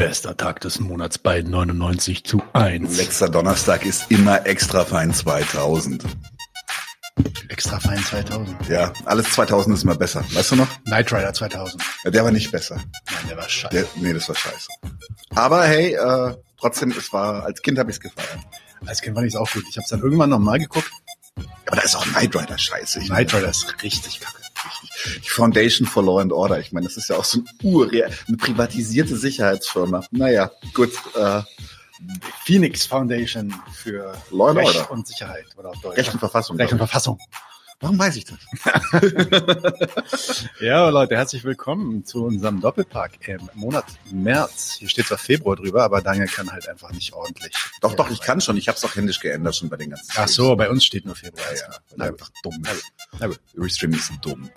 Bester Tag des Monats bei 99 zu 1. Letzter Donnerstag ist immer extra fein 2000. Extra fein 2000. Ja, alles 2000 ist immer besser. Weißt du noch? Knight Rider 2000. Ja, der war nicht besser. Nein, der war scheiße. Der, nee, das war scheiße. Aber hey, äh, trotzdem, es war, als Kind habe ich es gefeiert. Als Kind fand ich es auch gut. Ich habe es dann irgendwann nochmal geguckt. Aber da ist auch Knight Rider scheiße. Ich Knight Rider ist richtig kacke. Die Foundation for Law and Order. Ich meine, das ist ja auch so ein Ur, eine privatisierte Sicherheitsfirma. Naja, gut. Äh, Phoenix Foundation für Law and Recht Order. und Sicherheit oder auf Deutsch. Recht und Verfassung. Recht und Verfassung. Warum weiß ich das? Ja, Leute, herzlich willkommen zu unserem Doppelpack im Monat März. Hier steht zwar Februar drüber, aber Daniel kann halt einfach nicht ordentlich. Doch, doch, ich kann schon. Ich habe es auch händisch geändert schon bei den ganzen. Ach so, bei uns steht nur Februar. Ja, ja. Einfach dumm. Restreaming ist dumm.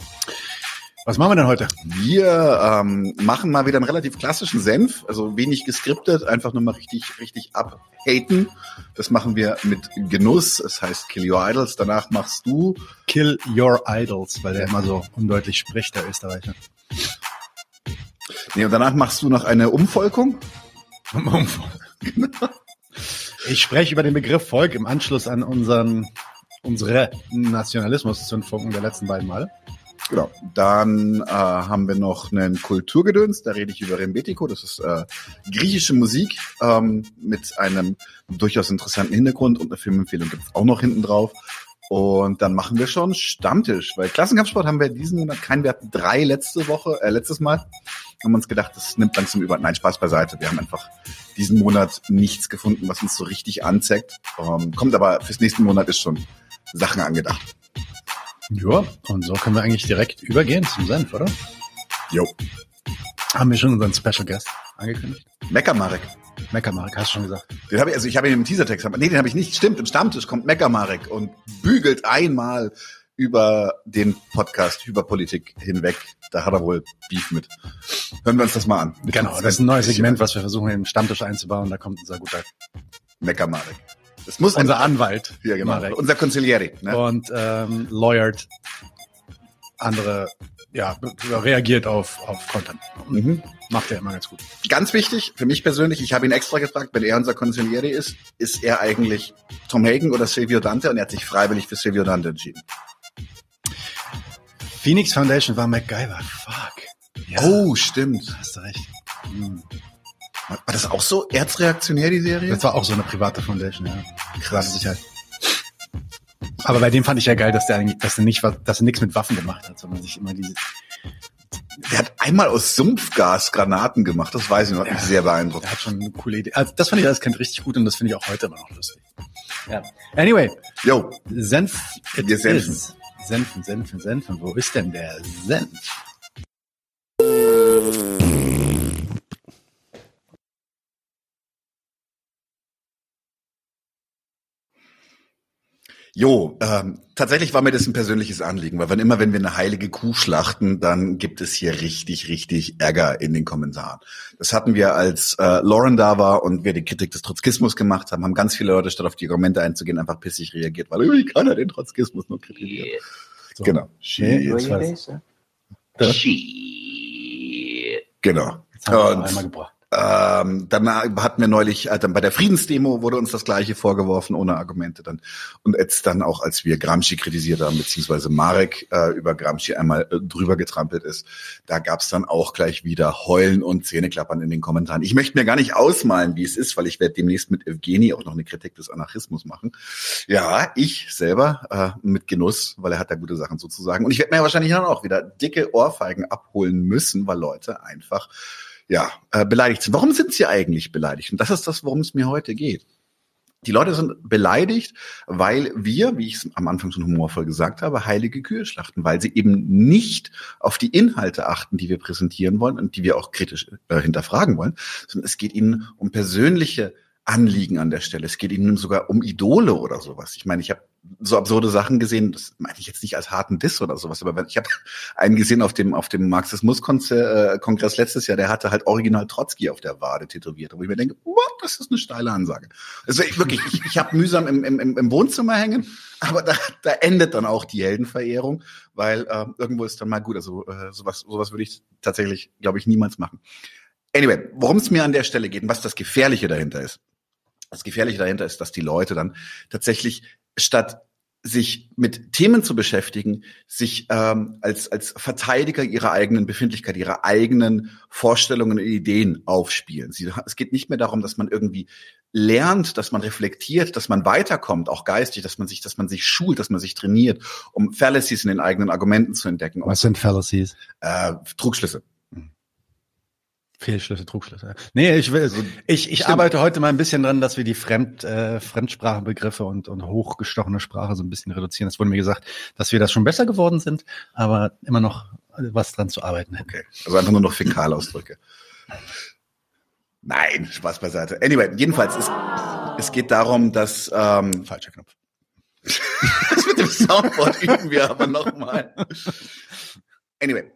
Was machen wir denn heute? Wir ähm, machen mal wieder einen relativ klassischen Senf, also wenig geskriptet, einfach nur mal richtig, richtig abhaten. Das machen wir mit Genuss. Es heißt Kill Your Idols. Danach machst du Kill Your Idols, weil der immer so undeutlich spricht, der Österreicher. Nee, und danach machst du noch eine Umvolkung. Ich spreche über den Begriff Volk im Anschluss an unseren, unsere Nationalismus-Zündfunken der letzten beiden Male. Genau. Dann äh, haben wir noch einen Kulturgedöns, da rede ich über Rembetiko. Das ist äh, griechische Musik ähm, mit einem durchaus interessanten Hintergrund und eine Filmempfehlung gibt's auch noch hinten drauf. Und dann machen wir schon Stammtisch, weil Klassenkampfsport haben wir diesen Monat keinen. Wir hatten drei letzte Woche, äh, letztes Mal. Haben uns gedacht, das nimmt langsam über. Nein, Spaß beiseite. Wir haben einfach diesen Monat nichts gefunden, was uns so richtig anzeigt. Ähm, kommt aber fürs nächsten Monat ist schon Sachen angedacht. Ja, und so können wir eigentlich direkt übergehen zum Senf, oder? Jo. Haben wir schon unseren Special Guest angekündigt? Meckermarek. Meckermark, hast du schon gesagt. Den habe ich, also ich habe ihn im Teasertext, aber nee, den habe ich nicht. Stimmt, im Stammtisch kommt Meckermarek und bügelt einmal über den Podcast über Politik hinweg. Da hat er wohl Beef mit. Hören wir uns das mal an. Genau, das ist ein neues Segment, was wir versuchen, im Stammtisch einzubauen. Da kommt unser guter, Meckermarek. Das muss unser Anwalt. ja, genau. Marek. Unser Consigliere. Ne? Und ähm, lawyert andere, ja, reagiert auf, auf Content. Mhm. Macht er immer ganz gut. Ganz wichtig, für mich persönlich, ich habe ihn extra gefragt, wenn er unser Consigliere ist, ist er eigentlich Tom Hagen oder Silvio Dante? Und er hat sich freiwillig für Silvio Dante entschieden. Phoenix Foundation war MacGyver. Fuck. Ja, Oh, stimmt. hast du recht. Hm. War das auch so erzreaktionär, die Serie? Das war auch so eine private Foundation, ja. Private Sicherheit. Aber bei dem fand ich ja geil, dass der eigentlich, dass er nicht, dass er nichts mit Waffen gemacht hat, sondern sich immer diese, Der hat einmal aus Sumpfgas Granaten gemacht, das weiß ich noch, hat mich sehr beeindruckt. er hat schon eine coole Idee. Also das fand ich als Kind richtig gut und das finde ich auch heute immer noch lustig. Ja. Anyway, Jo, Senf. Wir senfen. Senfen, Senfen, Senfen. Wo ist denn der Senf? Jo, ähm, tatsächlich war mir das ein persönliches Anliegen, weil wann immer, wenn wir eine heilige Kuh schlachten, dann gibt es hier richtig, richtig Ärger in den Kommentaren. Das hatten wir, als äh, Lauren da war und wir die Kritik des Trotzkismus gemacht haben, haben ganz viele Leute, statt auf die Argumente einzugehen, einfach pissig reagiert, weil wie kann er den Trotzkismus nur kritisieren? So. Genau. Shit. Genau. Jetzt haben wir einmal gebracht. Ähm, dann hatten wir neulich, äh, dann bei der Friedensdemo wurde uns das Gleiche vorgeworfen, ohne Argumente dann. Und jetzt dann auch, als wir Gramsci kritisiert haben, beziehungsweise Marek äh, über Gramsci einmal äh, drüber getrampelt ist, da gab's dann auch gleich wieder Heulen und Zähneklappern in den Kommentaren. Ich möchte mir gar nicht ausmalen, wie es ist, weil ich werde demnächst mit Evgeni auch noch eine Kritik des Anarchismus machen. Ja, ich selber äh, mit Genuss, weil er hat da gute Sachen sozusagen. Und ich werde mir wahrscheinlich dann auch wieder dicke Ohrfeigen abholen müssen, weil Leute einfach ja, äh, beleidigt sind. Warum sind sie eigentlich beleidigt? Und das ist das, worum es mir heute geht. Die Leute sind beleidigt, weil wir, wie ich es am Anfang schon humorvoll gesagt habe, heilige Kühe schlachten, weil sie eben nicht auf die Inhalte achten, die wir präsentieren wollen und die wir auch kritisch äh, hinterfragen wollen, sondern es geht ihnen um persönliche Anliegen an der Stelle. Es geht ihnen sogar um Idole oder sowas. Ich meine, ich habe so absurde Sachen gesehen, das meine ich jetzt nicht als harten Diss oder sowas, aber ich habe einen gesehen auf dem auf dem Marxismus-Kongress letztes Jahr, der hatte halt original Trotzki auf der Wade tätowiert, wo ich mir denke, what, das ist eine steile Ansage. Also ich, wirklich, ich, ich habe mühsam im, im, im Wohnzimmer hängen, aber da, da endet dann auch die Heldenverehrung, weil äh, irgendwo ist dann mal gut. Also äh, sowas, sowas würde ich tatsächlich, glaube ich, niemals machen. Anyway, worum es mir an der Stelle geht und was das Gefährliche dahinter ist. Das Gefährliche dahinter ist, dass die Leute dann tatsächlich statt sich mit Themen zu beschäftigen, sich ähm, als, als Verteidiger ihrer eigenen Befindlichkeit, ihrer eigenen Vorstellungen und Ideen aufspielen. Sie, es geht nicht mehr darum, dass man irgendwie lernt, dass man reflektiert, dass man weiterkommt, auch geistig, dass man sich, dass man sich schult, dass man sich trainiert, um Fallacies in den eigenen Argumenten zu entdecken. Was sind Fallacies? Äh, Trugschlüsse. Fehlschlüsse, Trugschlüsse. Nee, ich will, also, ich, ich arbeite heute mal ein bisschen dran, dass wir die Fremd, äh, Fremdsprachenbegriffe und, und hochgestochene Sprache so ein bisschen reduzieren. Es wurde mir gesagt, dass wir das schon besser geworden sind, aber immer noch was dran zu arbeiten hätten. Okay. Also einfach nur noch Fäkalausdrücke. Nein, Spaß beiseite. Anyway, jedenfalls, es, es geht darum, dass ähm, falscher Knopf. das mit dem Soundboard üben wir aber nochmal. Anyway,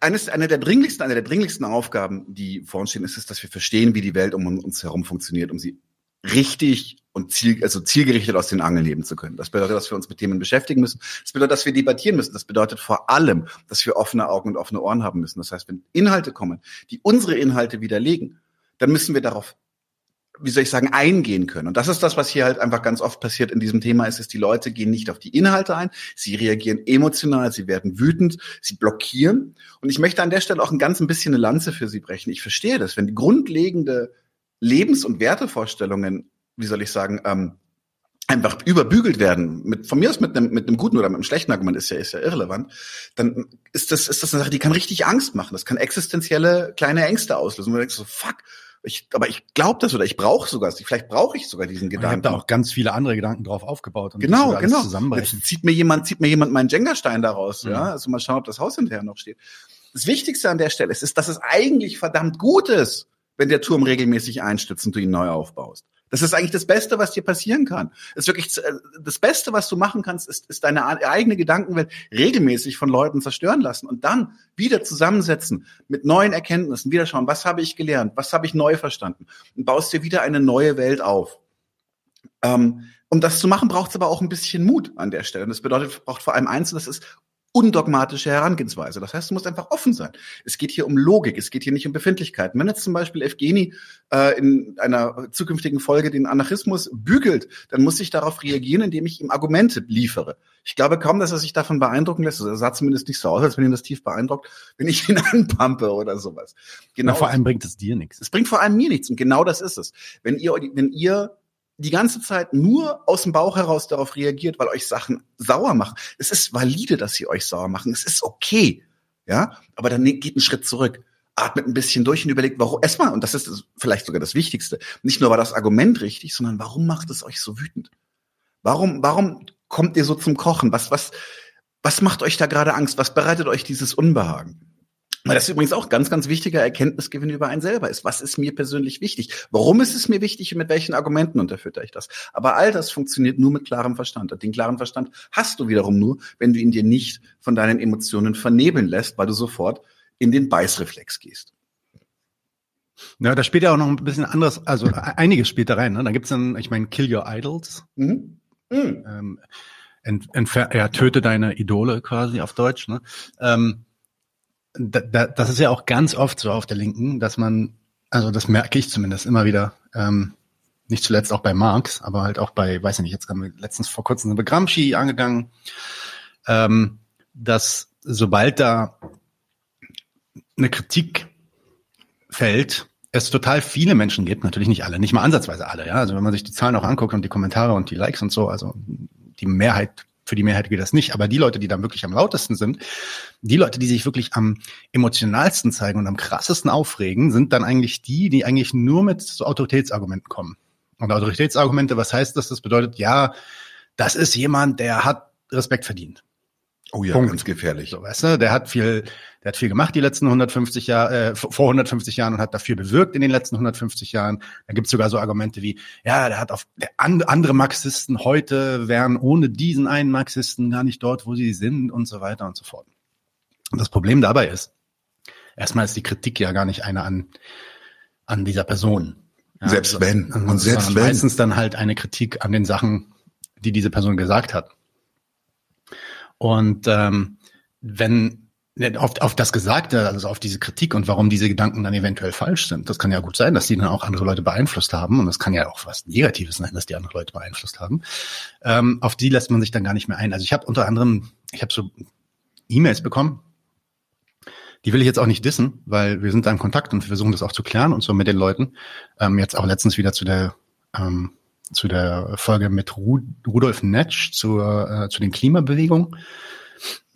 eines, eine der dringlichsten, eine der dringlichsten Aufgaben, die vor uns stehen, ist es, dass wir verstehen, wie die Welt um uns herum funktioniert, um sie richtig und ziel, also zielgerichtet aus den Angeln heben zu können. Das bedeutet, dass wir uns mit Themen beschäftigen müssen. Das bedeutet, dass wir debattieren müssen. Das bedeutet vor allem, dass wir offene Augen und offene Ohren haben müssen. Das heißt, wenn Inhalte kommen, die unsere Inhalte widerlegen, dann müssen wir darauf wie soll ich sagen, eingehen können. Und das ist das, was hier halt einfach ganz oft passiert in diesem Thema, ist, ist die Leute gehen nicht auf die Inhalte ein, sie reagieren emotional, sie werden wütend, sie blockieren. Und ich möchte an der Stelle auch ein ganz ein bisschen eine Lanze für sie brechen. Ich verstehe das, wenn die grundlegende Lebens- und Wertevorstellungen, wie soll ich sagen, ähm, einfach überbügelt werden, mit, von mir aus mit einem, mit einem guten oder mit einem schlechten Argument ist ja, ist ja irrelevant, dann ist das, ist das eine Sache, die kann richtig Angst machen. Das kann existenzielle kleine Ängste auslösen. Und du denkst so, fuck, ich, aber ich glaube das oder ich brauche sogar, vielleicht brauche ich sogar diesen Gedanken. Ich habe da auch ganz viele andere Gedanken drauf aufgebaut und genau, genau. Zusammenbrechen. Jetzt zieht mir jemand, zieht mir jemand meinen Jenga-Stein daraus, mhm. ja. Also mal schauen, ob das Haus hinterher noch steht. Das Wichtigste an der Stelle ist, ist, dass es eigentlich verdammt gut ist, wenn der Turm regelmäßig einstürzt und du ihn neu aufbaust. Das ist eigentlich das Beste, was dir passieren kann. Das ist wirklich äh, das Beste, was du machen kannst, ist, ist deine eigene Gedankenwelt regelmäßig von Leuten zerstören lassen und dann wieder zusammensetzen mit neuen Erkenntnissen, wieder schauen, was habe ich gelernt, was habe ich neu verstanden und baust dir wieder eine neue Welt auf. Ähm, um das zu machen, braucht es aber auch ein bisschen Mut an der Stelle. Und das bedeutet, braucht vor allem eins, das ist undogmatische Herangehensweise. Das heißt, du musst einfach offen sein. Es geht hier um Logik, es geht hier nicht um Befindlichkeiten. Wenn jetzt zum Beispiel Evgeni äh, in einer zukünftigen Folge den Anarchismus bügelt, dann muss ich darauf reagieren, indem ich ihm Argumente liefere. Ich glaube kaum, dass er sich davon beeindrucken lässt. Also er sah zumindest nicht so aus, als wenn ihn das tief beeindruckt, wenn ich ihn anpumpe oder sowas. Genau. Na, vor allem bringt es dir nichts. Es bringt vor allem mir nichts. Und genau das ist es. Wenn ihr, wenn ihr die ganze Zeit nur aus dem Bauch heraus darauf reagiert, weil euch Sachen sauer machen. Es ist valide, dass sie euch sauer machen. Es ist okay. Ja, aber dann geht einen Schritt zurück. Atmet ein bisschen durch und überlegt, warum, erstmal, und das ist vielleicht sogar das Wichtigste, nicht nur war das Argument richtig, sondern warum macht es euch so wütend? Warum, warum kommt ihr so zum Kochen? Was, was, was macht euch da gerade Angst? Was bereitet euch dieses Unbehagen? Weil das übrigens auch ganz, ganz wichtiger Erkenntnisgewinn über einen selber ist. Was ist mir persönlich wichtig? Warum ist es mir wichtig und mit welchen Argumenten unterfütter ich das? Aber all das funktioniert nur mit klarem Verstand. Und den klaren Verstand hast du wiederum nur, wenn du ihn dir nicht von deinen Emotionen vernebeln lässt, weil du sofort in den Beißreflex gehst. Ja, da spielt ja auch noch ein bisschen anderes, also einiges spielt da rein. Ne? Da gibt's dann, ich meine, Kill Your Idols. Mhm. Mhm. Ähm, ent, ja, töte deine Idole quasi auf Deutsch. Ne? Ähm, da, da, das ist ja auch ganz oft so auf der Linken, dass man, also das merke ich zumindest immer wieder, ähm, nicht zuletzt auch bei Marx, aber halt auch bei, weiß ich nicht, jetzt haben wir letztens vor kurzem eine Gramsci angegangen, ähm, dass sobald da eine Kritik fällt, es total viele Menschen gibt, natürlich nicht alle, nicht mal ansatzweise alle, ja. Also wenn man sich die Zahlen auch anguckt und die Kommentare und die Likes und so, also die Mehrheit für die Mehrheit geht das nicht, aber die Leute, die dann wirklich am lautesten sind, die Leute, die sich wirklich am emotionalsten zeigen und am krassesten aufregen, sind dann eigentlich die, die eigentlich nur mit so Autoritätsargumenten kommen. Und Autoritätsargumente, was heißt das? Das bedeutet, ja, das ist jemand, der hat Respekt verdient. Oh ja, Punkt. ganz gefährlich. So, weißt du, der hat viel, der hat viel gemacht die letzten 150 Jahre, äh, vor 150 Jahren und hat dafür bewirkt in den letzten 150 Jahren. Da gibt's sogar so Argumente wie, ja, der hat auf der andere Marxisten heute wären ohne diesen einen Marxisten gar nicht dort, wo sie sind und so weiter und so fort. Und das Problem dabei ist, erstmal ist die Kritik ja gar nicht eine an an dieser Person. Ja, selbst also, wenn und selbst wenn meistens dann halt eine Kritik an den Sachen, die diese Person gesagt hat. Und ähm, wenn Auf, auf das Gesagte, also auf diese Kritik und warum diese Gedanken dann eventuell falsch sind. Das kann ja gut sein, dass die dann auch andere Leute beeinflusst haben. Und das kann ja auch was Negatives sein, dass die andere Leute beeinflusst haben. Ähm, auf die lässt man sich dann gar nicht mehr ein. Also ich habe unter anderem, ich habe so E-Mails bekommen. Die will ich jetzt auch nicht dissen, weil wir sind da in Kontakt und wir versuchen das auch zu klären und so mit den Leuten. Ähm, jetzt auch letztens wieder zu der ähm, zu der Folge mit Ru Rudolf Netsch zur, äh, zu den Klimabewegungen.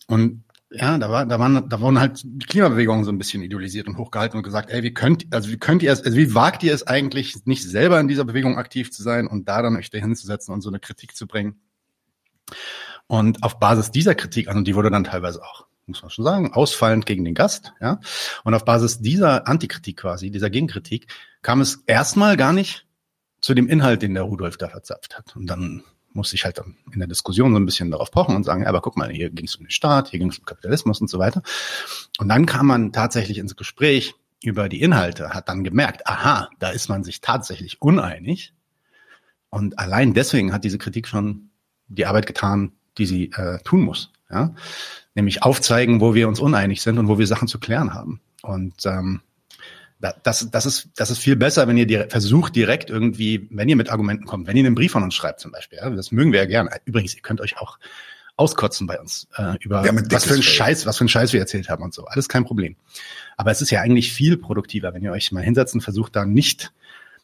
Und ja, da war, da waren, da wurden halt die Klimabewegungen so ein bisschen idealisiert und hochgehalten und gesagt, ey, wie könnt, also wie könnt ihr es, also wie wagt ihr es eigentlich, nicht selber in dieser Bewegung aktiv zu sein und da dann euch dahin zu setzen und so eine Kritik zu bringen? Und auf Basis dieser Kritik, also die wurde dann teilweise auch, muss man schon sagen, ausfallend gegen den Gast, ja. Und auf Basis dieser Antikritik quasi, dieser Gegenkritik, kam es erstmal gar nicht zu dem Inhalt, den der Rudolf da verzapft hat. Und dann musste ich halt in der Diskussion so ein bisschen darauf pochen und sagen, ja, aber guck mal, hier ging es um den Staat, hier ging es um Kapitalismus und so weiter. Und dann kam man tatsächlich ins Gespräch über die Inhalte, hat dann gemerkt, aha, da ist man sich tatsächlich uneinig. Und allein deswegen hat diese Kritik schon die Arbeit getan, die sie äh, tun muss. Ja? Nämlich aufzeigen, wo wir uns uneinig sind und wo wir Sachen zu klären haben. Und ähm, das, das, ist, das ist viel besser, wenn ihr direkt, versucht direkt irgendwie, wenn ihr mit Argumenten kommt, wenn ihr einen Brief von uns schreibt zum Beispiel. Ja, das mögen wir ja gerne. Übrigens, ihr könnt euch auch auskotzen bei uns äh, über was für ein Scheiß, was für ein Scheiß wir erzählt haben und so. Alles kein Problem. Aber es ist ja eigentlich viel produktiver, wenn ihr euch mal hinsetzt und versucht da nicht,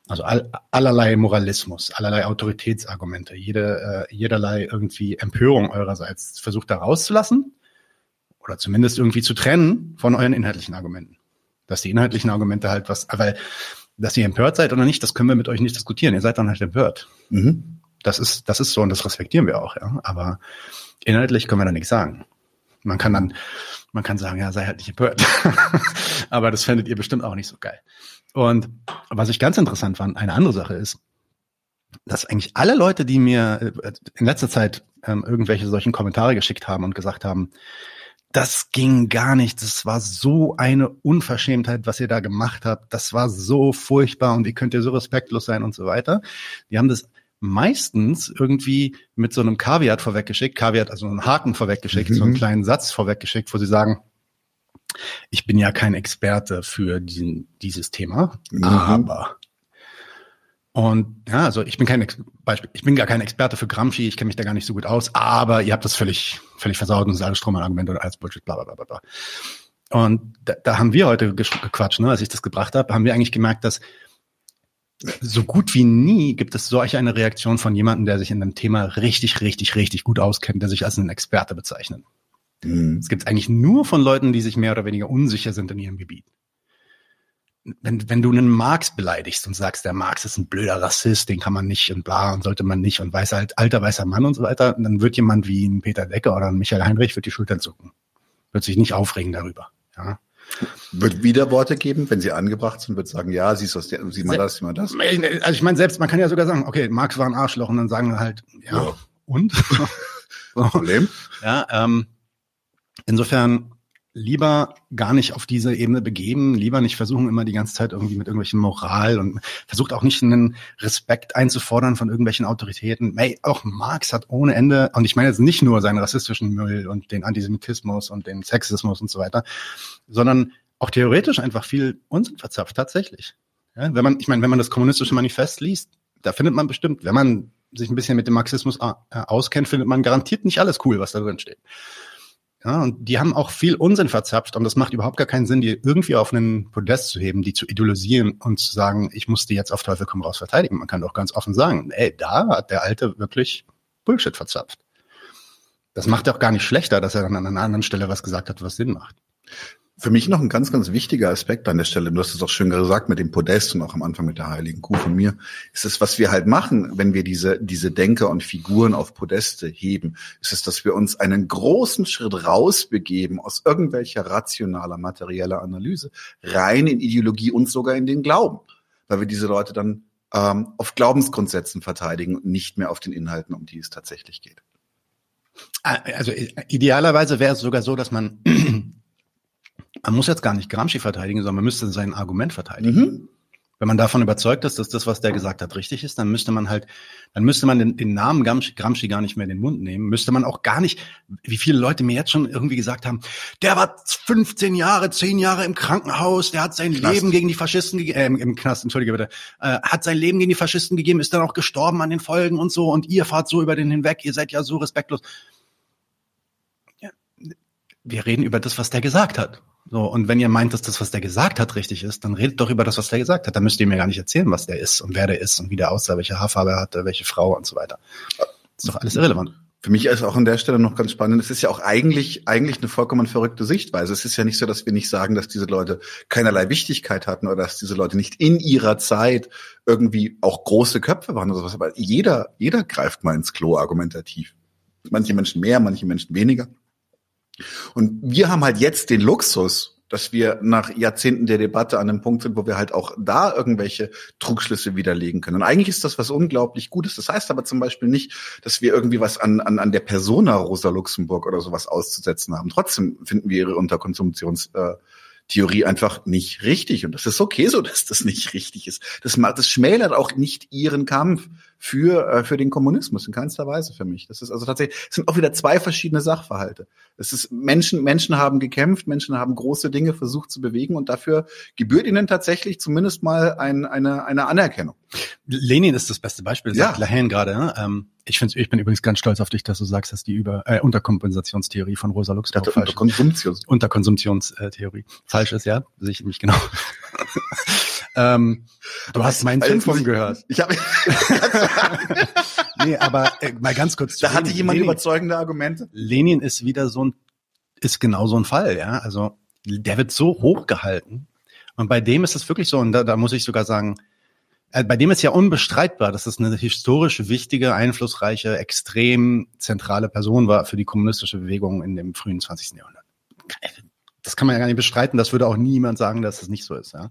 also all, allerlei Moralismus, allerlei Autoritätsargumente, jede, äh, jederlei irgendwie Empörung eurerseits versucht da rauszulassen oder zumindest irgendwie zu trennen von euren inhaltlichen Argumenten dass die inhaltlichen Argumente halt was, weil dass ihr empört seid oder nicht, das können wir mit euch nicht diskutieren. Ihr seid dann halt empört. Mhm. Das ist, das ist so und das respektieren wir auch, ja. Aber inhaltlich können wir da nichts sagen. Man kann dann, man kann sagen, ja, sei halt nicht empört. Aber das fändet ihr bestimmt auch nicht so geil. Und was ich ganz interessant fand, eine andere Sache ist, dass eigentlich alle Leute, die mir äh, in letzter Zeit ähm, irgendwelche solchen Kommentare geschickt haben und gesagt haben, das ging gar nicht. Das war so eine Unverschämtheit, was ihr da gemacht habt. Das war so furchtbar und wie könnt ihr so respektlos sein und so weiter. Die haben das meistens irgendwie mit so einem Kaviat vorweggeschickt, Kaviat, also einen Haken vorweggeschickt, mhm. so einen mhm. kleinen Satz vorweggeschickt, wo sie sagen, ich bin ja kein Experte für diesen, dieses Thema, mhm. aber und ja, also ich bin kein Beispiel, ich bin gar kein Experte für Gramsci, ich kenne mich da gar nicht so gut aus, aber ihr habt das völlig, völlig versaut und das ist alles Strohmann-Argument oder alles Bullshit, bla bla bla bla. Und da, da haben wir heute gequatscht, ne, als ich das gebracht habe, haben wir eigentlich gemerkt, dass so gut wie nie gibt es solch eine Reaktion von jemandem, der sich in einem Thema richtig, richtig, richtig gut auskennt, der sich als einen Experte bezeichnet. Mhm. Es gibt eigentlich nur von Leuten, die sich mehr oder weniger unsicher sind in ihrem Gebiet wenn, wenn du einen Marx beleidigst und sagst, der Marx ist ein blöder Rassist, den kann man nicht und bla und sollte man nicht und weiß halt, alter weißer Mann und so weiter, dann wird jemand wie ein Peter Decker oder ein Michael Heinrich wird die Schultern zucken. Wird sich nicht aufregen darüber. Ja. Wird wieder Worte geben, wenn sie angebracht sind, wird sagen, ja, siehst du sieh mal das, sieh mal das. Also ich meine, selbst, man kann ja sogar sagen, okay, Marx war ein Arschloch und dann sagen halt, ja, ja. und? Problem? Ja, ähm, insofern lieber gar nicht auf diese Ebene begeben, lieber nicht versuchen, immer die ganze Zeit irgendwie mit irgendwelchen Moral und versucht auch nicht einen Respekt einzufordern von irgendwelchen Autoritäten. Hey, auch Marx hat ohne Ende, und ich meine jetzt nicht nur seinen rassistischen Müll und den Antisemitismus und den Sexismus und so weiter, sondern auch theoretisch einfach viel Unsinn verzapft, tatsächlich. Ja, wenn man, ich meine, wenn man das kommunistische Manifest liest, da findet man bestimmt, wenn man sich ein bisschen mit dem Marxismus äh, auskennt, findet man garantiert nicht alles cool, was da drin steht. Ja, und die haben auch viel Unsinn verzapft und das macht überhaupt gar keinen Sinn, die irgendwie auf einen Podest zu heben, die zu ideologisieren und zu sagen, ich muss die jetzt auf Teufel komm raus verteidigen. Man kann doch ganz offen sagen, ey, da hat der Alte wirklich Bullshit verzapft. Das macht auch gar nicht schlechter, dass er dann an einer anderen Stelle was gesagt hat, was Sinn macht. Für mich noch ein ganz, ganz wichtiger Aspekt an der Stelle, du hast es auch schön gesagt mit dem Podest und auch am Anfang mit der heiligen Kuh von mir, ist es, was wir halt machen, wenn wir diese, diese Denker und Figuren auf Podeste heben, ist es, dass wir uns einen großen Schritt rausbegeben aus irgendwelcher rationaler, materieller Analyse, rein in Ideologie und sogar in den Glauben, weil wir diese Leute dann ähm, auf Glaubensgrundsätzen verteidigen und nicht mehr auf den Inhalten, um die es tatsächlich geht. Also idealerweise wäre es sogar so, dass man man muss jetzt gar nicht Gramsci verteidigen, sondern man müsste sein Argument verteidigen. Mhm. Wenn man davon überzeugt ist, dass das, was der gesagt hat, richtig ist, dann müsste man halt, dann müsste man den, den Namen Gramsci, Gramsci gar nicht mehr in den Mund nehmen. Müsste man auch gar nicht, wie viele Leute mir jetzt schon irgendwie gesagt haben, der war 15 Jahre, 10 Jahre im Krankenhaus, der hat sein Knast. Leben gegen die Faschisten gegeben, äh, im Knast, entschuldige bitte, äh, hat sein Leben gegen die Faschisten gegeben, ist dann auch gestorben an den Folgen und so und ihr fahrt so über den hinweg, ihr seid ja so respektlos. Ja, wir reden über das, was der gesagt hat. So, und wenn ihr meint, dass das, was der gesagt hat, richtig ist, dann redet doch über das, was der gesagt hat. Dann müsst ihr mir gar nicht erzählen, was der ist und wer der ist und wie der aussah, welche Haarfarbe er hatte, welche Frau und so weiter. Das ist doch alles irrelevant. Für mich ist auch an der Stelle noch ganz spannend. Es ist ja auch eigentlich, eigentlich eine vollkommen verrückte Sichtweise. Es ist ja nicht so, dass wir nicht sagen, dass diese Leute keinerlei Wichtigkeit hatten oder dass diese Leute nicht in ihrer Zeit irgendwie auch große Köpfe waren oder sowas. Aber jeder, jeder greift mal ins Klo argumentativ. Manche Menschen mehr, manche Menschen weniger. Und wir haben halt jetzt den Luxus, dass wir nach Jahrzehnten der Debatte an einem Punkt sind, wo wir halt auch da irgendwelche Trugschlüsse widerlegen können. Und eigentlich ist das was unglaublich Gutes. Das heißt aber zum Beispiel nicht, dass wir irgendwie was an, an, an der Persona Rosa Luxemburg oder sowas auszusetzen haben. Trotzdem finden wir ihre Unterkonsumptions, äh, Theorie einfach nicht richtig. Und das ist okay so, dass das nicht richtig ist. Das, das schmälert auch nicht ihren Kampf für, äh, für den Kommunismus in keinster Weise für mich. Das ist also tatsächlich, es sind auch wieder zwei verschiedene Sachverhalte. Es ist Menschen, Menschen haben gekämpft, Menschen haben große Dinge versucht zu bewegen und dafür gebührt ihnen tatsächlich zumindest mal ein, eine, eine Anerkennung. Lenin ist das beste Beispiel, sagt ja. Lahan gerade. Ne? Ähm, ich, find's, ich bin übrigens ganz stolz auf dich, dass du sagst, dass die über äh, Unterkompensationstheorie von Rosa Luxemburg falsch Unterkonsumptions. Unterkonsumptionstheorie falsch ist, ja, sehe ich mich genau. ähm, du hast meinen Zündfunken gehört. Ich habe nee, aber äh, mal ganz kurz. Da hatte jemand Lenin, überzeugende Argumente. Lenin ist wieder so ein, ist genau so ein Fall, ja. Also der wird so hochgehalten. Und bei dem ist es wirklich so, und da, da muss ich sogar sagen, äh, bei dem ist ja unbestreitbar, dass es eine historisch wichtige, einflussreiche, extrem zentrale Person war für die kommunistische Bewegung in dem frühen 20. Jahrhundert. Das kann man ja gar nicht bestreiten, das würde auch niemand sagen, dass es nicht so ist. Ja.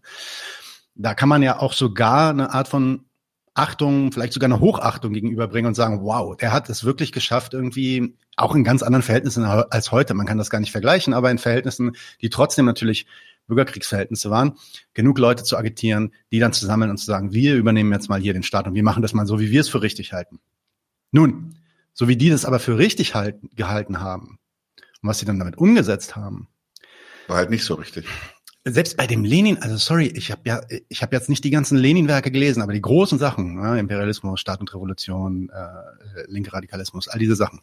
Da kann man ja auch sogar eine Art von Achtung, vielleicht sogar eine Hochachtung gegenüberbringen und sagen, wow, der hat es wirklich geschafft, irgendwie auch in ganz anderen Verhältnissen als heute. Man kann das gar nicht vergleichen, aber in Verhältnissen, die trotzdem natürlich Bürgerkriegsverhältnisse waren, genug Leute zu agitieren, die dann zu sammeln und zu sagen, wir übernehmen jetzt mal hier den Staat und wir machen das mal so, wie wir es für richtig halten. Nun, so wie die das aber für richtig halten, gehalten haben und was sie dann damit umgesetzt haben, war halt nicht so richtig. Selbst bei dem Lenin, also sorry, ich habe ja, ich habe jetzt nicht die ganzen Lenin-Werke gelesen, aber die großen Sachen, ne, Imperialismus, Staat und Revolution, äh, linke Radikalismus, all diese Sachen,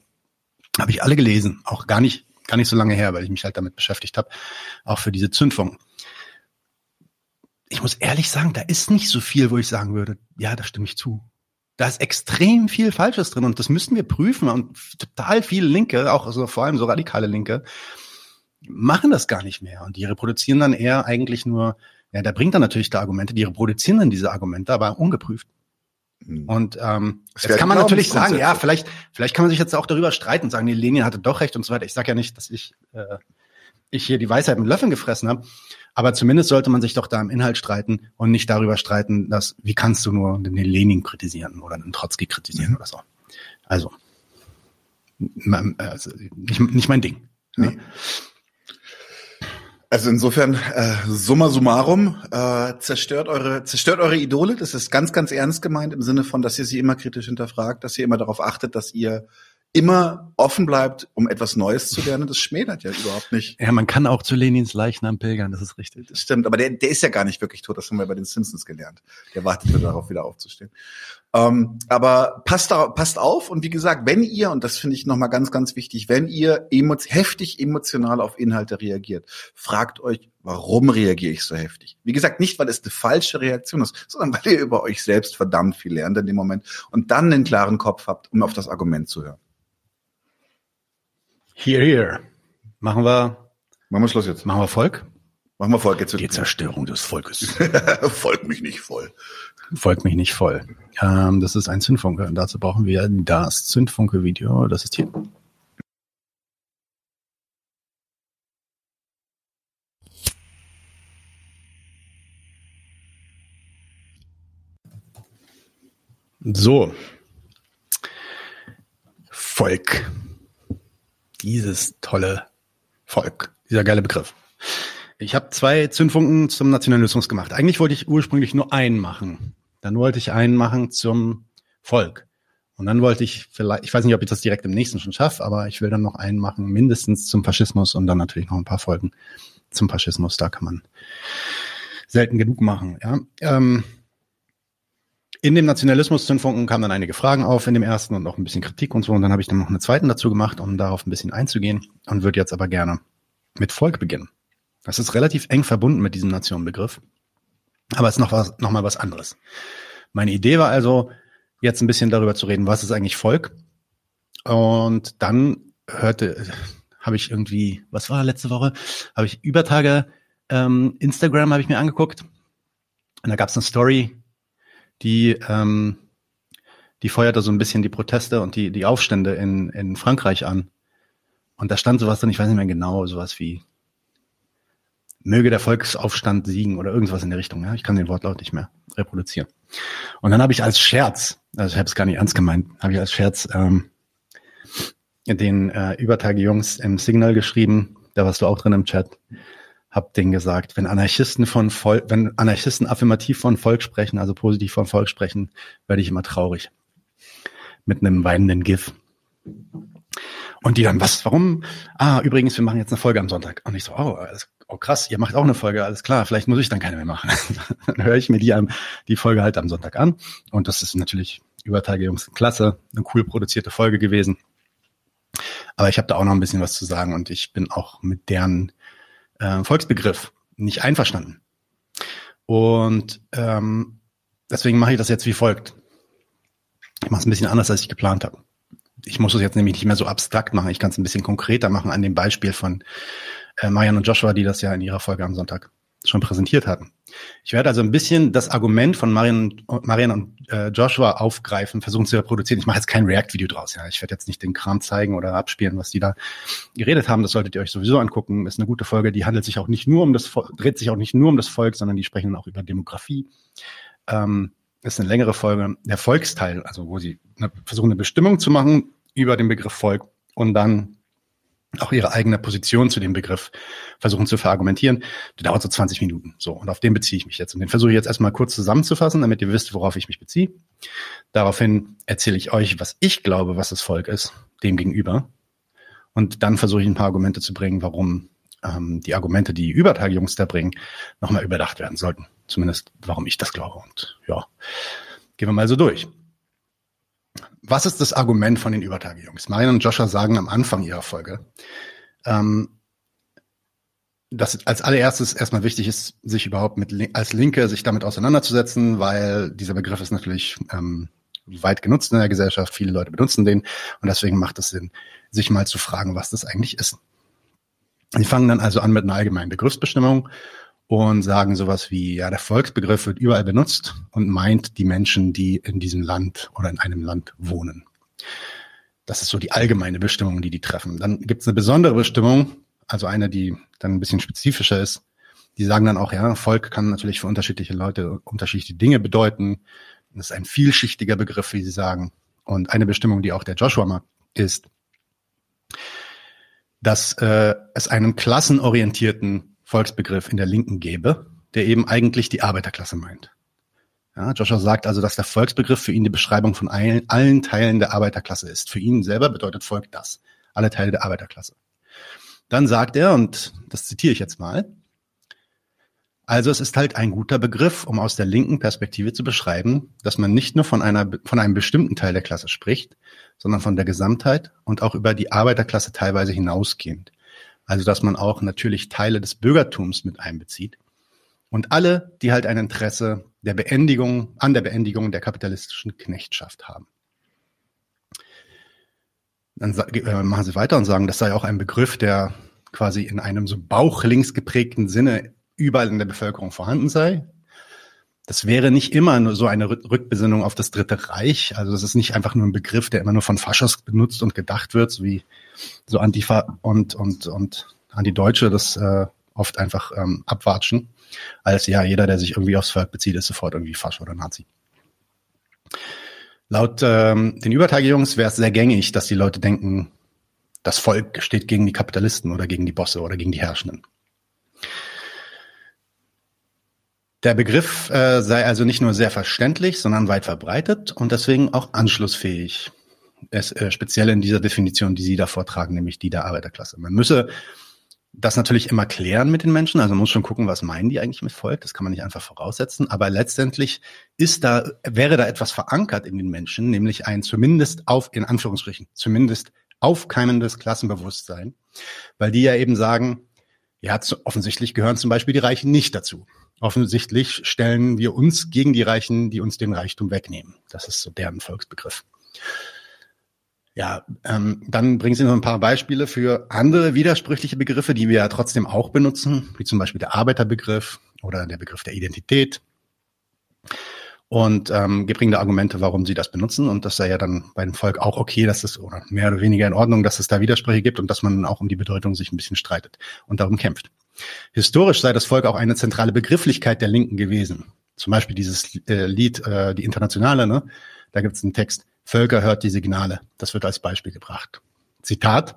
habe ich alle gelesen, auch gar nicht gar nicht so lange her, weil ich mich halt damit beschäftigt habe, auch für diese Zündfunken. Ich muss ehrlich sagen, da ist nicht so viel, wo ich sagen würde, ja, da stimme ich zu. Da ist extrem viel Falsches drin und das müssen wir prüfen und total viele Linke, auch also vor allem so radikale Linke, machen das gar nicht mehr und die reproduzieren dann eher eigentlich nur, ja, der bringt dann natürlich da Argumente, die reproduzieren dann diese Argumente, aber ungeprüft. Mhm. Und ähm, jetzt kann man natürlich sagen, ja, vielleicht, vielleicht kann man sich jetzt auch darüber streiten und sagen, nee, Lenin hatte doch recht und so weiter. Ich sage ja nicht, dass ich, äh, ich hier die Weisheit mit Löffeln gefressen habe, aber zumindest sollte man sich doch da im Inhalt streiten und nicht darüber streiten, dass wie kannst du nur den Lenin kritisieren oder den Trotzki kritisieren mhm. oder so. Also, also nicht, nicht mein Ding. Nee. Ja. Also insofern, äh, summa summarum, äh, zerstört eure, zerstört eure Idole. Das ist ganz, ganz ernst gemeint im Sinne von, dass ihr sie immer kritisch hinterfragt, dass ihr immer darauf achtet, dass ihr immer offen bleibt, um etwas Neues zu lernen. Das schmälert ja überhaupt nicht. Ja, man kann auch zu Lenins Leichnam pilgern, das ist richtig. Das stimmt, aber der, der ist ja gar nicht wirklich tot, das haben wir bei den Simpsons gelernt. Der wartet nur darauf, wieder aufzustehen. Ähm, aber passt, da, passt auf und wie gesagt, wenn ihr, und das finde ich nochmal ganz, ganz wichtig, wenn ihr emo heftig emotional auf Inhalte reagiert, fragt euch, warum reagiere ich so heftig? Wie gesagt, nicht, weil es eine falsche Reaktion ist, sondern weil ihr über euch selbst verdammt viel lernt in dem Moment und dann einen klaren Kopf habt, um auf das Argument zu hören. Hier, hier. Machen wir. Machen wir Schluss jetzt. Machen wir Volk? Machen wir Volk jetzt. Die Zerstörung des Volkes. Folgt mich nicht voll. Folgt mich nicht voll. Ähm, das ist ein Zündfunke und dazu brauchen wir das Zündfunke-Video. Das ist hier. So. Volk. Dieses tolle Volk. Dieser geile Begriff. Ich habe zwei Zündfunken zum Nationalismus gemacht. Eigentlich wollte ich ursprünglich nur einen machen. Dann wollte ich einen machen zum Volk. Und dann wollte ich vielleicht, ich weiß nicht, ob ich das direkt im nächsten schon schaffe, aber ich will dann noch einen machen, mindestens zum Faschismus und dann natürlich noch ein paar Folgen zum Faschismus. Da kann man selten genug machen. Ja. Ähm, in dem Nationalismus-Zündfunken kamen dann einige Fragen auf in dem ersten und auch ein bisschen Kritik und so. Und dann habe ich dann noch einen zweiten dazu gemacht, um darauf ein bisschen einzugehen und würde jetzt aber gerne mit Volk beginnen. Das ist relativ eng verbunden mit diesem Nationenbegriff. Aber es ist noch was, noch mal was anderes. Meine Idee war also, jetzt ein bisschen darüber zu reden, was ist eigentlich Volk. Und dann hörte, habe ich irgendwie, was war letzte Woche? Habe ich über Tage ähm, Instagram habe ich mir angeguckt. Und da gab es eine Story, die ähm, die feuerte so ein bisschen die Proteste und die die Aufstände in in Frankreich an. Und da stand sowas drin, ich weiß nicht mehr genau, sowas wie möge der Volksaufstand siegen oder irgendwas in der Richtung. Ja? Ich kann den Wortlaut nicht mehr reproduzieren. Und dann habe ich als Scherz, also ich habe es gar nicht ernst gemeint, habe ich als Scherz ähm, den äh, Übertage-Jungs im Signal geschrieben, da warst du auch drin im Chat, hab denen gesagt, wenn Anarchisten von Volk, wenn Anarchisten affirmativ von Volk sprechen, also positiv von Volk sprechen, werde ich immer traurig. Mit einem weinenden GIF. Und die dann, was, warum? Ah, übrigens, wir machen jetzt eine Folge am Sonntag. Und ich so, oh, alles oh krass, ihr macht auch eine Folge, alles klar, vielleicht muss ich dann keine mehr machen. dann höre ich mir die, die Folge halt am Sonntag an. Und das ist natürlich Übertage Jungs klasse, eine cool produzierte Folge gewesen. Aber ich habe da auch noch ein bisschen was zu sagen und ich bin auch mit deren äh, Volksbegriff nicht einverstanden. Und ähm, deswegen mache ich das jetzt wie folgt. Ich mache es ein bisschen anders, als ich geplant habe. Ich muss es jetzt nämlich nicht mehr so abstrakt machen. Ich kann es ein bisschen konkreter machen an dem Beispiel von äh, Marian und Joshua, die das ja in ihrer Folge am Sonntag schon präsentiert hatten. Ich werde also ein bisschen das Argument von Marian, Marian und äh, Joshua aufgreifen, versuchen zu reproduzieren. Ich mache jetzt kein React-Video draus. Ja, ich werde jetzt nicht den Kram zeigen oder abspielen, was die da geredet haben. Das solltet ihr euch sowieso angucken. Ist eine gute Folge. Die handelt sich auch nicht nur um das, dreht sich auch nicht nur um das Volk, sondern die sprechen auch über Demografie. Ähm, ist eine längere Folge. Der Volksteil, also wo sie eine, versuchen, eine Bestimmung zu machen über den Begriff Volk und dann auch ihre eigene Position zu dem Begriff versuchen zu verargumentieren. Das dauert so 20 Minuten. So, und auf den beziehe ich mich jetzt. Und den versuche ich jetzt erstmal kurz zusammenzufassen, damit ihr wisst, worauf ich mich beziehe. Daraufhin erzähle ich euch, was ich glaube, was das Volk ist, dem gegenüber. Und dann versuche ich ein paar Argumente zu bringen, warum ähm, die Argumente, die Übertagjungs da bringen, nochmal überdacht werden sollten. Zumindest, warum ich das glaube. Und ja, gehen wir mal so durch. Was ist das Argument von den Übertage-Jungs? Marian und Joshua sagen am Anfang ihrer Folge, ähm, dass als allererstes erstmal wichtig ist, sich überhaupt mit als Linke sich damit auseinanderzusetzen, weil dieser Begriff ist natürlich ähm, weit genutzt in der Gesellschaft. Viele Leute benutzen den und deswegen macht es Sinn, sich mal zu fragen, was das eigentlich ist. Sie fangen dann also an mit einer allgemeinen Begriffsbestimmung und sagen sowas wie, ja, der Volksbegriff wird überall benutzt und meint die Menschen, die in diesem Land oder in einem Land wohnen. Das ist so die allgemeine Bestimmung, die die treffen. Dann gibt es eine besondere Bestimmung, also eine, die dann ein bisschen spezifischer ist. Die sagen dann auch, ja, Volk kann natürlich für unterschiedliche Leute unterschiedliche Dinge bedeuten. Das ist ein vielschichtiger Begriff, wie sie sagen. Und eine Bestimmung, die auch der Joshua mag, ist, dass äh, es einen klassenorientierten Volksbegriff in der Linken gäbe, der eben eigentlich die Arbeiterklasse meint. Ja, Joshua sagt also, dass der Volksbegriff für ihn die Beschreibung von allen, allen Teilen der Arbeiterklasse ist. Für ihn selber bedeutet Volk das. Alle Teile der Arbeiterklasse. Dann sagt er, und das zitiere ich jetzt mal, also es ist halt ein guter Begriff, um aus der linken Perspektive zu beschreiben, dass man nicht nur von einer, von einem bestimmten Teil der Klasse spricht, sondern von der Gesamtheit und auch über die Arbeiterklasse teilweise hinausgehend. Also dass man auch natürlich Teile des Bürgertums mit einbezieht. Und alle, die halt ein Interesse der Beendigung, an der Beendigung der kapitalistischen Knechtschaft haben. Dann äh, machen sie weiter und sagen, das sei auch ein Begriff, der quasi in einem so bauchlinks geprägten Sinne überall in der Bevölkerung vorhanden sei. Das wäre nicht immer nur so eine Rückbesinnung auf das Dritte Reich. Also das ist nicht einfach nur ein Begriff, der immer nur von Faschos benutzt und gedacht wird, so wie so Antifa und und und Anti-Deutsche das äh, oft einfach ähm, abwatschen, als ja jeder, der sich irgendwie aufs Volk bezieht, ist sofort irgendwie Fasch oder Nazi. Laut ähm, den Übertage-Jungs wäre es sehr gängig, dass die Leute denken, das Volk steht gegen die Kapitalisten oder gegen die Bosse oder gegen die Herrschenden. Der Begriff äh, sei also nicht nur sehr verständlich, sondern weit verbreitet und deswegen auch anschlussfähig. Es, äh, speziell in dieser Definition, die Sie da vortragen, nämlich die der Arbeiterklasse. Man müsse das natürlich immer klären mit den Menschen. Also man muss schon gucken, was meinen die eigentlich mit Volk. Das kann man nicht einfach voraussetzen. Aber letztendlich ist da, wäre da etwas verankert in den Menschen, nämlich ein zumindest auf, in Anführungsstrichen, zumindest aufkeimendes Klassenbewusstsein. Weil die ja eben sagen, ja, offensichtlich gehören zum Beispiel die Reichen nicht dazu. Offensichtlich stellen wir uns gegen die Reichen, die uns den Reichtum wegnehmen. Das ist so deren Volksbegriff. Ja, ähm, dann bringen Sie noch ein paar Beispiele für andere widersprüchliche Begriffe, die wir ja trotzdem auch benutzen, wie zum Beispiel der Arbeiterbegriff oder der Begriff der Identität. Und ähm, bringen da Argumente, warum sie das benutzen. Und das sei ja dann bei dem Volk auch okay, dass es oder mehr oder weniger in Ordnung, dass es da Widersprüche gibt und dass man auch um die Bedeutung sich ein bisschen streitet und darum kämpft. Historisch sei das Volk auch eine zentrale Begrifflichkeit der Linken gewesen. Zum Beispiel dieses äh, Lied, äh, die Internationale, ne? da gibt es einen Text, Völker hört die Signale. Das wird als Beispiel gebracht. Zitat,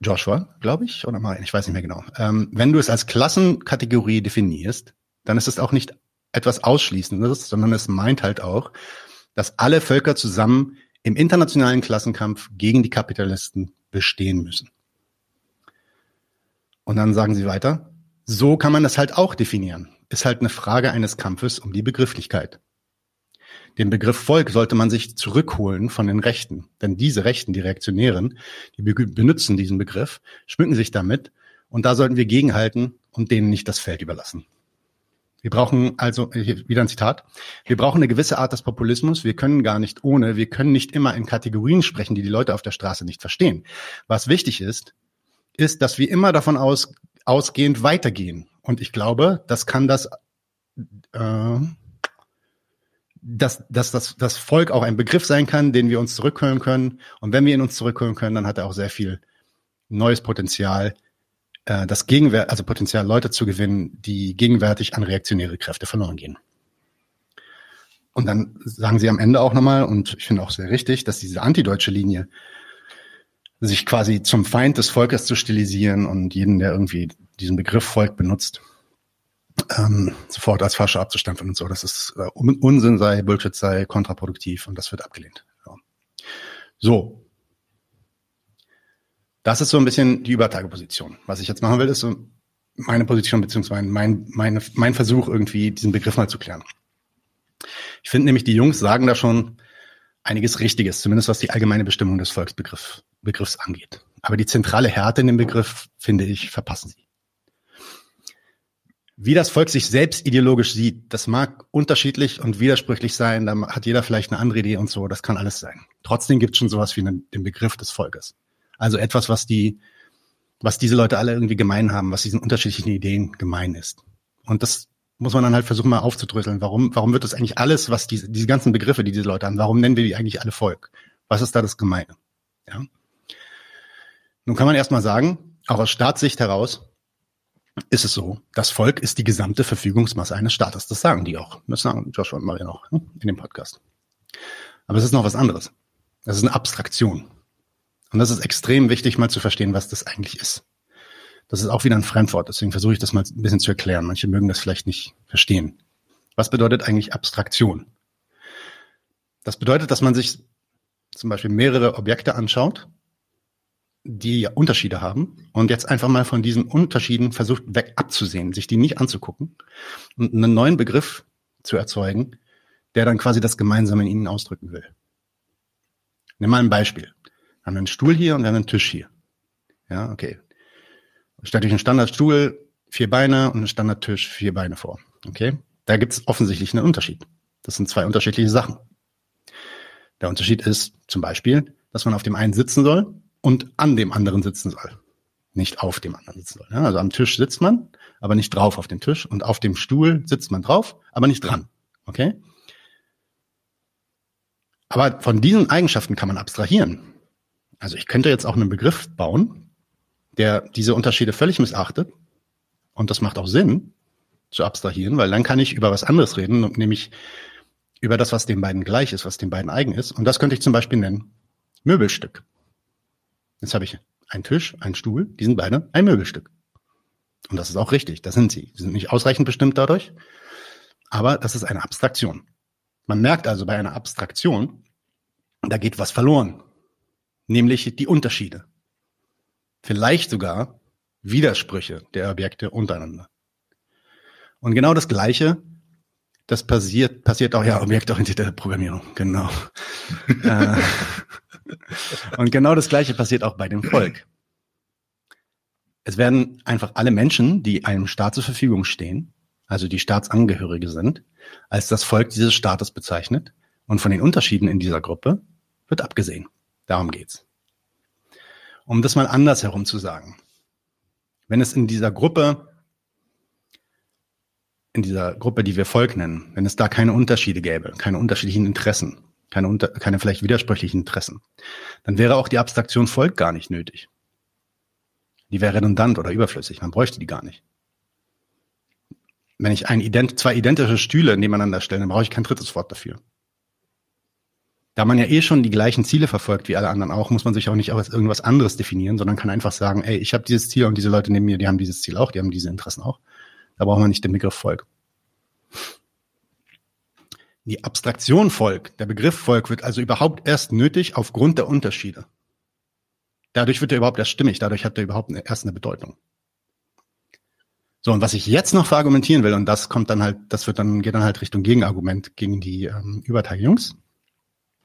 Joshua, glaube ich, oder mal, ich weiß nicht mehr genau. Ähm, wenn du es als Klassenkategorie definierst, dann ist es auch nicht etwas Ausschließendes, sondern es meint halt auch, dass alle Völker zusammen im internationalen Klassenkampf gegen die Kapitalisten bestehen müssen. Und dann sagen sie weiter, so kann man das halt auch definieren. Ist halt eine Frage eines Kampfes um die Begrifflichkeit. Den Begriff Volk sollte man sich zurückholen von den Rechten. Denn diese Rechten, die Reaktionären, die benutzen diesen Begriff, schmücken sich damit und da sollten wir gegenhalten und denen nicht das Feld überlassen. Wir brauchen also, wieder ein Zitat, wir brauchen eine gewisse Art des Populismus. Wir können gar nicht ohne, wir können nicht immer in Kategorien sprechen, die die Leute auf der Straße nicht verstehen. Was wichtig ist, ist, dass wir immer davon aus, ausgehend weitergehen. Und ich glaube, das kann das, äh, dass, dass das, das Volk auch ein Begriff sein kann, den wir uns zurückholen können. Und wenn wir ihn uns zurückholen können, dann hat er auch sehr viel neues Potenzial, äh, das Gegenwert, also Potenzial, Leute zu gewinnen, die gegenwärtig an reaktionäre Kräfte verloren gehen. Und dann sagen sie am Ende auch nochmal, und ich finde auch sehr richtig, dass diese antideutsche Linie, sich quasi zum Feind des Volkes zu stilisieren und jeden, der irgendwie diesen Begriff Volk benutzt, ähm, sofort als Fasche abzustempeln und so. Das ist äh, Unsinn sei, Bullshit sei, kontraproduktiv und das wird abgelehnt. Ja. So. Das ist so ein bisschen die Übertageposition. Was ich jetzt machen will, ist so meine Position beziehungsweise mein, meine, mein Versuch, irgendwie diesen Begriff mal zu klären. Ich finde nämlich, die Jungs sagen da schon einiges Richtiges, zumindest was die allgemeine Bestimmung des Volksbegriffs Begriffs angeht. Aber die zentrale Härte in dem Begriff, finde ich, verpassen sie. Wie das Volk sich selbst ideologisch sieht, das mag unterschiedlich und widersprüchlich sein. Da hat jeder vielleicht eine andere Idee und so. Das kann alles sein. Trotzdem gibt es schon sowas wie den Begriff des Volkes. Also etwas, was die, was diese Leute alle irgendwie gemein haben, was diesen unterschiedlichen Ideen gemein ist. Und das muss man dann halt versuchen mal aufzudröseln. Warum, warum wird das eigentlich alles, was diese, diese ganzen Begriffe, die diese Leute haben, warum nennen wir die eigentlich alle Volk? Was ist da das Gemeine? Ja. Nun kann man erstmal sagen, auch aus Staatssicht heraus, ist es so, das Volk ist die gesamte Verfügungsmasse eines Staates. Das sagen die auch. Das sagen Joshua und Maria noch ne, in dem Podcast. Aber es ist noch was anderes. Das ist eine Abstraktion. Und das ist extrem wichtig, mal zu verstehen, was das eigentlich ist. Das ist auch wieder ein Fremdwort, deswegen versuche ich das mal ein bisschen zu erklären. Manche mögen das vielleicht nicht verstehen. Was bedeutet eigentlich Abstraktion? Das bedeutet, dass man sich zum Beispiel mehrere Objekte anschaut die Unterschiede haben und jetzt einfach mal von diesen Unterschieden versucht weg abzusehen, sich die nicht anzugucken und einen neuen Begriff zu erzeugen, der dann quasi das Gemeinsame in ihnen ausdrücken will. Nimm mal ein Beispiel. Wir haben einen Stuhl hier und wir haben einen Tisch hier. Ja, okay. Stellt euch einen Standardstuhl, vier Beine und einen Standardtisch, vier Beine vor. Okay? Da gibt es offensichtlich einen Unterschied. Das sind zwei unterschiedliche Sachen. Der Unterschied ist zum Beispiel, dass man auf dem einen sitzen soll und an dem anderen sitzen soll. Nicht auf dem anderen sitzen soll. Also am Tisch sitzt man, aber nicht drauf auf dem Tisch. Und auf dem Stuhl sitzt man drauf, aber nicht dran. Okay? Aber von diesen Eigenschaften kann man abstrahieren. Also ich könnte jetzt auch einen Begriff bauen, der diese Unterschiede völlig missachtet. Und das macht auch Sinn zu abstrahieren, weil dann kann ich über was anderes reden, nämlich über das, was den beiden gleich ist, was den beiden eigen ist. Und das könnte ich zum Beispiel nennen Möbelstück. Jetzt habe ich einen Tisch, einen Stuhl, die sind beide ein Möbelstück. Und das ist auch richtig, das sind sie. Sie sind nicht ausreichend bestimmt dadurch, aber das ist eine Abstraktion. Man merkt also bei einer Abstraktion, da geht was verloren, nämlich die Unterschiede. Vielleicht sogar Widersprüche der Objekte untereinander. Und genau das Gleiche, das passiert, passiert auch ja objektorientierte Programmierung, genau. Äh, und genau das Gleiche passiert auch bei dem Volk. Es werden einfach alle Menschen, die einem Staat zur Verfügung stehen, also die Staatsangehörige sind, als das Volk dieses Staates bezeichnet und von den Unterschieden in dieser Gruppe wird abgesehen. Darum geht's. Um das mal anders herum zu sagen. Wenn es in dieser Gruppe, in dieser Gruppe, die wir Volk nennen, wenn es da keine Unterschiede gäbe, keine unterschiedlichen Interessen, keine, unter, keine vielleicht widersprüchlichen Interessen, dann wäre auch die Abstraktion Volk gar nicht nötig. Die wäre redundant oder überflüssig. Man bräuchte die gar nicht. Wenn ich ein ident zwei identische Stühle nebeneinander stelle, dann brauche ich kein drittes Wort dafür. Da man ja eh schon die gleichen Ziele verfolgt wie alle anderen auch, muss man sich auch nicht als irgendwas anderes definieren, sondern kann einfach sagen, ey, ich habe dieses Ziel und diese Leute neben mir, die haben dieses Ziel auch, die haben diese Interessen auch. Da braucht man nicht den Begriff Volk. Die Abstraktion Volk, der Begriff Volk wird also überhaupt erst nötig aufgrund der Unterschiede. Dadurch wird er überhaupt erst stimmig, dadurch hat er überhaupt erst eine Bedeutung. So, und was ich jetzt noch verargumentieren will, und das kommt dann halt, das wird dann, geht dann halt Richtung Gegenargument gegen die ähm, Übertagejungs.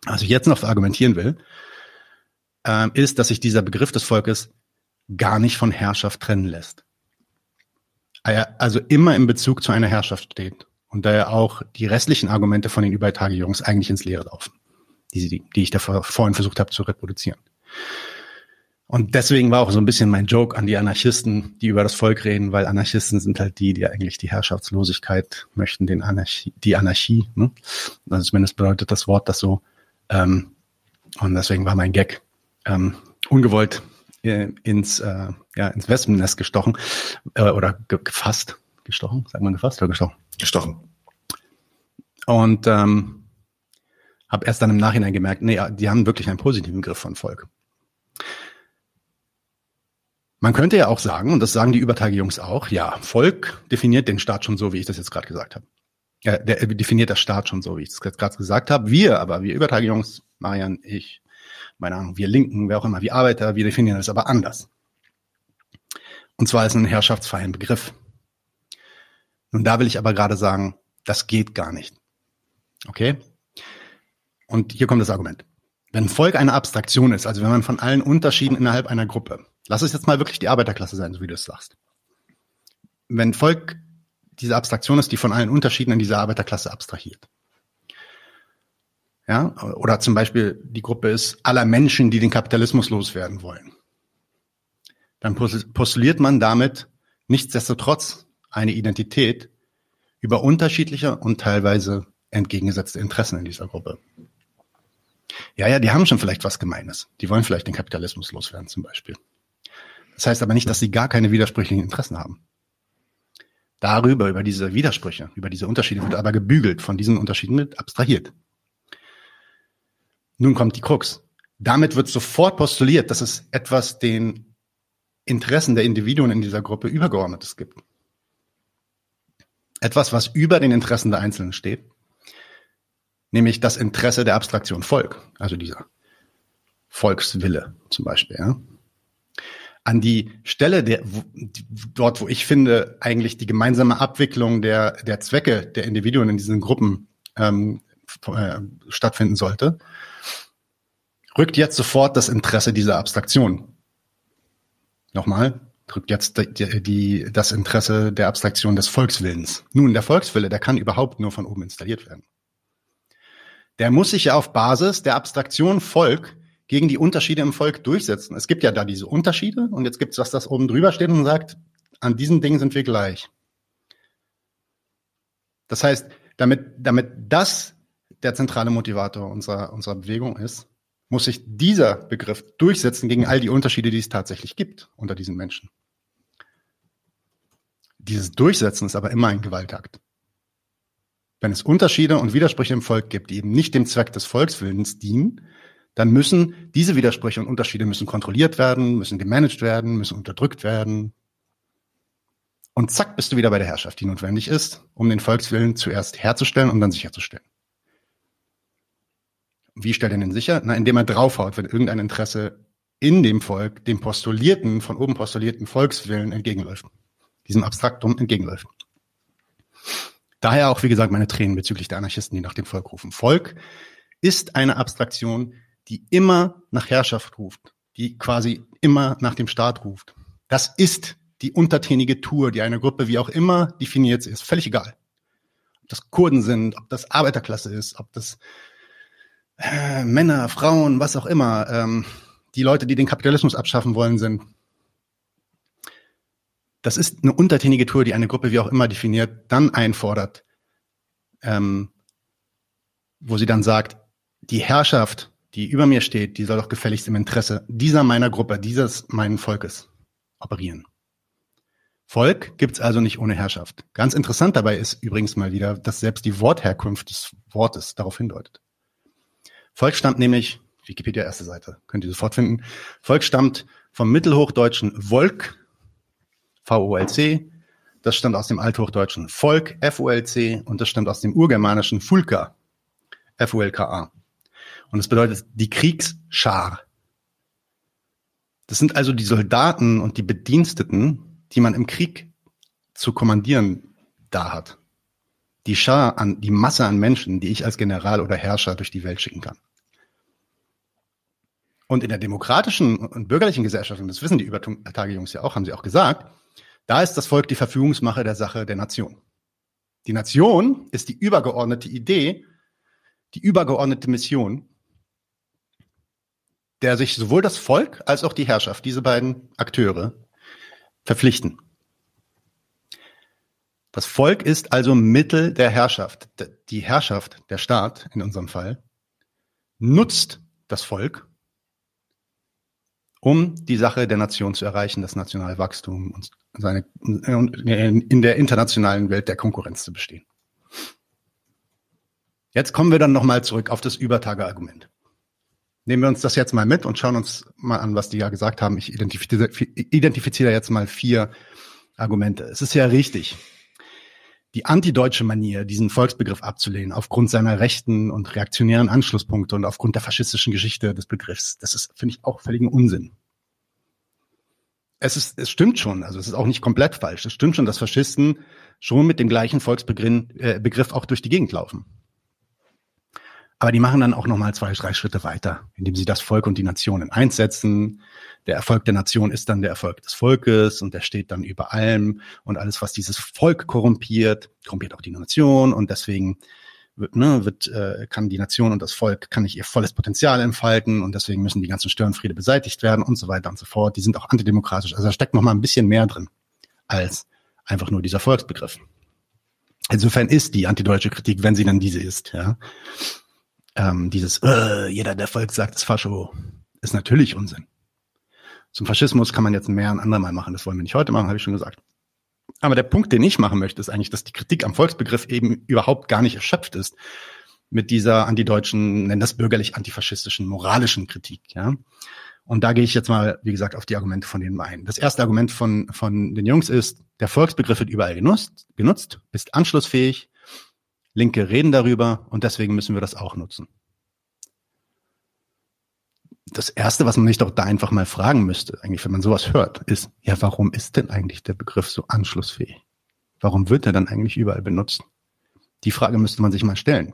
Was ich jetzt noch verargumentieren will, ähm, ist, dass sich dieser Begriff des Volkes gar nicht von Herrschaft trennen lässt. Also immer in Bezug zu einer Herrschaft steht. Und daher auch die restlichen Argumente von den Übertagejungs eigentlich ins Leere laufen, die, die, die ich da vorhin versucht habe zu reproduzieren. Und deswegen war auch so ein bisschen mein Joke an die Anarchisten, die über das Volk reden, weil Anarchisten sind halt die, die eigentlich die Herrschaftslosigkeit möchten, den Anarchie, die Anarchie. Ne? Also zumindest bedeutet das Wort das so. Ähm, und deswegen war mein Gag ähm, ungewollt äh, ins, äh, ja, ins Wespennest gestochen äh, oder ge gefasst. Gestochen? Sagt man gefasst oder gestochen? Gestochen. Und ähm, habe erst dann im Nachhinein gemerkt, nee, die haben wirklich einen positiven Griff von Volk. Man könnte ja auch sagen, und das sagen die Übertage-Jungs auch, ja, Volk definiert den Staat schon so, wie ich das jetzt gerade gesagt habe. Ja, der definiert das Staat schon so, wie ich das gerade gesagt habe. Wir aber, wir Übertage-Jungs, Marian, ich, meine Ahnung, wir Linken, wer auch immer, wir Arbeiter, wir definieren das aber anders. Und zwar ist ein herrschaftsfreien Begriff. Nun, da will ich aber gerade sagen, das geht gar nicht. Okay? Und hier kommt das Argument. Wenn Volk eine Abstraktion ist, also wenn man von allen Unterschieden innerhalb einer Gruppe Lass es jetzt mal wirklich die Arbeiterklasse sein, so wie du es sagst. Wenn Volk diese Abstraktion ist, die von allen Unterschieden in dieser Arbeiterklasse abstrahiert. Ja, oder zum Beispiel die Gruppe ist aller Menschen, die den Kapitalismus loswerden wollen. Dann postuliert man damit nichtsdestotrotz eine Identität über unterschiedliche und teilweise entgegengesetzte Interessen in dieser Gruppe. Ja, ja, die haben schon vielleicht was Gemeines. Die wollen vielleicht den Kapitalismus loswerden zum Beispiel. Das heißt aber nicht, dass sie gar keine widersprüchlichen Interessen haben. Darüber, über diese Widersprüche, über diese Unterschiede wird aber gebügelt, von diesen Unterschieden mit abstrahiert. Nun kommt die Krux. Damit wird sofort postuliert, dass es etwas den Interessen der Individuen in dieser Gruppe übergeordnetes gibt. Etwas, was über den Interessen der Einzelnen steht, nämlich das Interesse der Abstraktion Volk, also dieser Volkswille zum Beispiel. Ja? an die Stelle der, wo, dort, wo ich finde, eigentlich die gemeinsame Abwicklung der, der Zwecke der Individuen in diesen Gruppen ähm, äh, stattfinden sollte, rückt jetzt sofort das Interesse dieser Abstraktion. Nochmal, rückt jetzt die, die, das Interesse der Abstraktion des Volkswillens. Nun, der Volkswille, der kann überhaupt nur von oben installiert werden. Der muss sich ja auf Basis der Abstraktion Volk gegen die Unterschiede im Volk durchsetzen. Es gibt ja da diese Unterschiede und jetzt gibt es was, das oben drüber steht und sagt, an diesen Dingen sind wir gleich. Das heißt, damit, damit das der zentrale Motivator unserer, unserer Bewegung ist, muss sich dieser Begriff durchsetzen gegen all die Unterschiede, die es tatsächlich gibt unter diesen Menschen. Dieses Durchsetzen ist aber immer ein Gewaltakt. Wenn es Unterschiede und Widersprüche im Volk gibt, die eben nicht dem Zweck des Volkswillens dienen, dann müssen diese Widersprüche und Unterschiede müssen kontrolliert werden, müssen gemanagt werden, müssen unterdrückt werden. Und zack, bist du wieder bei der Herrschaft, die notwendig ist, um den Volkswillen zuerst herzustellen und dann sicherzustellen. Wie stellt er den sicher? Na, indem er draufhaut, wenn irgendein Interesse in dem Volk dem postulierten, von oben postulierten Volkswillen entgegenläuft. Diesem Abstraktum entgegenläuft. Daher auch, wie gesagt, meine Tränen bezüglich der Anarchisten, die nach dem Volk rufen. Volk ist eine Abstraktion, die immer nach Herrschaft ruft, die quasi immer nach dem Staat ruft. Das ist die untertänige Tour, die eine Gruppe wie auch immer definiert ist. Völlig egal. Ob das Kurden sind, ob das Arbeiterklasse ist, ob das äh, Männer, Frauen, was auch immer. Ähm, die Leute, die den Kapitalismus abschaffen wollen, sind. Das ist eine untertänige Tour, die eine Gruppe wie auch immer definiert, dann einfordert, ähm, wo sie dann sagt, die Herrschaft, die über mir steht, die soll doch gefälligst im Interesse dieser meiner Gruppe, dieses meinen Volkes operieren. Volk gibt's also nicht ohne Herrschaft. Ganz interessant dabei ist übrigens mal wieder, dass selbst die Wortherkunft des Wortes darauf hindeutet. Volk stammt nämlich, Wikipedia erste Seite, könnt ihr sofort finden. Volk stammt vom mittelhochdeutschen Volk, V-O-L-C. Das stammt aus dem althochdeutschen Volk, F-O-L-C. Und das stammt aus dem urgermanischen Fulka, F-O-L-K-A. Und das bedeutet die Kriegsschar. Das sind also die Soldaten und die Bediensteten, die man im Krieg zu kommandieren da hat die Schar an, die Masse an Menschen, die ich als General oder Herrscher durch die Welt schicken kann. Und in der demokratischen und bürgerlichen Gesellschaft, und das wissen die Übertage-Jungs ja auch, haben sie auch gesagt, da ist das Volk die Verfügungsmache der Sache der Nation. Die Nation ist die übergeordnete Idee, die übergeordnete Mission, der sich sowohl das Volk als auch die Herrschaft, diese beiden Akteure, verpflichten. Das Volk ist also Mittel der Herrschaft. Die Herrschaft, der Staat in unserem Fall, nutzt das Volk, um die Sache der Nation zu erreichen, das nationale Wachstum und seine, in der internationalen Welt der Konkurrenz zu bestehen. Jetzt kommen wir dann nochmal zurück auf das Übertageargument. Nehmen wir uns das jetzt mal mit und schauen uns mal an, was die ja gesagt haben. Ich identifiziere, identifiziere jetzt mal vier Argumente. Es ist ja richtig, die antideutsche Manier, diesen Volksbegriff abzulehnen, aufgrund seiner rechten und reaktionären Anschlusspunkte und aufgrund der faschistischen Geschichte des Begriffs, das ist, finde ich, auch völligen Unsinn. Es ist, es stimmt schon, also es ist auch nicht komplett falsch. Es stimmt schon, dass Faschisten schon mit dem gleichen Volksbegriff äh, Begriff auch durch die Gegend laufen. Aber die machen dann auch nochmal zwei, drei Schritte weiter, indem sie das Volk und die Nation in eins setzen. Der Erfolg der Nation ist dann der Erfolg des Volkes und der steht dann über allem. Und alles, was dieses Volk korrumpiert, korrumpiert auch die Nation. Und deswegen wird, ne, wird, äh, kann die Nation und das Volk kann nicht ihr volles Potenzial entfalten und deswegen müssen die ganzen Störenfriede beseitigt werden und so weiter und so fort. Die sind auch antidemokratisch. Also da steckt noch mal ein bisschen mehr drin als einfach nur dieser Volksbegriff. Insofern ist die antideutsche Kritik, wenn sie dann diese ist, ja, ähm, dieses, äh, jeder der Volk sagt, es Fascho, ist natürlich Unsinn. Zum Faschismus kann man jetzt mehr ein andermal machen. Das wollen wir nicht heute machen, habe ich schon gesagt. Aber der Punkt, den ich machen möchte, ist eigentlich, dass die Kritik am Volksbegriff eben überhaupt gar nicht erschöpft ist mit dieser antideutschen, nennen das bürgerlich antifaschistischen, moralischen Kritik, ja. Und da gehe ich jetzt mal, wie gesagt, auf die Argumente von denen ein. Das erste Argument von, von den Jungs ist, der Volksbegriff wird überall genutzt, genutzt, ist anschlussfähig, Linke reden darüber und deswegen müssen wir das auch nutzen. Das erste, was man sich doch da einfach mal fragen müsste, eigentlich, wenn man sowas hört, ist, ja, warum ist denn eigentlich der Begriff so anschlussfähig? Warum wird er dann eigentlich überall benutzt? Die Frage müsste man sich mal stellen.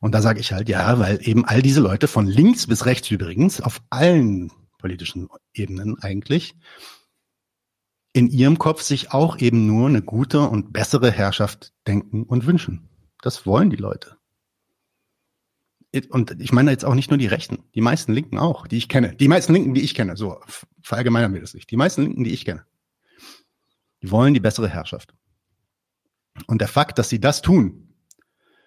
Und da sage ich halt, ja, weil eben all diese Leute von links bis rechts übrigens, auf allen politischen Ebenen eigentlich, in ihrem Kopf sich auch eben nur eine gute und bessere Herrschaft denken und wünschen. Das wollen die Leute. Und ich meine jetzt auch nicht nur die Rechten, die meisten Linken auch, die ich kenne. Die meisten Linken, die ich kenne, so verallgemeinern wir das nicht. Die meisten Linken, die ich kenne, die wollen die bessere Herrschaft. Und der Fakt, dass sie das tun,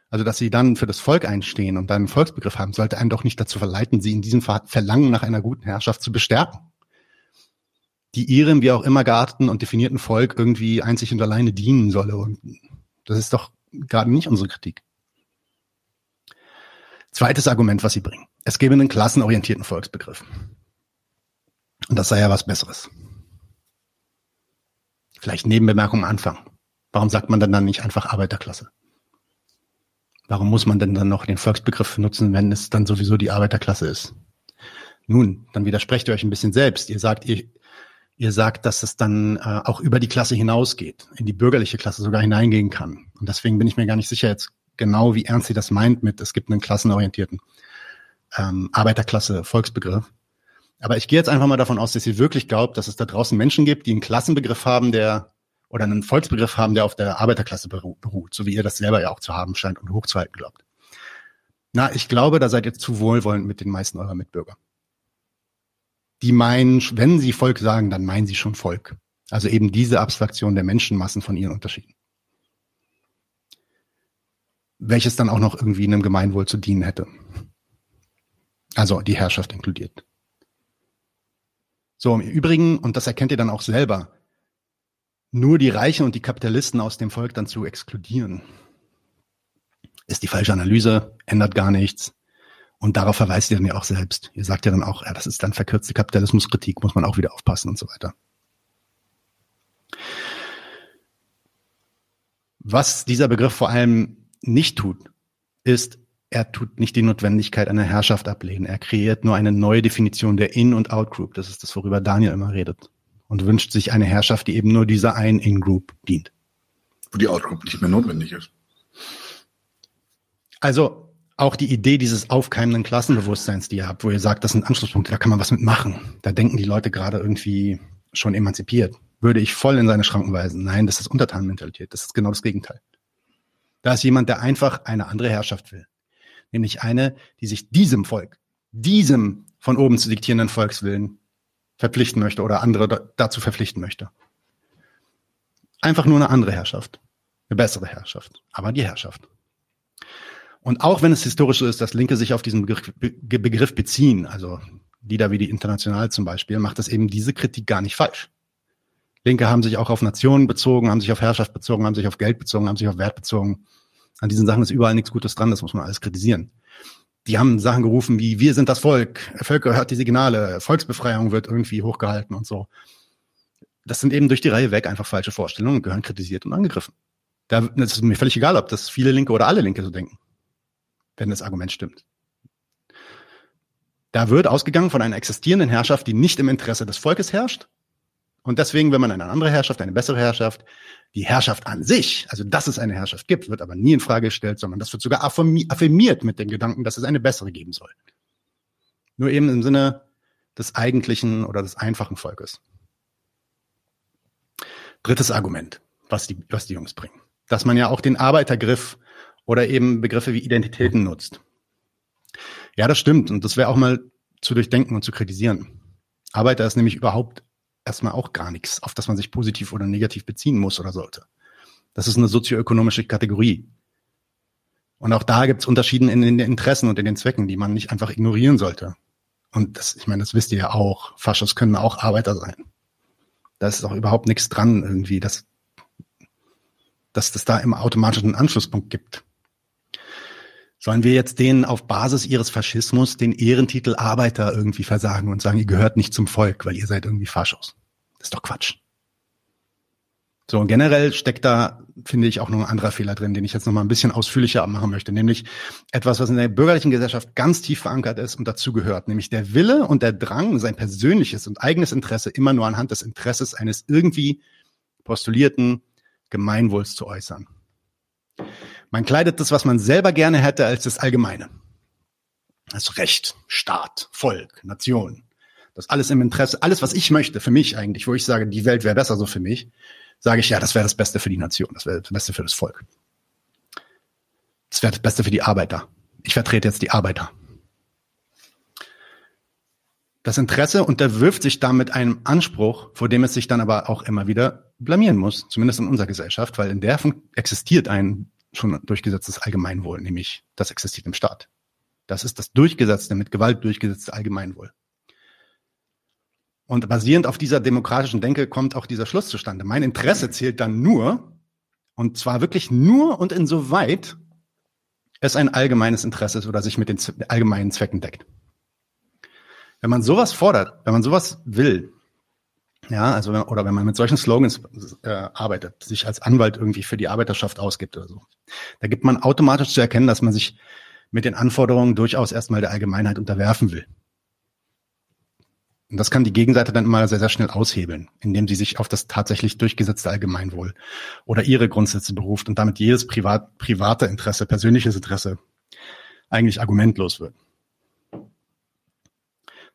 also dass sie dann für das Volk einstehen und dann einen Volksbegriff haben, sollte einen doch nicht dazu verleiten, sie in diesem Verlangen nach einer guten Herrschaft zu bestärken die ihrem wie auch immer gearteten und definierten Volk irgendwie einzig und alleine dienen solle. Und das ist doch gerade nicht unsere Kritik. Zweites Argument, was sie bringen. Es gäbe einen klassenorientierten Volksbegriff. Und das sei ja was Besseres. Vielleicht Nebenbemerkung am Anfang. Warum sagt man dann dann nicht einfach Arbeiterklasse? Warum muss man denn dann noch den Volksbegriff nutzen, wenn es dann sowieso die Arbeiterklasse ist? Nun, dann widersprecht ihr euch ein bisschen selbst. Ihr sagt, ihr, ihr sagt, dass es dann äh, auch über die Klasse hinausgeht, in die bürgerliche Klasse sogar hineingehen kann. Und deswegen bin ich mir gar nicht sicher jetzt genau, wie ernst sie das meint mit, es gibt einen klassenorientierten ähm, Arbeiterklasse Volksbegriff. Aber ich gehe jetzt einfach mal davon aus, dass sie wirklich glaubt, dass es da draußen Menschen gibt, die einen Klassenbegriff haben, der oder einen Volksbegriff haben, der auf der Arbeiterklasse beruht, so wie ihr das selber ja auch zu haben scheint und hochzuhalten glaubt. Na, ich glaube, da seid ihr zu wohlwollend mit den meisten eurer Mitbürger. Die meinen, wenn sie Volk sagen, dann meinen sie schon Volk. Also eben diese Abstraktion der Menschenmassen von ihren Unterschieden. Welches dann auch noch irgendwie einem Gemeinwohl zu dienen hätte. Also die Herrschaft inkludiert. So, im Übrigen, und das erkennt ihr dann auch selber, nur die Reichen und die Kapitalisten aus dem Volk dann zu exkludieren, ist die falsche Analyse, ändert gar nichts. Und darauf verweist ihr dann ja auch selbst. Ihr sagt ja dann auch, ja, das ist dann verkürzte Kapitalismuskritik, muss man auch wieder aufpassen und so weiter. Was dieser Begriff vor allem nicht tut, ist, er tut nicht die Notwendigkeit einer Herrschaft ablehnen. Er kreiert nur eine neue Definition der In- und Out-Group. Das ist das, worüber Daniel immer redet und wünscht sich eine Herrschaft, die eben nur dieser einen In-Group dient. Wo die Out-Group nicht mehr notwendig ist. Also auch die Idee dieses aufkeimenden Klassenbewusstseins, die ihr habt, wo ihr sagt, das sind Anschlusspunkte, da kann man was mitmachen. Da denken die Leute gerade irgendwie schon emanzipiert. Würde ich voll in seine Schranken weisen. Nein, das ist Untertanenmentalität. Das ist genau das Gegenteil. Da ist jemand, der einfach eine andere Herrschaft will. Nämlich eine, die sich diesem Volk, diesem von oben zu diktierenden Volkswillen verpflichten möchte oder andere dazu verpflichten möchte. Einfach nur eine andere Herrschaft. Eine bessere Herrschaft. Aber die Herrschaft. Und auch wenn es historisch so ist, dass Linke sich auf diesen Begriff, beziehen, also Lieder wie die International zum Beispiel, macht das eben diese Kritik gar nicht falsch. Linke haben sich auch auf Nationen bezogen, haben sich auf Herrschaft bezogen, haben sich auf Geld bezogen, haben sich auf Wert bezogen. An diesen Sachen ist überall nichts Gutes dran, das muss man alles kritisieren die haben Sachen gerufen wie, wir sind das Volk, Völker hört die Signale, Volksbefreiung wird irgendwie hochgehalten und so. Das sind eben durch die Reihe weg einfach falsche Vorstellungen und gehören kritisiert und angegriffen. Da ist mir völlig egal, ob das viele Linke oder alle Linke so denken, wenn das Argument stimmt. Da wird ausgegangen von einer existierenden Herrschaft, die nicht im Interesse des Volkes herrscht. Und deswegen, wenn man eine andere Herrschaft, eine bessere Herrschaft, die Herrschaft an sich, also dass es eine Herrschaft gibt, wird aber nie in Frage gestellt, sondern das wird sogar affirmiert mit dem Gedanken, dass es eine bessere geben soll. Nur eben im Sinne des eigentlichen oder des einfachen Volkes. Drittes Argument, was die, was die Jungs bringen. Dass man ja auch den Arbeitergriff oder eben Begriffe wie Identitäten nutzt. Ja, das stimmt. Und das wäre auch mal zu durchdenken und zu kritisieren. Arbeiter ist nämlich überhaupt erstmal auch gar nichts, auf das man sich positiv oder negativ beziehen muss oder sollte. Das ist eine sozioökonomische Kategorie. Und auch da gibt es Unterschiede in den Interessen und in den Zwecken, die man nicht einfach ignorieren sollte. Und das, ich meine, das wisst ihr ja auch. Faschos können auch Arbeiter sein. Da ist auch überhaupt nichts dran irgendwie, dass, dass das da immer automatisch einen Anschlusspunkt gibt. Sollen wir jetzt denen auf Basis ihres Faschismus den Ehrentitel Arbeiter irgendwie versagen und sagen, ihr gehört nicht zum Volk, weil ihr seid irgendwie Faschos? Das ist doch Quatsch. So, und generell steckt da, finde ich, auch noch ein anderer Fehler drin, den ich jetzt noch mal ein bisschen ausführlicher machen möchte, nämlich etwas, was in der bürgerlichen Gesellschaft ganz tief verankert ist und dazu gehört, nämlich der Wille und der Drang, sein persönliches und eigenes Interesse immer nur anhand des Interesses eines irgendwie postulierten Gemeinwohls zu äußern. Man kleidet das, was man selber gerne hätte, als das Allgemeine. Also Recht, Staat, Volk, Nation. Das alles im Interesse, alles, was ich möchte, für mich eigentlich, wo ich sage, die Welt wäre besser so für mich, sage ich, ja, das wäre das Beste für die Nation, das wäre das Beste für das Volk. Das wäre das Beste für die Arbeiter. Ich vertrete jetzt die Arbeiter. Das Interesse unterwirft sich damit einem Anspruch, vor dem es sich dann aber auch immer wieder blamieren muss, zumindest in unserer Gesellschaft, weil in der existiert ein schon durchgesetztes Allgemeinwohl, nämlich das existiert im Staat. Das ist das durchgesetzte, mit Gewalt durchgesetzte Allgemeinwohl. Und basierend auf dieser demokratischen Denke kommt auch dieser Schluss zustande. Mein Interesse zählt dann nur, und zwar wirklich nur und insoweit es ein allgemeines Interesse ist oder sich mit den allgemeinen Zwecken deckt. Wenn man sowas fordert, wenn man sowas will, Ja, also oder wenn man mit solchen Slogans äh, arbeitet, sich als Anwalt irgendwie für die Arbeiterschaft ausgibt oder so, da gibt man automatisch zu erkennen, dass man sich mit den Anforderungen durchaus erstmal der Allgemeinheit unterwerfen will. Und das kann die Gegenseite dann immer sehr, sehr schnell aushebeln, indem sie sich auf das tatsächlich durchgesetzte Allgemeinwohl oder ihre Grundsätze beruft und damit jedes privat, private Interesse, persönliches Interesse eigentlich argumentlos wird.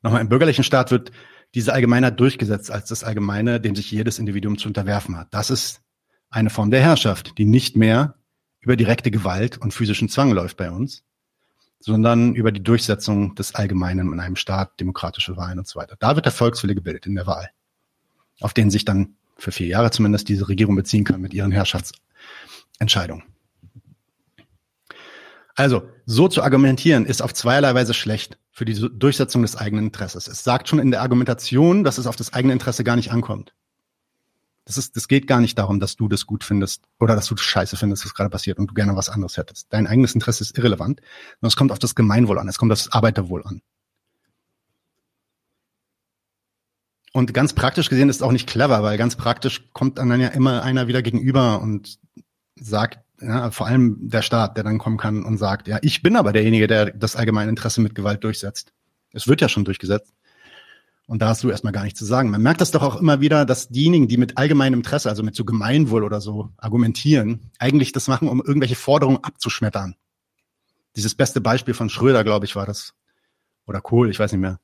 Nochmal, im bürgerlichen Staat wird diese Allgemeinheit durchgesetzt als das Allgemeine, dem sich jedes Individuum zu unterwerfen hat. Das ist eine Form der Herrschaft, die nicht mehr über direkte Gewalt und physischen Zwang läuft bei uns, sondern über die Durchsetzung des Allgemeinen in einem Staat, demokratische Wahlen und so weiter. Da wird der Volkswille gebildet in der Wahl, auf den sich dann für vier Jahre zumindest diese Regierung beziehen kann mit ihren Herrschaftsentscheidungen. Also, so zu argumentieren ist auf zweierlei Weise schlecht für die Durchsetzung des eigenen Interesses. Es sagt schon in der Argumentation, dass es auf das eigene Interesse gar nicht ankommt. Das ist, das geht gar nicht darum, dass du das gut findest oder dass du das scheiße findest, was gerade passiert und du gerne was anderes hättest. Dein eigenes Interesse ist irrelevant, sondern es kommt auf das Gemeinwohl an, es kommt auf das Arbeiterwohl an. Und ganz praktisch gesehen ist es auch nicht clever, weil ganz praktisch kommt dann ja immer einer wieder gegenüber und sagt, ja, vor allem der Staat, der dann kommen kann und sagt, ja, ich bin aber derjenige, der das allgemeine Interesse mit Gewalt durchsetzt. Es wird ja schon durchgesetzt. Und da hast du erstmal gar nichts zu sagen. Man merkt das doch auch immer wieder, dass diejenigen, die mit allgemeinem Interesse, also mit so Gemeinwohl oder so argumentieren, eigentlich das machen, um irgendwelche Forderungen abzuschmettern. Dieses beste Beispiel von Schröder, glaube ich, war das. Oder Kohl, ich weiß nicht mehr.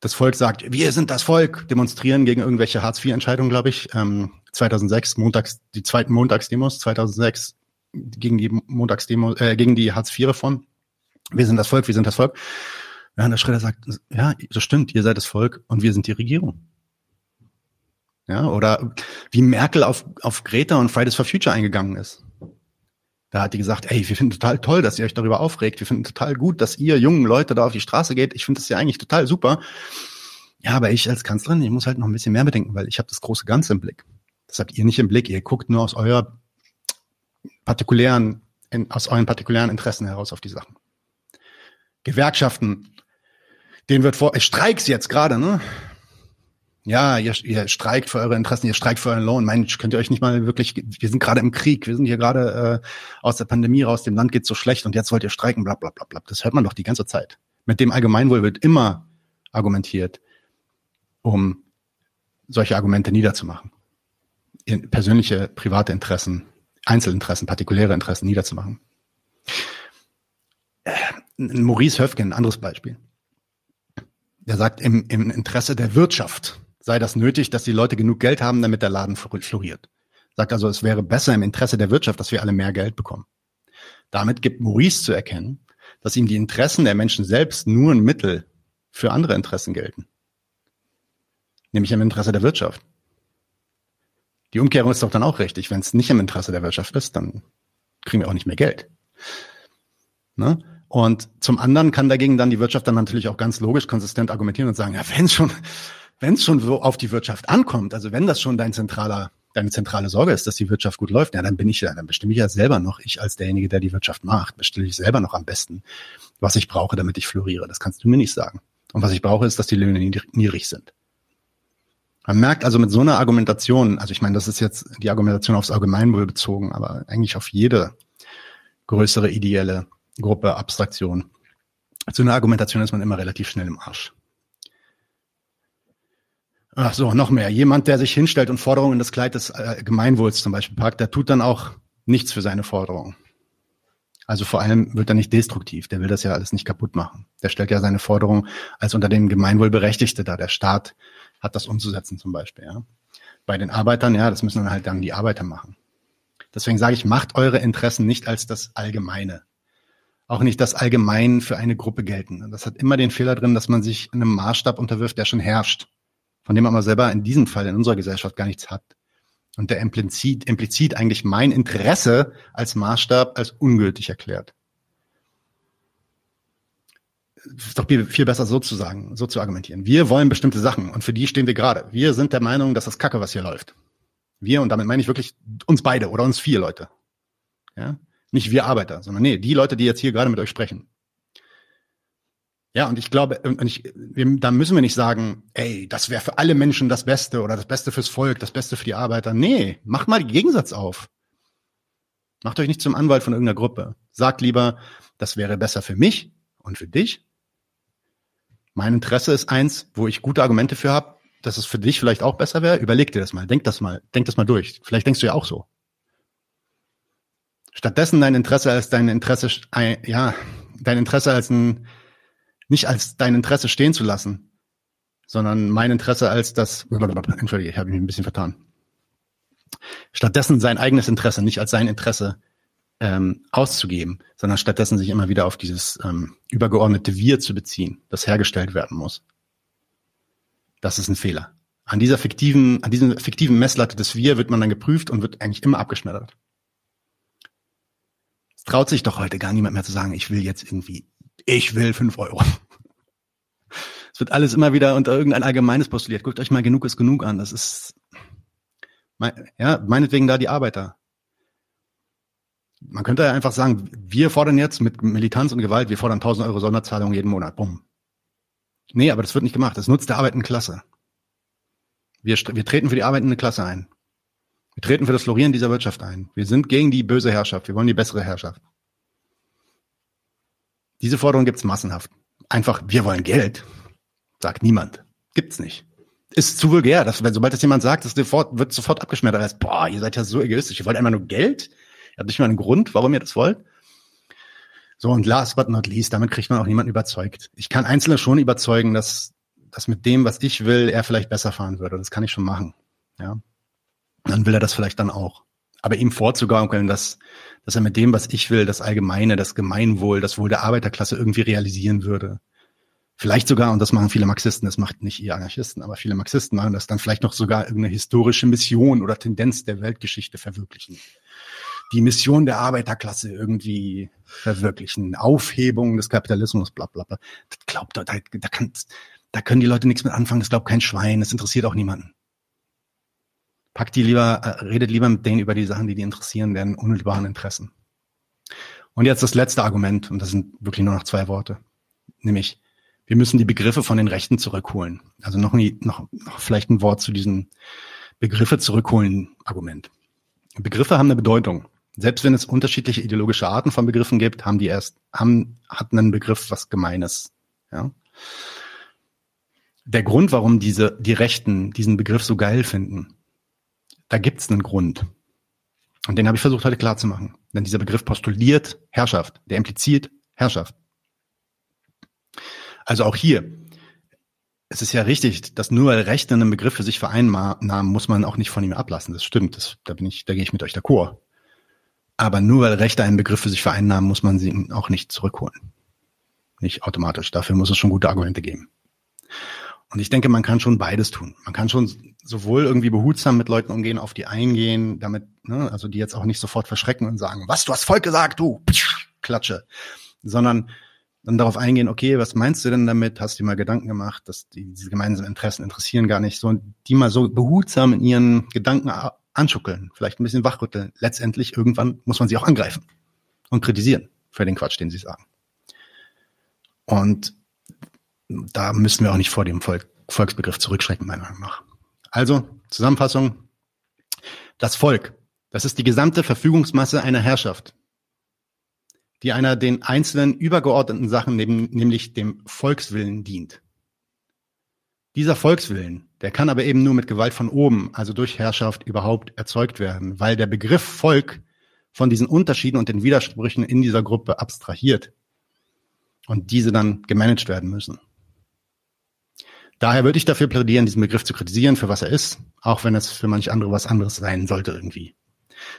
Das Volk sagt, wir sind das Volk, demonstrieren gegen irgendwelche Hartz-IV-Entscheidungen, glaube ich. Ähm, 2006, montags, die zweiten Montagsdemos, 2006 gegen die Montagsdemo, äh, gegen die Hartz-IV-Reform. Wir sind das Volk, wir sind das Volk. Ja, und der Schröder sagt, ja, das stimmt, ihr seid das Volk und wir sind die Regierung. Ja, oder wie Merkel auf, auf Greta und Fridays for Future eingegangen ist. Da hat die gesagt, ey, wir finden total toll, dass ihr euch darüber aufregt. Wir finden total gut, dass ihr jungen Leute da auf die Straße geht. Ich finde das ja eigentlich total super. Ja, aber ich als Kanzlerin, ich muss halt noch ein bisschen mehr bedenken, weil ich habe das große Ganze im Blick. Das habt ihr nicht im Blick. Ihr guckt nur aus eurer partikulären, aus euren partikulären Interessen heraus auf die Sachen. Gewerkschaften, denen wird vor, Streiks jetzt gerade, ne? Ja, ihr, ihr streikt für eure Interessen, ihr streikt für euren Lohn. Mensch, könnt ihr euch nicht mal wirklich, wir sind gerade im Krieg, wir sind hier gerade äh, aus der Pandemie raus, dem Land geht's so schlecht und jetzt wollt ihr streiken, bla bla bla bla. Das hört man doch die ganze Zeit. Mit dem Allgemeinwohl wird immer argumentiert, um solche Argumente niederzumachen persönliche, private Interessen, Einzelinteressen, partikuläre Interessen niederzumachen. Äh, Maurice Höfgen, ein anderes Beispiel. Der sagt, im, im Interesse der Wirtschaft sei das nötig, dass die Leute genug Geld haben, damit der Laden floriert. Sagt also, es wäre besser im Interesse der Wirtschaft, dass wir alle mehr Geld bekommen. Damit gibt Maurice zu erkennen, dass ihm die Interessen der Menschen selbst nur ein Mittel für andere Interessen gelten. Nämlich im Interesse der Wirtschaft. Die Umkehrung ist doch dann auch richtig. Wenn es nicht im Interesse der Wirtschaft ist, dann kriegen wir auch nicht mehr Geld. Ne? Und zum anderen kann dagegen dann die Wirtschaft dann natürlich auch ganz logisch konsistent argumentieren und sagen, ja, wenn schon, wenn es schon so auf die Wirtschaft ankommt, also wenn das schon dein zentraler, deine zentrale Sorge ist, dass die Wirtschaft gut läuft, ja, dann bin ich ja, dann bestimme ich ja selber noch, ich als derjenige, der die Wirtschaft macht, bestimme ich selber noch am besten, was ich brauche, damit ich floriere. Das kannst du mir nicht sagen. Und was ich brauche, ist, dass die Löhne niedrig sind. Man merkt also mit so einer Argumentation, also ich meine, das ist jetzt die Argumentation aufs Allgemeinwohl bezogen, aber eigentlich auf jede größere ideelle Gruppe, Abstraktion. So eine Argumentation ist man immer relativ schnell im Arsch. Ach so, noch mehr. Jemand, der sich hinstellt und Forderungen in das Kleid des äh, Gemeinwohls zum Beispiel packt, der tut dann auch nichts für seine Forderungen. Also vor allem wird er nicht destruktiv. Der will das ja alles nicht kaputt machen. Der stellt ja seine Forderungen als unter dem Gemeinwohl Berechtigte dar. Der Staat hat, das umzusetzen zum Beispiel. Ja. Bei den Arbeitern, ja, das müssen dann halt dann die Arbeiter machen. Deswegen sage ich, macht eure Interessen nicht als das Allgemeine. Auch nicht das Allgemein für eine Gruppe gelten. Das hat immer den Fehler drin, dass man sich einem Maßstab unterwirft, der schon herrscht, von dem man aber selber in diesem Fall in unserer Gesellschaft gar nichts hat. Und der implizit, implizit eigentlich mein Interesse als Maßstab als ungültig erklärt ist doch viel besser so zu sagen, so zu argumentieren. Wir wollen bestimmte Sachen und für die stehen wir gerade. Wir sind der Meinung, dass das Kacke, was hier läuft. Wir, und damit meine ich wirklich uns beide oder uns vier Leute. Ja? Nicht wir Arbeiter, sondern nee, die Leute, die jetzt hier gerade mit euch sprechen. Ja, und ich glaube, und ich, da müssen wir nicht sagen, ey, das wäre für alle Menschen das Beste oder das Beste fürs Volk, das Beste für die Arbeiter. Nee, macht mal den Gegensatz auf. Macht euch nicht zum Anwalt von irgendeiner Gruppe. Sagt lieber, das wäre besser für mich und für dich. Mein Interesse ist eins, wo ich gute Argumente für habe, dass es für dich vielleicht auch besser wäre. Überleg dir das mal, denk das mal, denk das mal durch. Vielleicht denkst du ja auch so. Stattdessen dein Interesse als dein Interesse, ja, dein Interesse als ein nicht als dein Interesse stehen zu lassen, sondern mein Interesse als das, entschuldige, ich habe mich ein bisschen vertan. Stattdessen sein eigenes Interesse, nicht als sein Interesse ähm, auszugeben, sondern stattdessen sich immer wieder auf dieses ähm, übergeordnete Wir zu beziehen, das hergestellt werden muss. Das ist ein Fehler. An dieser fiktiven, an diesem fiktiven Messlatte des Wir wird man dann geprüft und wird eigentlich immer abgeschmettert. Es traut sich doch heute gar niemand mehr zu sagen, ich will jetzt irgendwie ich will fünf Euro. Es wird alles immer wieder unter irgendein allgemeines postuliert. Guckt euch mal genug ist genug an. Das ist, ja, meinetwegen da die Arbeiter. Man könnte einfach sagen, wir fordern jetzt mit Militanz und Gewalt, wir fordern 1000 Euro Sonderzahlung jeden Monat. Bumm. Nee, aber das wird nicht gemacht. Das nutzt der arbeitende Klasse. Wir, wir treten für die arbeitende Klasse ein. Wir treten für das Florieren dieser Wirtschaft ein. Wir sind gegen die böse Herrschaft. Wir wollen die bessere Herrschaft. Diese Forderung gibt's massenhaft. Einfach, wir wollen Geld, sagt niemand. Gibt's nicht. Ist zu vulgär, dass, wenn, sobald das jemand sagt, das sofort, wird sofort abgeschmettert. Heißt, boah, ihr seid ja so egoistisch. Ihr wollt einfach nur Geld. Ihr habt nicht mal einen Grund, warum ihr das wollt. So, und last but not least, damit kriegt man auch niemanden überzeugt. Ich kann Einzelne schon überzeugen, dass, dass mit dem, was ich will, er vielleicht besser fahren würde. Das kann ich schon machen. Ja. Dann will er das vielleicht dann auch. Aber ihm vorzugaukeln, dass, dass er mit dem, was ich will, das Allgemeine, das Gemeinwohl, das Wohl der Arbeiterklasse irgendwie realisieren würde. Vielleicht sogar, und das machen viele Marxisten, das macht nicht ihr Anarchisten, aber viele Marxisten machen das dann vielleicht noch sogar irgendeine historische Mission oder Tendenz der Weltgeschichte verwirklichen. Die Mission der Arbeiterklasse irgendwie verwirklichen. Aufhebung des Kapitalismus, bla bla bla. Das glaubt, da, da, kann, da können die Leute nichts mit anfangen, das glaubt kein Schwein, das interessiert auch niemanden. Packt die lieber, äh, redet lieber mit denen über die Sachen, die die interessieren, deren unmittelbaren Interessen. Und jetzt das letzte Argument, und das sind wirklich nur noch zwei Worte, nämlich wir müssen die Begriffe von den Rechten zurückholen. Also noch, nie, noch, noch vielleicht ein Wort zu diesem Begriffe zurückholen Argument. Begriffe haben eine Bedeutung. Selbst wenn es unterschiedliche ideologische Arten von Begriffen gibt, haben die erst, haben, hat einen Begriff was Gemeines. Ja? Der Grund, warum diese, die Rechten diesen Begriff so geil finden, da gibt es einen Grund. Und den habe ich versucht heute klar zu machen. Denn dieser Begriff postuliert Herrschaft, der impliziert Herrschaft. Also auch hier, es ist ja richtig, dass nur weil Rechte einen Begriff für sich vereinnahmen, muss man auch nicht von ihm ablassen. Das stimmt, das, da bin ich, da gehe ich mit euch d'accord. Aber nur weil Rechte einen Begriff für sich vereinnahmen, muss man sie auch nicht zurückholen. Nicht automatisch. Dafür muss es schon gute Argumente geben. Und ich denke, man kann schon beides tun. Man kann schon sowohl irgendwie behutsam mit Leuten umgehen, auf die eingehen, damit, ne, also die jetzt auch nicht sofort verschrecken und sagen, was, du hast Volk gesagt, du, klatsche, sondern dann darauf eingehen, okay, was meinst du denn damit? Hast du dir mal Gedanken gemacht, dass die, diese gemeinsamen Interessen interessieren gar nicht so und die mal so behutsam in ihren Gedanken anschuckeln, vielleicht ein bisschen wachrütteln. Letztendlich irgendwann muss man sie auch angreifen und kritisieren für den Quatsch, den sie sagen. Und da müssen wir auch nicht vor dem Volk, Volksbegriff zurückschrecken, meiner Meinung nach. Also, Zusammenfassung. Das Volk, das ist die gesamte Verfügungsmasse einer Herrschaft, die einer den einzelnen übergeordneten Sachen, neben, nämlich dem Volkswillen dient. Dieser Volkswillen, der kann aber eben nur mit Gewalt von oben, also durch Herrschaft, überhaupt erzeugt werden, weil der Begriff Volk von diesen Unterschieden und den Widersprüchen in dieser Gruppe abstrahiert und diese dann gemanagt werden müssen. Daher würde ich dafür plädieren, diesen Begriff zu kritisieren, für was er ist, auch wenn es für manch andere was anderes sein sollte irgendwie.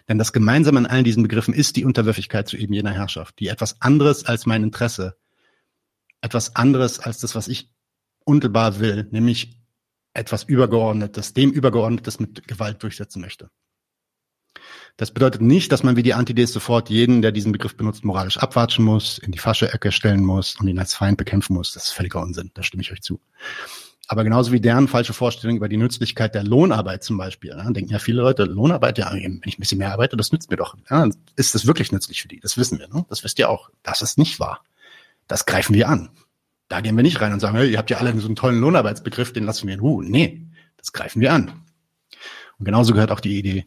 Denn das Gemeinsame an allen diesen Begriffen ist die Unterwürfigkeit zu eben jener Herrschaft, die etwas anderes als mein Interesse, etwas anderes als das, was ich unmittelbar will, nämlich etwas Übergeordnetes, dem Übergeordnetes mit Gewalt durchsetzen möchte. Das bedeutet nicht, dass man wie die Antides sofort jeden, der diesen Begriff benutzt, moralisch abwatschen muss, in die Fasche-Ecke stellen muss und ihn als Feind bekämpfen muss. Das ist völliger Unsinn, da stimme ich euch zu. Aber genauso wie deren falsche Vorstellung über die Nützlichkeit der Lohnarbeit zum Beispiel. Ja, denken ja viele Leute, Lohnarbeit, ja, wenn ich ein bisschen mehr arbeite, das nützt mir doch. Ja, ist das wirklich nützlich für die? Das wissen wir. Ne? Das wisst ihr auch. Das ist nicht wahr. Das greifen wir an. Da gehen wir nicht rein und sagen, hey, ihr habt ja alle so einen tollen Lohnarbeitsbegriff, den lassen wir in Ruhe. Nee, das greifen wir an. Und genauso gehört auch die Idee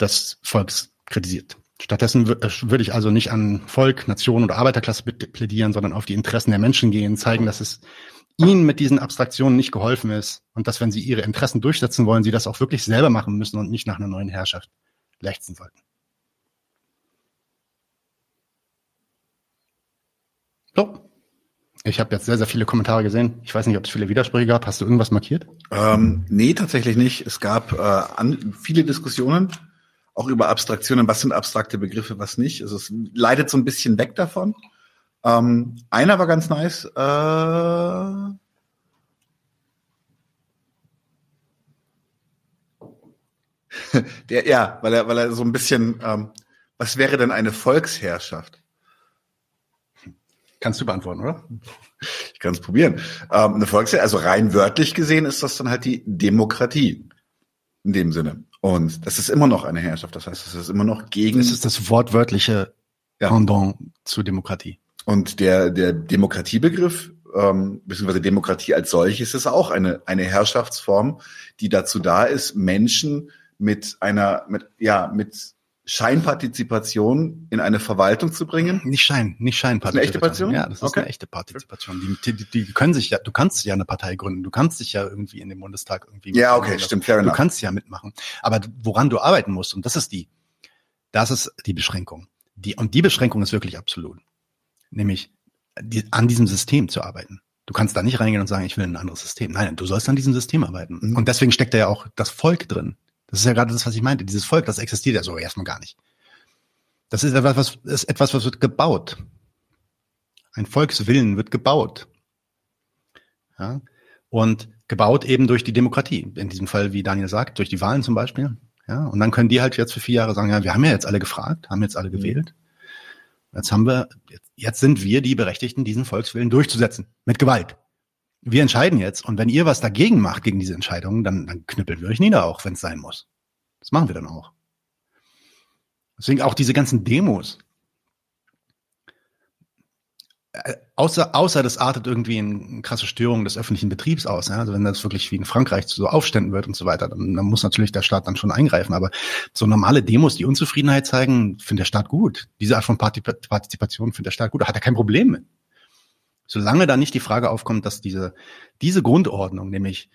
des Volks kritisiert. Stattdessen äh, würde ich also nicht an Volk, Nation oder Arbeiterklasse plädieren, sondern auf die Interessen der Menschen gehen, zeigen, dass es ihnen mit diesen Abstraktionen nicht geholfen ist und dass, wenn sie ihre Interessen durchsetzen wollen, sie das auch wirklich selber machen müssen und nicht nach einer neuen Herrschaft lechzen sollten. So. Ich habe jetzt sehr, sehr viele Kommentare gesehen. Ich weiß nicht, ob es viele Widersprüche gab. Hast du irgendwas markiert? Ähm, nee, tatsächlich nicht. Es gab äh, an, viele Diskussionen auch über Abstraktionen, was sind abstrakte Begriffe, was nicht. Also es leidet so ein bisschen weg davon. Ähm, einer war ganz nice. Äh, der, ja, weil er, weil er so ein bisschen, ähm, was wäre denn eine Volksherrschaft? Kannst du beantworten, oder? Ich kann es probieren. Ähm, eine Volksherrschaft, also rein wörtlich gesehen ist das dann halt die Demokratie in dem Sinne. Und das ist immer noch eine Herrschaft. Das heißt, es ist immer noch gegen. Das ist das wortwörtliche ja. Pendant zur Demokratie. Und der, der Demokratiebegriff, ähm, beziehungsweise Demokratie als solches, ist auch eine, eine Herrschaftsform, die dazu da ist, Menschen mit einer, mit, ja, mit Scheinpartizipation in eine Verwaltung zu bringen? Nicht Schein, nicht Scheinpartizipation. Eine echte Partizipation? Ja, das ist okay. eine echte Partizipation. Die, die, die können sich ja, du kannst ja eine Partei gründen, du kannst dich ja irgendwie in den Bundestag irgendwie. Ja, okay, stimmt, fair Du kannst ja mitmachen. Aber woran du arbeiten musst, und das ist die, das ist die Beschränkung. Die, und die Beschränkung ist wirklich absolut. Nämlich, die, an diesem System zu arbeiten. Du kannst da nicht reingehen und sagen, ich will ein anderes System. Nein, du sollst an diesem System arbeiten. Mhm. Und deswegen steckt da ja auch das Volk drin. Das ist ja gerade das, was ich meinte. Dieses Volk, das existiert ja so erstmal gar nicht. Das ist etwas, was ist etwas, was wird gebaut. Ein Volkswillen wird gebaut. Ja? Und gebaut eben durch die Demokratie. In diesem Fall, wie Daniel sagt, durch die Wahlen zum Beispiel. Ja? Und dann können die halt jetzt für vier Jahre sagen, ja, wir haben ja jetzt alle gefragt, haben jetzt alle mhm. gewählt. Jetzt haben wir, jetzt sind wir die Berechtigten, diesen Volkswillen durchzusetzen. Mit Gewalt wir entscheiden jetzt und wenn ihr was dagegen macht gegen diese Entscheidungen, dann, dann knüppeln wir euch nieder auch, wenn es sein muss. Das machen wir dann auch. Deswegen auch diese ganzen Demos. Außer, außer das artet irgendwie in krasse Störungen des öffentlichen Betriebs aus. Ja? Also wenn das wirklich wie in Frankreich zu so Aufständen wird und so weiter, dann, dann muss natürlich der Staat dann schon eingreifen. Aber so normale Demos, die Unzufriedenheit zeigen, findet der Staat gut. Diese Art von Partizipation findet der Staat gut. Da hat er kein Problem mit. Solange da nicht die Frage aufkommt, dass diese, diese Grundordnung, nämlich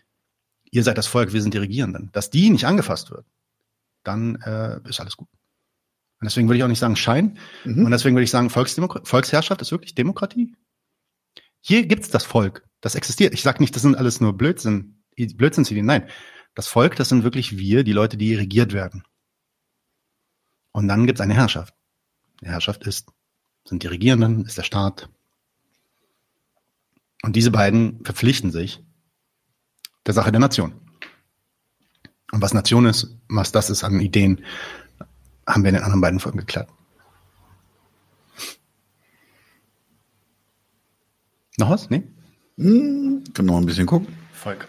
ihr seid das Volk, wir sind die Regierenden, dass die nicht angefasst wird, dann äh, ist alles gut. Und deswegen würde ich auch nicht sagen Schein. Mhm. Und deswegen würde ich sagen, Volksdemok Volksherrschaft ist wirklich Demokratie. Hier gibt's das Volk. Das existiert. Ich sage nicht, das sind alles nur Blödsinn, Blödsinnsideen. Nein. Das Volk, das sind wirklich wir, die Leute, die regiert werden. Und dann gibt's eine Herrschaft. Die Herrschaft ist, sind die Regierenden, ist der Staat, und diese beiden verpflichten sich der Sache der Nation. Und was Nation ist, was das ist an Ideen, haben wir in den anderen beiden Folgen geklärt. Noch was? Nee? Hm, können noch ein bisschen gucken. Volk.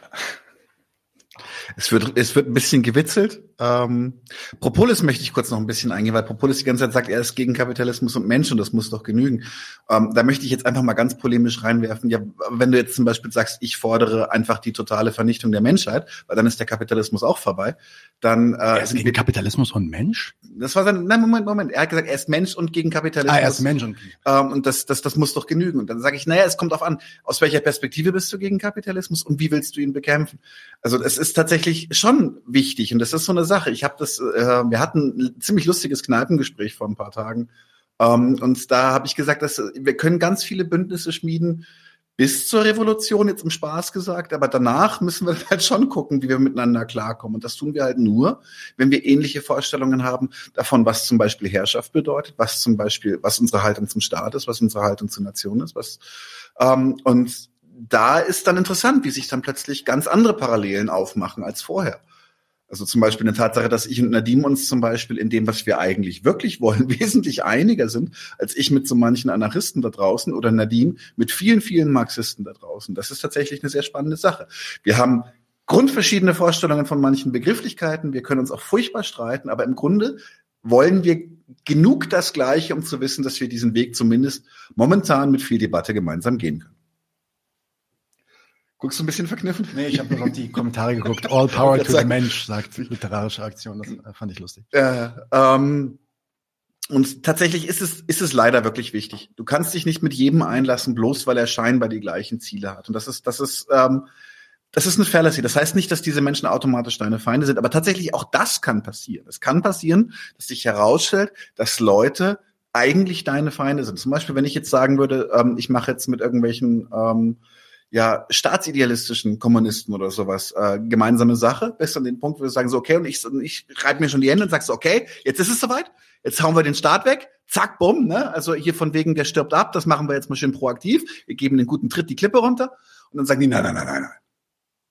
Es wird, es wird ein bisschen gewitzelt. Ähm, Propolis möchte ich kurz noch ein bisschen eingehen, weil Propolis die ganze Zeit sagt, er ist gegen Kapitalismus und Mensch und das muss doch genügen. Ähm, da möchte ich jetzt einfach mal ganz polemisch reinwerfen. Ja, wenn du jetzt zum Beispiel sagst, ich fordere einfach die totale Vernichtung der Menschheit, weil dann ist der Kapitalismus auch vorbei, dann äh, er ist gegen Kapitalismus und Mensch. Das war sein. Nein, Moment, Moment. Er hat gesagt, er ist Mensch und gegen Kapitalismus. Ah, er ist Mensch und ähm, und das, das, das muss doch genügen. Und dann sage ich, naja, es kommt auf an, aus welcher Perspektive bist du gegen Kapitalismus und wie willst du ihn bekämpfen? Also es ist tatsächlich schon wichtig und das ist so eine Sache. Ich habe das, äh, wir hatten ein ziemlich lustiges Kneipengespräch vor ein paar Tagen. Ähm, und da habe ich gesagt, dass wir können ganz viele Bündnisse schmieden bis zur Revolution, jetzt im Spaß gesagt, aber danach müssen wir halt schon gucken, wie wir miteinander klarkommen. Und das tun wir halt nur, wenn wir ähnliche Vorstellungen haben davon, was zum Beispiel Herrschaft bedeutet, was zum Beispiel, was unsere Haltung zum Staat ist, was unsere Haltung zur Nation ist, was ähm, und da ist dann interessant, wie sich dann plötzlich ganz andere Parallelen aufmachen als vorher. Also zum Beispiel eine Tatsache, dass ich und Nadim uns zum Beispiel in dem, was wir eigentlich wirklich wollen, wesentlich einiger sind, als ich mit so manchen Anarchisten da draußen oder Nadim mit vielen, vielen Marxisten da draußen. Das ist tatsächlich eine sehr spannende Sache. Wir haben grundverschiedene Vorstellungen von manchen Begrifflichkeiten. Wir können uns auch furchtbar streiten, aber im Grunde wollen wir genug das Gleiche, um zu wissen, dass wir diesen Weg zumindest momentan mit viel Debatte gemeinsam gehen können. Guckst du ein bisschen verkniffen? Nee, ich habe nur noch die Kommentare geguckt. All power to the Mensch, sagt literarische Aktion. Das äh, fand ich lustig. Äh, ähm, und tatsächlich ist es, ist es leider wirklich wichtig. Du kannst dich nicht mit jedem einlassen, bloß weil er scheinbar die gleichen Ziele hat. Und das ist, das ist, ähm, das ist eine Fallacy. Das heißt nicht, dass diese Menschen automatisch deine Feinde sind, aber tatsächlich auch das kann passieren. Es kann passieren, dass sich herausstellt, dass Leute eigentlich deine Feinde sind. Zum Beispiel, wenn ich jetzt sagen würde, ähm, ich mache jetzt mit irgendwelchen ähm, ja, staatsidealistischen Kommunisten oder sowas äh, gemeinsame Sache, bis an den Punkt, wo wir sagen so, okay, und ich, ich reibe mir schon die Hände und sag so, okay, jetzt ist es soweit, jetzt hauen wir den Staat weg, zack, bumm, ne? Also hier von wegen, der stirbt ab, das machen wir jetzt mal schön proaktiv, wir geben den guten Tritt die Klippe runter und dann sagen die, nein, nein, nein, nein, nein.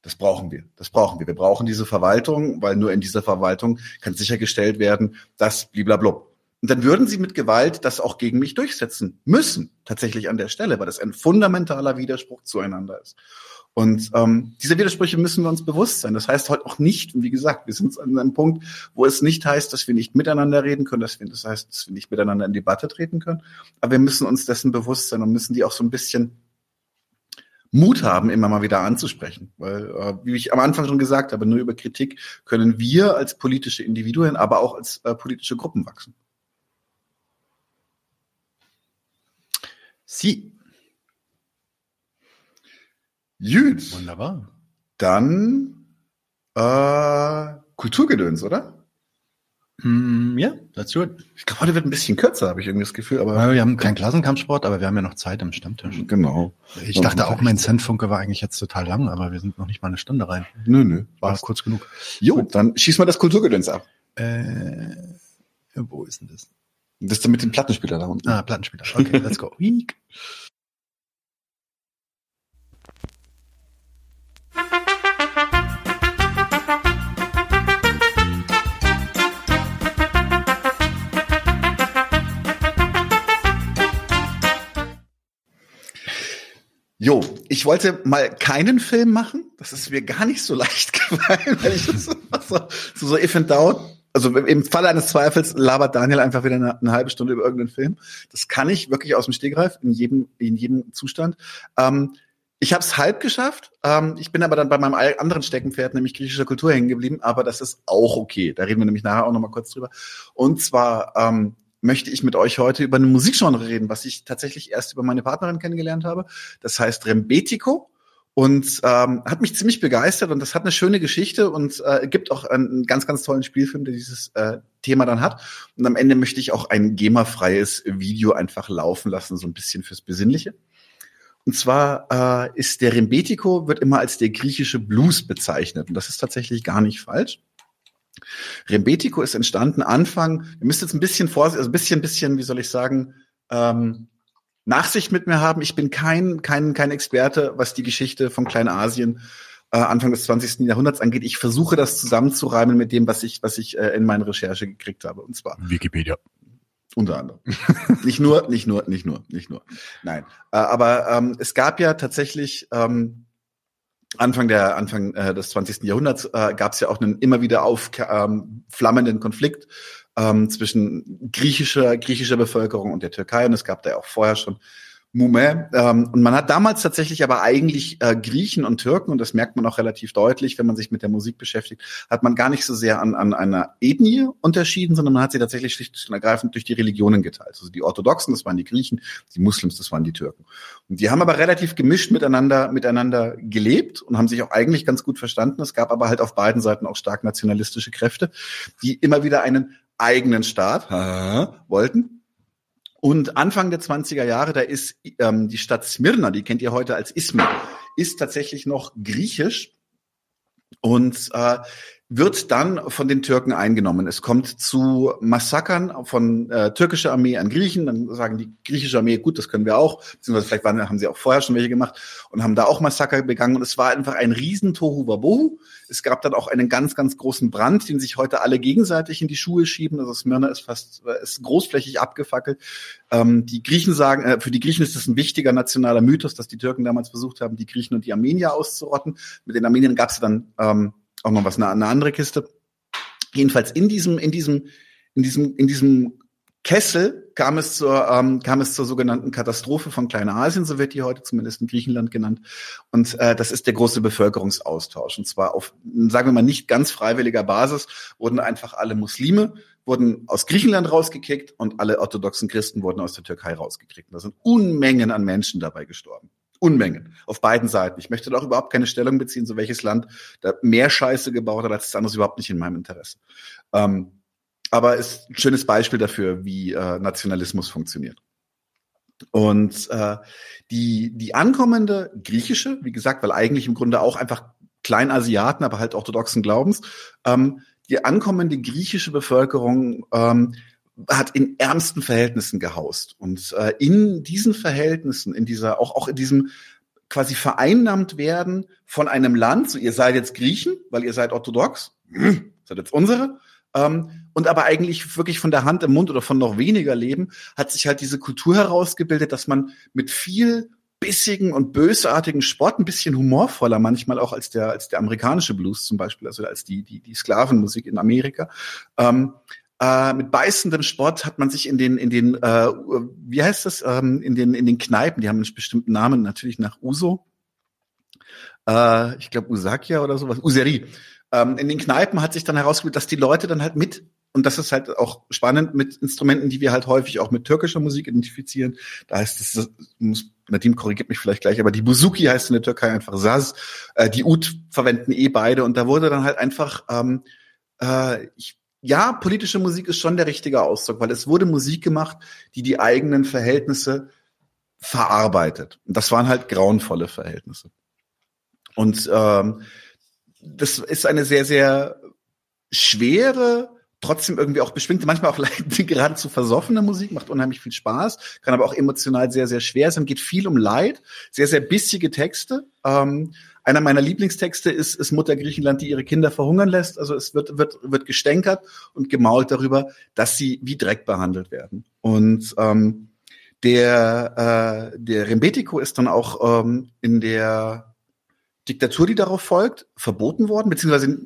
Das brauchen wir. Das brauchen wir. Wir brauchen diese Verwaltung, weil nur in dieser Verwaltung kann sichergestellt werden, dass blablabla. Und dann würden sie mit Gewalt das auch gegen mich durchsetzen müssen, tatsächlich an der Stelle, weil das ein fundamentaler Widerspruch zueinander ist. Und ähm, diese Widersprüche müssen wir uns bewusst sein. Das heißt heute auch nicht, wie gesagt, wir sind an einem Punkt, wo es nicht heißt, dass wir nicht miteinander reden können, dass wir, das heißt, dass wir nicht miteinander in Debatte treten können. Aber wir müssen uns dessen bewusst sein und müssen die auch so ein bisschen Mut haben, immer mal wieder anzusprechen. Weil, äh, wie ich am Anfang schon gesagt habe, nur über Kritik können wir als politische Individuen, aber auch als äh, politische Gruppen wachsen. Sie. Gut. Wunderbar. Dann äh, Kulturgedöns, oder? Mm, ja, that's good. Ich glaube, heute wird ein bisschen kürzer, habe ich irgendwie das Gefühl. Aber ja, wir haben keinen Klassenkampfsport, aber wir haben ja noch Zeit am Stammtisch. Genau. Ich dachte auch, mein Zentfunke war eigentlich jetzt total lang, aber wir sind noch nicht mal eine Stunde rein. Nö, nö. War Passt. kurz genug. Jo, dann schieß mal das Kulturgedöns ab. Äh, wo ist denn das? Das ist mit dem Plattenspieler da unten. Ah, Plattenspieler. Okay, let's go. Jo, ich wollte mal keinen Film machen. Das ist mir gar nicht so leicht gefallen, weil ich das so, so, so if in doubt also im Falle eines Zweifels labert Daniel einfach wieder eine, eine, halbe Stunde über irgendeinen Film. Das kann ich wirklich aus dem Stegreif in jedem in jedem Zustand. Ähm, ich habe es halb geschafft. Ähm, ich bin aber dann bei meinem anderen Steckenpferd, nämlich griechischer Kultur, hängen geblieben. Aber das ist auch okay. Da reden wir nämlich nachher auch noch mal kurz drüber. Und zwar ähm, möchte ich mit euch heute über eine Musikgenre reden, was ich tatsächlich erst über meine Partnerin kennengelernt habe. Das heißt Rembetico und ähm, hat mich ziemlich begeistert und das hat eine schöne Geschichte und äh, gibt auch einen ganz, ganz tollen Spielfilm, der dieses äh, Thema dann hat. Und am Ende möchte ich auch ein GEMA-freies Video einfach laufen lassen, so ein bisschen fürs Besinnliche. Und zwar äh, ist der Rembetico wird immer als der griechische Blues bezeichnet und das ist tatsächlich gar nicht falsch. Rembetico ist entstanden Anfang, ihr müsst jetzt ein bisschen vorsichtig, also ein bisschen, bisschen, wie soll ich sagen, ähm, Nachsicht mit mir haben. Ich bin kein, kein, kein Experte, was die Geschichte von Kleinasien äh, Anfang des 20. Jahrhunderts angeht. Ich versuche das zusammenzureimen mit dem, was ich, was ich äh, in meiner Recherche gekriegt habe. Und zwar Wikipedia. Unter anderem. nicht nur, nicht nur, nicht nur, nicht nur. Nein. Äh, aber ähm, es gab ja tatsächlich ähm, Anfang der Anfang äh, des 20. Jahrhunderts äh, gab es ja auch einen immer wieder aufflammenden ähm, Konflikt ähm, zwischen griechischer, griechischer Bevölkerung und der Türkei. Und es gab da ja auch vorher schon Mume. Ähm, und man hat damals tatsächlich aber eigentlich äh, Griechen und Türken, und das merkt man auch relativ deutlich, wenn man sich mit der Musik beschäftigt, hat man gar nicht so sehr an, an einer Ethnie unterschieden, sondern man hat sie tatsächlich schlicht und ergreifend durch die Religionen geteilt. Also die Orthodoxen, das waren die Griechen, die Muslims, das waren die Türken. Und die haben aber relativ gemischt miteinander, miteinander gelebt und haben sich auch eigentlich ganz gut verstanden. Es gab aber halt auf beiden Seiten auch stark nationalistische Kräfte, die immer wieder einen eigenen Staat wollten. Und Anfang der 20er Jahre, da ist ähm, die Stadt Smyrna, die kennt ihr heute als Izmir, ist tatsächlich noch griechisch und äh, wird dann von den Türken eingenommen. Es kommt zu Massakern von äh, türkischer Armee an Griechen. Dann sagen die griechische Armee, gut, das können wir auch. Beziehungsweise vielleicht waren, haben sie auch vorher schon welche gemacht und haben da auch Massaker begangen. Und es war einfach ein riesen Tohu Wabohu. Es gab dann auch einen ganz, ganz großen Brand, den sich heute alle gegenseitig in die Schuhe schieben. Also Smyrna ist fast ist großflächig abgefackelt. Ähm, die Griechen sagen, äh, für die Griechen ist das ein wichtiger nationaler Mythos, dass die Türken damals versucht haben, die Griechen und die Armenier auszurotten. Mit den Armeniern gab es dann ähm, auch noch was, eine, eine andere Kiste. Jedenfalls in diesem, in diesem, in diesem, in diesem Kessel kam es zur ähm, kam es zur sogenannten Katastrophe von Kleinasien, so wird die heute zumindest in Griechenland genannt. Und äh, das ist der große Bevölkerungsaustausch. Und zwar auf, sagen wir mal, nicht ganz freiwilliger Basis wurden einfach alle Muslime wurden aus Griechenland rausgekickt und alle orthodoxen Christen wurden aus der Türkei rausgekickt. Und da sind Unmengen an Menschen dabei gestorben. Unmengen. Auf beiden Seiten. Ich möchte da auch überhaupt keine Stellung beziehen, so welches Land da mehr Scheiße gebaut hat als das andere, überhaupt nicht in meinem Interesse. Ähm, aber ist ein schönes Beispiel dafür, wie äh, Nationalismus funktioniert. Und äh, die, die ankommende griechische, wie gesagt, weil eigentlich im Grunde auch einfach Kleinasiaten, aber halt orthodoxen Glaubens, ähm, die ankommende griechische Bevölkerung ähm, hat in ärmsten Verhältnissen gehaust. Und äh, in diesen Verhältnissen, in dieser, auch, auch in diesem quasi vereinnahmt werden von einem Land, so ihr seid jetzt Griechen, weil ihr seid orthodox, seid jetzt unsere, ähm, und aber eigentlich wirklich von der Hand im Mund oder von noch weniger leben, hat sich halt diese Kultur herausgebildet, dass man mit viel bissigen und bösartigen Sport, ein bisschen humorvoller manchmal auch als der, als der amerikanische Blues zum Beispiel, also als die, die, die Sklavenmusik in Amerika. Ähm, äh, mit beißendem Sport hat man sich in den, in den, äh, wie heißt das, ähm, in den, in den Kneipen, die haben einen bestimmten Namen, natürlich nach Uso. Äh, ich glaube Usakia oder sowas, Useri. Ähm, in den Kneipen hat sich dann herausgebildet, dass die Leute dann halt mit und das ist halt auch spannend mit Instrumenten, die wir halt häufig auch mit türkischer Musik identifizieren. Da heißt es, muss, Nadim korrigiert mich vielleicht gleich, aber die Buzuki heißt in der Türkei einfach Saz. Äh, die Ud verwenden eh beide und da wurde dann halt einfach, ähm, äh, ich, ja, politische Musik ist schon der richtige Ausdruck, weil es wurde Musik gemacht, die die eigenen Verhältnisse verarbeitet. Und das waren halt grauenvolle Verhältnisse. Und ähm, das ist eine sehr, sehr schwere trotzdem irgendwie auch beschwingte, manchmal auch geradezu versoffene Musik, macht unheimlich viel Spaß, kann aber auch emotional sehr, sehr schwer sein, geht viel um Leid, sehr, sehr bissige Texte. Ähm, einer meiner Lieblingstexte ist, ist Mutter Griechenland, die ihre Kinder verhungern lässt. Also es wird, wird, wird gestänkert und gemault darüber, dass sie wie Dreck behandelt werden. Und ähm, der, äh, der Rembetico ist dann auch ähm, in der Diktatur, die darauf folgt, verboten worden, beziehungsweise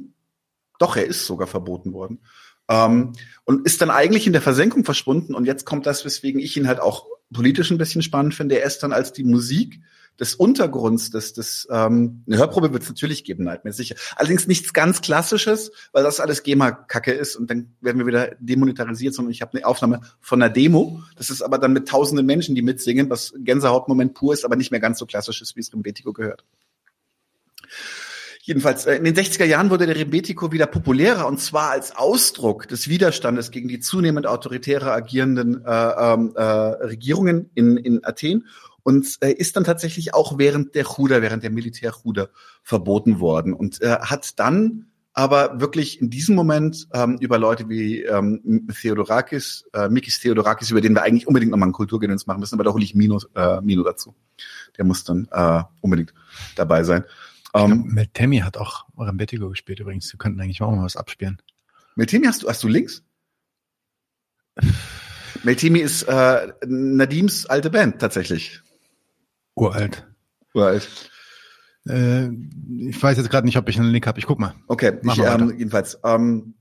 doch, er ist sogar verboten worden. Ähm, und ist dann eigentlich in der Versenkung verschwunden. Und jetzt kommt das, weswegen ich ihn halt auch politisch ein bisschen spannend finde. Er ist dann als die Musik des Untergrunds, des, des ähm, eine Hörprobe wird es natürlich geben, Nightmare, sicher. Allerdings nichts ganz Klassisches, weil das alles GEMA-Kacke ist und dann werden wir wieder demonetarisiert, sondern ich habe eine Aufnahme von einer Demo. Das ist aber dann mit tausenden Menschen, die mitsingen, was Gänsehautmoment pur ist, aber nicht mehr ganz so klassisch ist, wie es Rimbetico gehört. Jedenfalls, äh, in den 60er Jahren wurde der Rebetiko wieder populärer und zwar als Ausdruck des Widerstandes gegen die zunehmend autoritäre agierenden äh, ähm, äh, Regierungen in, in Athen und äh, ist dann tatsächlich auch während der Chuda, während der Militärchuda verboten worden und äh, hat dann aber wirklich in diesem Moment ähm, über Leute wie ähm, Theodorakis, äh, Mikis Theodorakis, über den wir eigentlich unbedingt nochmal einen Kulturgedöns machen müssen, aber da hole ich Mino, äh, Mino dazu. Der muss dann äh, unbedingt dabei sein. Ähm, Mel Tammy hat auch Rambetigo gespielt übrigens. Wir könnten eigentlich auch mal was abspielen. Meltemi hast du, hast du links? Meltemi ist äh, Nadims alte Band tatsächlich. Uralt. Uralt. Äh, ich weiß jetzt gerade nicht, ob ich einen Link habe. Ich guck mal. Okay, ich, ähm, jedenfalls. Ähm,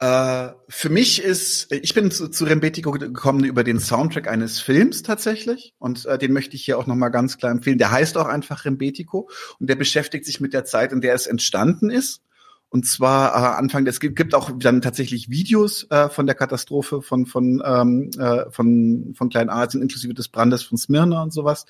äh, für mich ist, ich bin zu, zu Rembetico gekommen über den Soundtrack eines Films tatsächlich und äh, den möchte ich hier auch nochmal ganz klar empfehlen. Der heißt auch einfach Rembetico und der beschäftigt sich mit der Zeit, in der es entstanden ist. Und zwar äh, Anfang, es gibt, auch dann tatsächlich Videos äh, von der Katastrophe von von ähm, äh, von von Kleinasien inklusive des Brandes von Smyrna und sowas.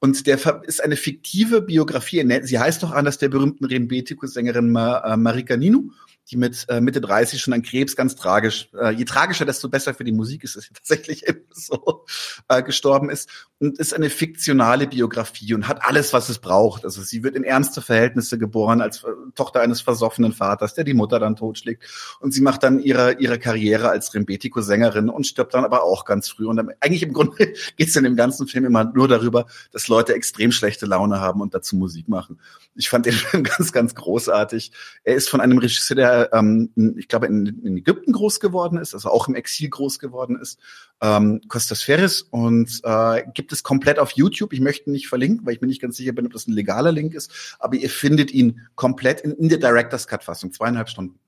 Und der ist eine fiktive Biografie. Sie heißt doch anders der berühmten Rembetico-Sängerin äh, Marika Ninu die mit äh, Mitte 30 schon an Krebs ganz tragisch, äh, je tragischer, desto besser für die Musik ist es tatsächlich eben so, äh, gestorben ist. Und ist eine fiktionale Biografie und hat alles, was es braucht. Also sie wird in ärmste Verhältnisse geboren als äh, Tochter eines versoffenen Vaters, der die Mutter dann totschlägt. Und sie macht dann ihre, ihre Karriere als Rembetico-Sängerin und stirbt dann aber auch ganz früh. Und dann, eigentlich im Grunde geht es in dem ganzen Film immer nur darüber, dass Leute extrem schlechte Laune haben und dazu Musik machen. Ich fand den Film ganz, ganz großartig. Er ist von einem Regisseur, der ähm, ich glaube, in, in, Ägypten groß geworden ist, also auch im Exil groß geworden ist, ähm, Costas Ferris und äh, gibt es komplett auf YouTube. Ich möchte ihn nicht verlinken, weil ich mir nicht ganz sicher bin, ob das ein legaler Link ist, aber ihr findet ihn komplett in, in der Director's Cut Fassung, zweieinhalb Stunden.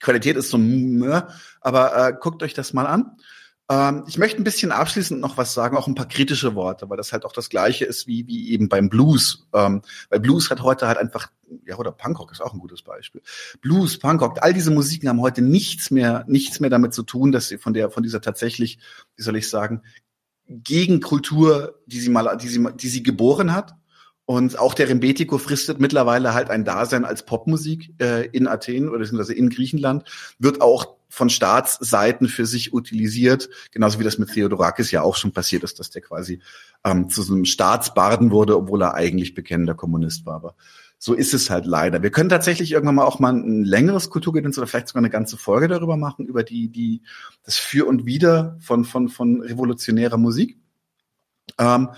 Qualität ist so, ne, aber äh, guckt euch das mal an. Ähm, ich möchte ein bisschen abschließend noch was sagen, auch ein paar kritische Worte, weil das halt auch das Gleiche ist wie, wie eben beim Blues. Ähm, weil Blues hat heute halt einfach, ja, oder Punkrock ist auch ein gutes Beispiel. Blues, Punkrock, all diese Musiken haben heute nichts mehr, nichts mehr damit zu tun, dass sie von der, von dieser tatsächlich, wie soll ich sagen, Gegenkultur, die sie mal, die sie, die sie geboren hat. Und auch der Rembetiko fristet mittlerweile halt ein Dasein als Popmusik äh, in Athen oder beziehungsweise in Griechenland, wird auch von Staatsseiten für sich utilisiert, genauso wie das mit Theodorakis ja auch schon passiert ist, dass der quasi ähm, zu so einem Staatsbarden wurde, obwohl er eigentlich bekennender Kommunist war. Aber so ist es halt leider. Wir können tatsächlich irgendwann mal auch mal ein längeres Kulturgedöns oder vielleicht sogar eine ganze Folge darüber machen, über die, die, das Für und Wider von, von, von revolutionärer Musik. Ähm,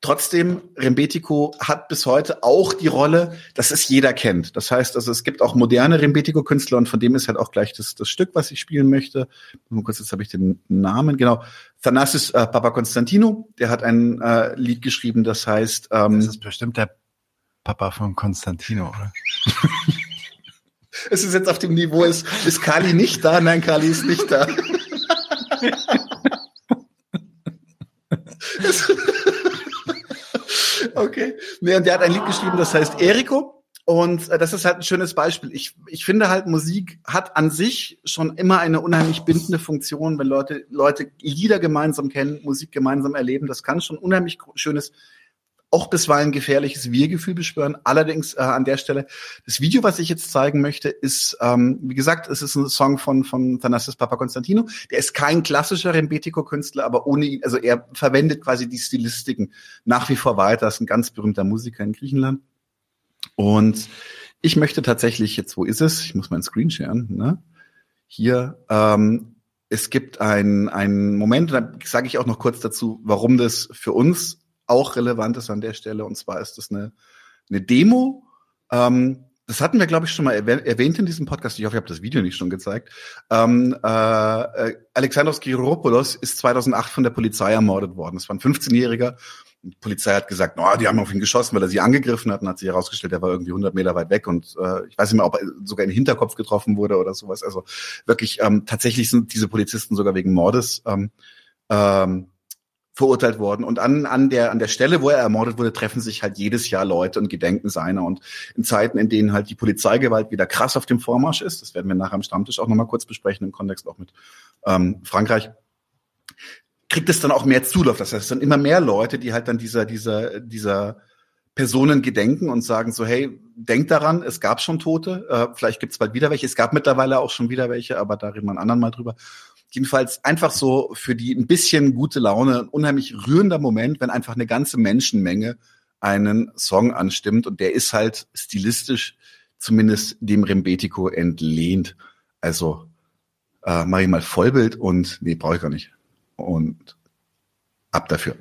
Trotzdem, Rembetico hat bis heute auch die Rolle, dass es jeder kennt. Das heißt, also es gibt auch moderne Rembetico-Künstler und von dem ist halt auch gleich das, das Stück, was ich spielen möchte. Nur kurz, jetzt habe ich den Namen, genau. Thanasis äh, Papa Constantino, der hat ein äh, Lied geschrieben, das heißt... Ähm, das ist bestimmt der Papa von Constantino, oder? es ist jetzt auf dem Niveau, ist, ist Kali nicht da? Nein, Kali ist nicht da. okay. Nee, und der hat ein Lied geschrieben, das heißt Eriko. Und äh, das ist halt ein schönes Beispiel. Ich, ich finde halt, Musik hat an sich schon immer eine unheimlich bindende Funktion, wenn Leute, Leute Lieder gemeinsam kennen, Musik gemeinsam erleben. Das kann schon unheimlich schönes auch bisweilen gefährliches Wir-Gefühl beschwören. Allerdings äh, an der Stelle, das Video, was ich jetzt zeigen möchte, ist, ähm, wie gesagt, es ist ein Song von, von Thanasis Papa Constantino. Der ist kein klassischer Rembetico-Künstler, aber ohne ihn, also er verwendet quasi die Stilistiken nach wie vor weiter. Das ist ein ganz berühmter Musiker in Griechenland. Und ich möchte tatsächlich jetzt, wo ist es? Ich muss meinen Screen sharen, ne? Hier, ähm, es gibt einen, einen Moment, da sage ich auch noch kurz dazu, warum das für uns auch relevant ist an der Stelle. Und zwar ist das eine, eine Demo. Ähm, das hatten wir, glaube ich, schon mal erwähnt in diesem Podcast. Ich hoffe, ich habe das Video nicht schon gezeigt. Ähm, äh, äh Alexandros Giropoulos ist 2008 von der Polizei ermordet worden. Das war ein 15-Jähriger. Die Polizei hat gesagt, no, die haben auf ihn geschossen, weil er sie angegriffen hat. Und hat sich herausgestellt, er war irgendwie 100 Meter weit weg. Und äh, ich weiß nicht mehr, ob er sogar in den Hinterkopf getroffen wurde oder sowas. Also wirklich, ähm, tatsächlich sind diese Polizisten sogar wegen Mordes ähm, ähm, verurteilt worden. Und an, an, der, an der Stelle, wo er ermordet wurde, treffen sich halt jedes Jahr Leute und gedenken seiner. Und in Zeiten, in denen halt die Polizeigewalt wieder krass auf dem Vormarsch ist, das werden wir nachher am Stammtisch auch nochmal kurz besprechen, im Kontext auch mit ähm, Frankreich, kriegt es dann auch mehr Zulauf. Das heißt, es sind immer mehr Leute, die halt dann dieser, dieser, dieser Personen gedenken und sagen so, hey, denkt daran, es gab schon Tote, äh, vielleicht gibt es bald wieder welche. Es gab mittlerweile auch schon wieder welche, aber da reden wir einen anderen Mal drüber. Jedenfalls einfach so für die ein bisschen gute Laune, ein unheimlich rührender Moment, wenn einfach eine ganze Menschenmenge einen Song anstimmt und der ist halt stilistisch zumindest dem Rembetico entlehnt. Also äh, mache ich mal Vollbild und nee, brauche ich gar nicht. Und ab dafür.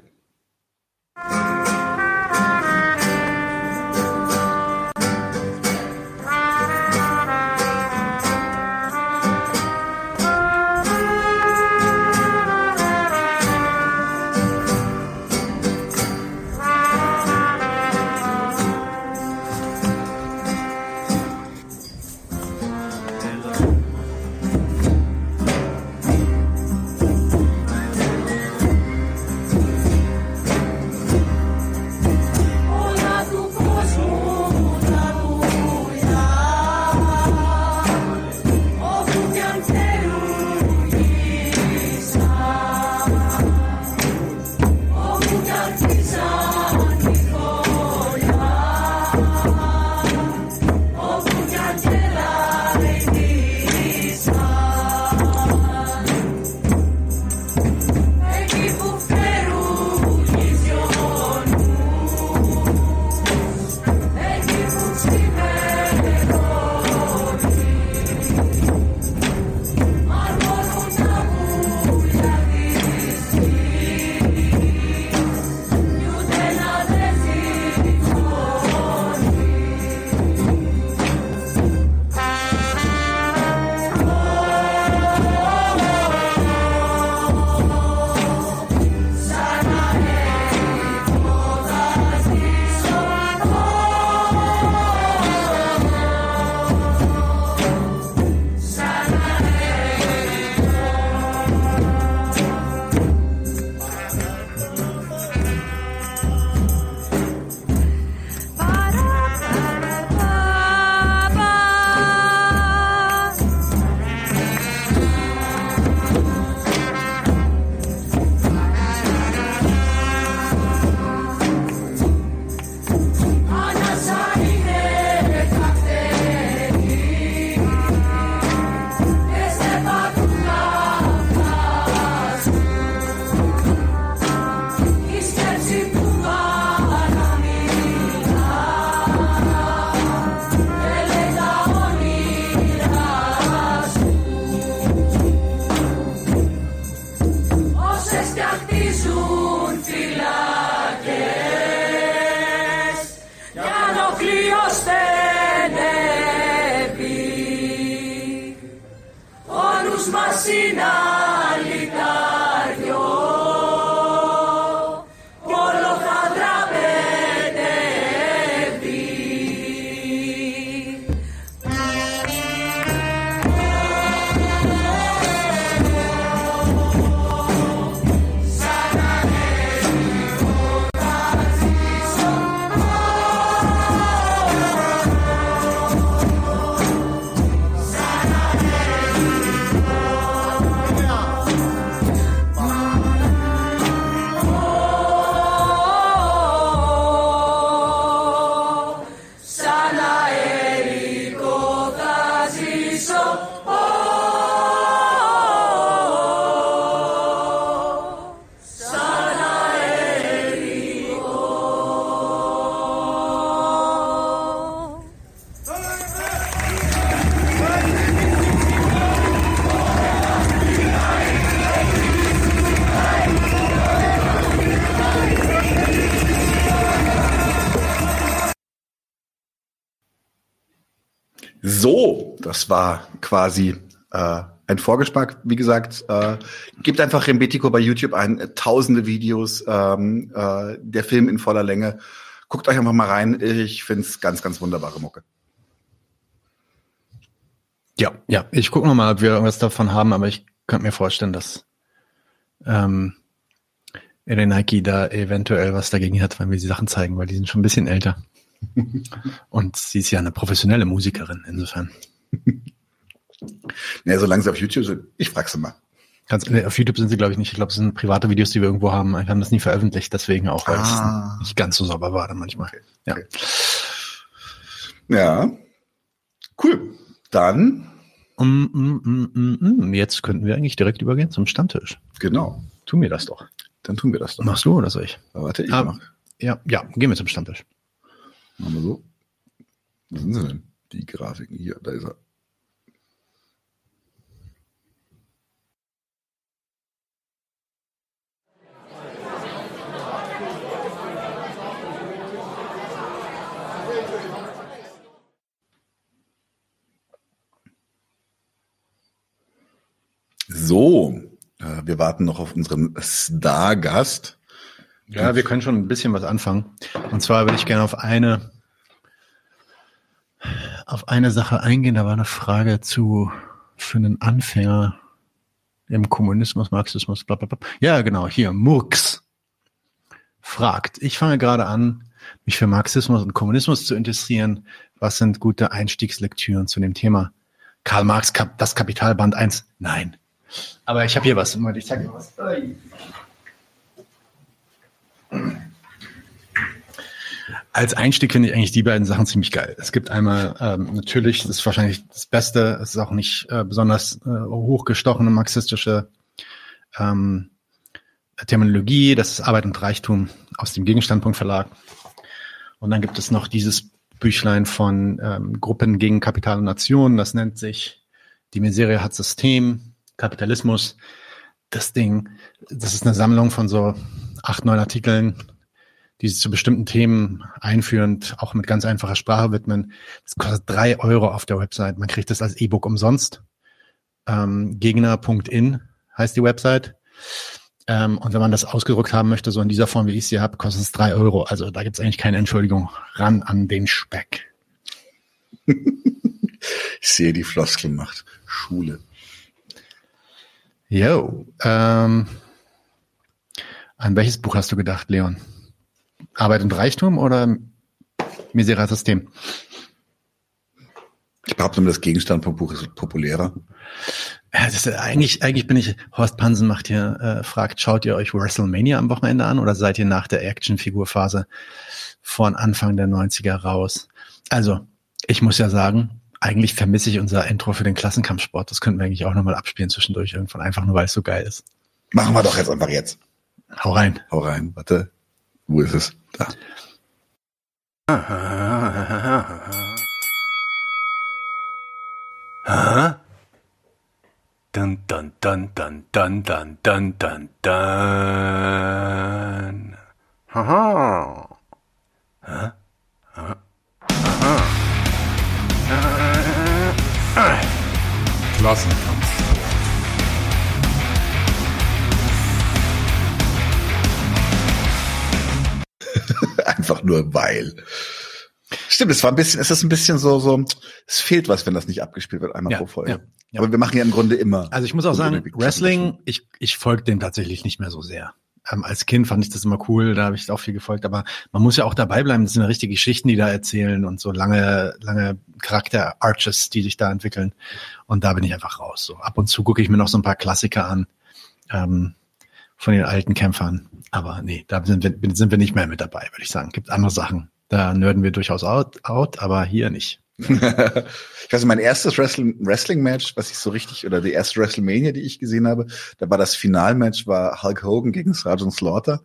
Das war quasi äh, ein Vorgeschmack. Wie gesagt, äh, gebt einfach Rembetico bei YouTube ein, äh, tausende Videos, ähm, äh, der Film in voller Länge. Guckt euch einfach mal rein. Ich find's ganz, ganz wunderbare Mucke. Ja, ja. Ich gucke noch mal, ob wir irgendwas davon haben, aber ich könnte mir vorstellen, dass ähm, Nike da eventuell was dagegen hat, wenn wir die Sachen zeigen, weil die sind schon ein bisschen älter. Und sie ist ja eine professionelle Musikerin, insofern naja, solange sie auf YouTube sind, ich frage sie mal. Ganz, auf YouTube sind sie, glaube ich, nicht. Ich glaube, es sind private Videos, die wir irgendwo haben. Wir haben das nie veröffentlicht, deswegen auch, weil ah. es nicht ganz so sauber war dann manchmal. Okay. Ja. Okay. ja. Cool. Dann. Um, um, um, jetzt könnten wir eigentlich direkt übergehen zum Stammtisch. Genau. Tu mir das doch. Dann tun wir das doch. Machst du oder soll ich? Aber warte, ich ah, mach. Ja, ja, gehen wir zum Stammtisch. Machen wir so. Wo sind sie denn? Die Grafiken hier, da ist er. So, äh, wir warten noch auf unseren Star-Gast. Ja, wir können schon ein bisschen was anfangen. Und zwar würde ich gerne auf eine, auf eine Sache eingehen. Da war eine Frage zu, für einen Anfänger im Kommunismus, Marxismus, bla, bla, bla. Ja, genau, hier, Murks fragt. Ich fange gerade an, mich für Marxismus und Kommunismus zu interessieren. Was sind gute Einstiegslektüren zu dem Thema? Karl Marx, das Kapitalband 1? Nein. Aber ich habe hier was. Ich zeig dir was. Als Einstieg finde ich eigentlich die beiden Sachen ziemlich geil. Es gibt einmal ähm, natürlich, das ist wahrscheinlich das Beste, es ist auch nicht äh, besonders äh, hochgestochene marxistische ähm, Terminologie, das ist Arbeit und Reichtum aus dem Gegenstandpunkt Verlag. Und dann gibt es noch dieses Büchlein von ähm, Gruppen gegen Kapital und Nation, das nennt sich Die Miserie hat System, Kapitalismus. Das Ding, das ist eine Sammlung von so acht, neun Artikeln, die sich zu bestimmten Themen einführend auch mit ganz einfacher Sprache widmen. Das kostet drei Euro auf der Website. Man kriegt das als E-Book umsonst. Ähm, Gegner.in heißt die Website. Ähm, und wenn man das ausgedruckt haben möchte, so in dieser Form, wie ich sie habe, kostet es drei Euro. Also da gibt es eigentlich keine Entschuldigung. Ran an den Speck. ich sehe die Floskel macht. Schule. Jo. Ähm, an welches Buch hast du gedacht, Leon? Arbeit und Reichtum oder Miserat System? Ich behaupte, das Gegenstand vom Buch ist populärer. Ja, das ist, eigentlich, eigentlich bin ich, Horst Pansen macht hier, äh, fragt, schaut ihr euch WrestleMania am Wochenende an oder seid ihr nach der Actionfigurphase von Anfang der 90er raus? Also, ich muss ja sagen, eigentlich vermisse ich unser Intro für den Klassenkampfsport. Das könnten wir eigentlich auch nochmal abspielen zwischendurch irgendwann, einfach nur weil es so geil ist. Machen wir doch jetzt einfach jetzt. Hau rein. Hau rein. Warte. with us. Huh? Dun dun dun dun dun dun dun dun dun. Ha ha. Huh? Huh? Klassenkampf. Einfach nur weil. Stimmt, es war ein bisschen, es ist ein bisschen so, so, es fehlt was, wenn das nicht abgespielt wird, einmal Ja, pro Folge. ja, ja. Aber wir machen ja im Grunde immer. Also ich muss auch sagen, Wrestling, ich, ich folge dem tatsächlich nicht mehr so sehr. Ähm, als Kind fand ich das immer cool, da habe ich auch viel gefolgt, aber man muss ja auch dabei bleiben. Das sind ja richtige Geschichten, die da erzählen und so lange, lange Charakter-Arches, die sich da entwickeln. Und da bin ich einfach raus. So ab und zu gucke ich mir noch so ein paar Klassiker an ähm, von den alten Kämpfern. Aber nee, da sind wir, sind wir nicht mehr mit dabei, würde ich sagen. Gibt andere Sachen. Da nörden wir durchaus out, out aber hier nicht. ich weiß mein erstes Wrestling- Wrestling-Match, was ich so richtig, oder die erste WrestleMania, die ich gesehen habe, da war das Finalmatch, war Hulk Hogan gegen Sergeant Slaughter.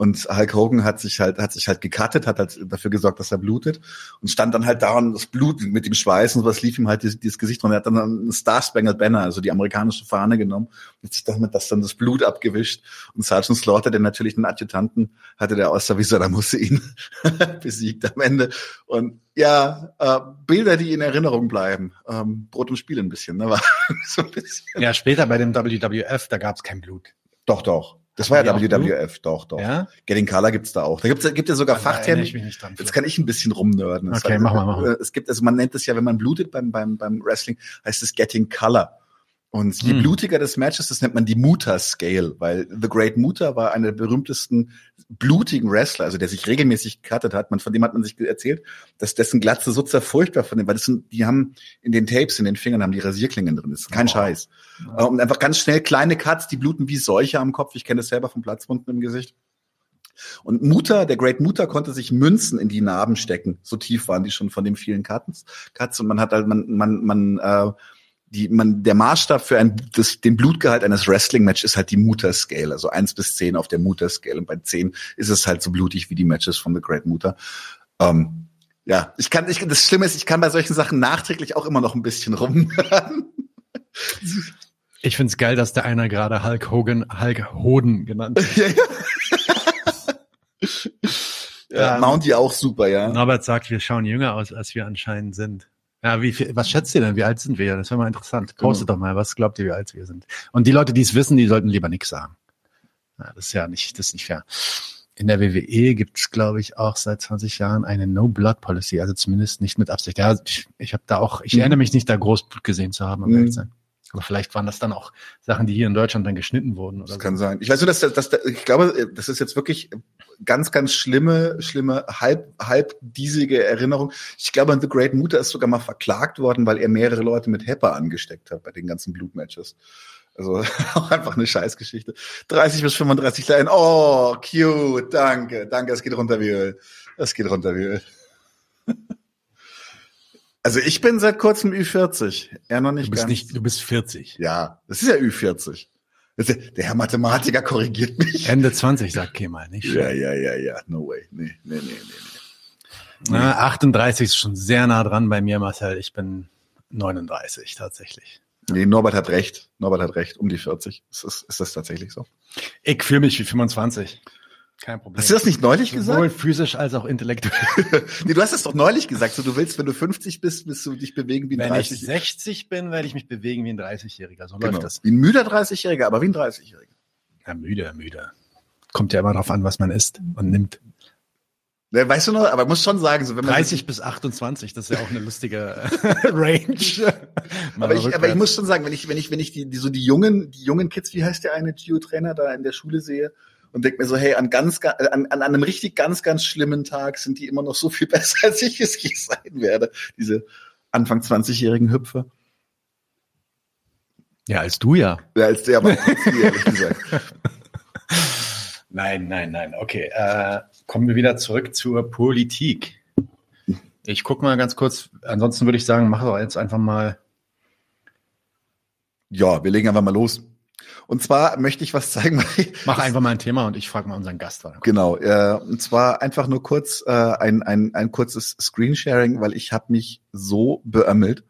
Und Hulk Hogan hat sich halt, hat sich halt gecuttet, hat halt dafür gesorgt, dass er blutet und stand dann halt da und das Blut mit dem Schweiß und was lief ihm halt dieses, dieses Gesicht und er hat dann einen Star Spangled Banner, also die amerikanische Fahne genommen und hat sich damit das dann das Blut abgewischt und Sergeant Slaughter, der natürlich einen Adjutanten hatte, der aussah wie Saddam Hussein, besiegt am Ende und ja, äh, Bilder, die in Erinnerung bleiben. Ähm, Brot und Spiel ein bisschen, ne? War so ein bisschen. Ja, später bei dem WWF, da gab es kein Blut. Doch, doch. Das war ja WWF, doch, doch. Ja? Getting Color gibt's da auch. Da gibt's, gibt ja sogar ich mich nicht dran. Jetzt kann ich ein bisschen rumnörden. Okay, heißt, mach mal, mach mal. Es gibt, also man nennt es ja, wenn man blutet beim, beim, beim Wrestling, heißt es Getting Color. Und je Hm. blutiger das Match ist, das nennt man die Muta Scale, weil The Great Muta war einer der berühmtesten blutigen Wrestler, also der sich regelmäßig gecuttet hat. Man, von dem hat man sich erzählt, dass dessen Glatze so zerfurchtbar von dem, weil das sind, die haben in den Tapes, in den Fingern haben die Rasierklingen drin. Das ist kein Oh. Scheiß. Äh, Und einfach ganz schnell kleine Cuts, die bluten wie Seuche am Kopf. Ich kenne das selber von Platzwunden im Gesicht. Und Mutter, der Great Mutter konnte sich Münzen in die Narben stecken. So tief waren die schon von den vielen Cuts. Cuts und man hat halt, man, man, man, äh, die, man, der Maßstab für ein, das, den Blutgehalt eines Wrestling-Match ist halt die Mutter-Scale, also eins bis zehn auf der Mutter-Scale. Und bei zehn ist es halt so blutig wie die Matches von The Great Mutter. Ähm, ja, ich kann, ich, das Schlimme ist, ich kann bei solchen Sachen nachträglich auch immer noch ein bisschen rumhören. Ich find's geil, dass der einer gerade Hulk Hogan Hulk Hoden genannt hat. ja, ja. ja, Ähm, Mounty auch super, ja. Norbert sagt, wir schauen jünger aus, als wir anscheinend sind. Ja, wie viel, was schätzt ihr denn? Wie alt sind wir? Das wäre mal interessant. Postet doch mal, was glaubt ihr, wie alt wir sind? Und die Leute, die es wissen, die sollten lieber nichts sagen. Ja, das ist ja nicht, das ist nicht fair. In der WWE gibt's, glaube ich, auch seit 20 Jahren eine No-Blood-Policy, also zumindest nicht mit Absicht. Ja, ich, ich habe da auch, ich Mhm. erinnere mich nicht, da Großblut gesehen zu haben, um Mhm. ehrlich zu sein. Aber vielleicht waren das dann auch Sachen, die hier in Deutschland dann geschnitten wurden oder Das so. kann sein. Ich weiß nur, dass, dass, dass ich glaube, das ist jetzt wirklich ganz, ganz schlimme, schlimme, halb, halb diesige Erinnerung. Ich glaube, The Great Muta ist sogar mal verklagt worden, weil er mehrere Leute mit HEPA angesteckt hat bei den ganzen Blutmatches. Also auch einfach eine Scheißgeschichte. 30 bis 35 Kleinen. Oh, cute. Danke. Danke. Es geht runter wie Öl. Es geht runter wie Öl. Also ich bin seit kurzem Ü40. Er noch nicht Du bist ganz. nicht, du bist 40. Ja, das ist ja Ü40. Das ist ja, der Herr Mathematiker korrigiert mich. Ende 20, sagt Kemal, nicht? Ja, ja, ja, ja. No way. Nee, nee, nee, nee. nee. Na, 38 ist schon sehr nah dran bei mir, Marcel. Ich bin 39 tatsächlich. Nee, Norbert hat recht. Norbert hat recht. Um die 40. Ist ist das tatsächlich so? Ich fühle mich wie 25. Kein Problem. Hast du das nicht neulich Sowohl gesagt? physisch als auch intellektuell. Nee, du hast es doch neulich gesagt. So, du willst, wenn du 50 bist, bist du dich bewegen wie ein Wenn ich 30 60 bin, werde ich mich bewegen wie ein 30-Jähriger. So Genau. läuft das. Wie ein müder 30-Jähriger, aber wie ein 30-Jähriger. Ja, müde, müde. Kommt ja immer darauf an, was man isst und nimmt. Ne, Weißt du noch, aber muss schon sagen, so wenn man 30 bis 28, das ist ja auch eine lustige Range. aber ich, aber ich muss schon sagen, wenn ich, wenn ich, wenn ich die, die so die jungen, die jungen Kids, wie heißt der eine Geo-Trainer da in der Schule sehe und denke mir so, hey, an ganz, ga- an, an einem richtig ganz, ganz schlimmen Tag sind die immer noch so viel besser, als ich es je sein werde. Diese Anfang 20-jährigen Hüpfer. Ja, als du ja. Ja, als der aber ehrlich gesagt. Nein, nein, nein. Okay, äh, kommen wir wieder zurück zur Politik. Ich guck mal ganz kurz. Ansonsten würde ich sagen, mach doch jetzt einfach mal. Ja, wir legen einfach mal los. Und zwar möchte ich was zeigen, Mach einfach mal ein Thema und ich frage mal unseren Gast. weiter. Genau, äh, und zwar einfach nur kurz äh, ein, ein, ein kurzes Screensharing, weil ich habe mich so beömmelt.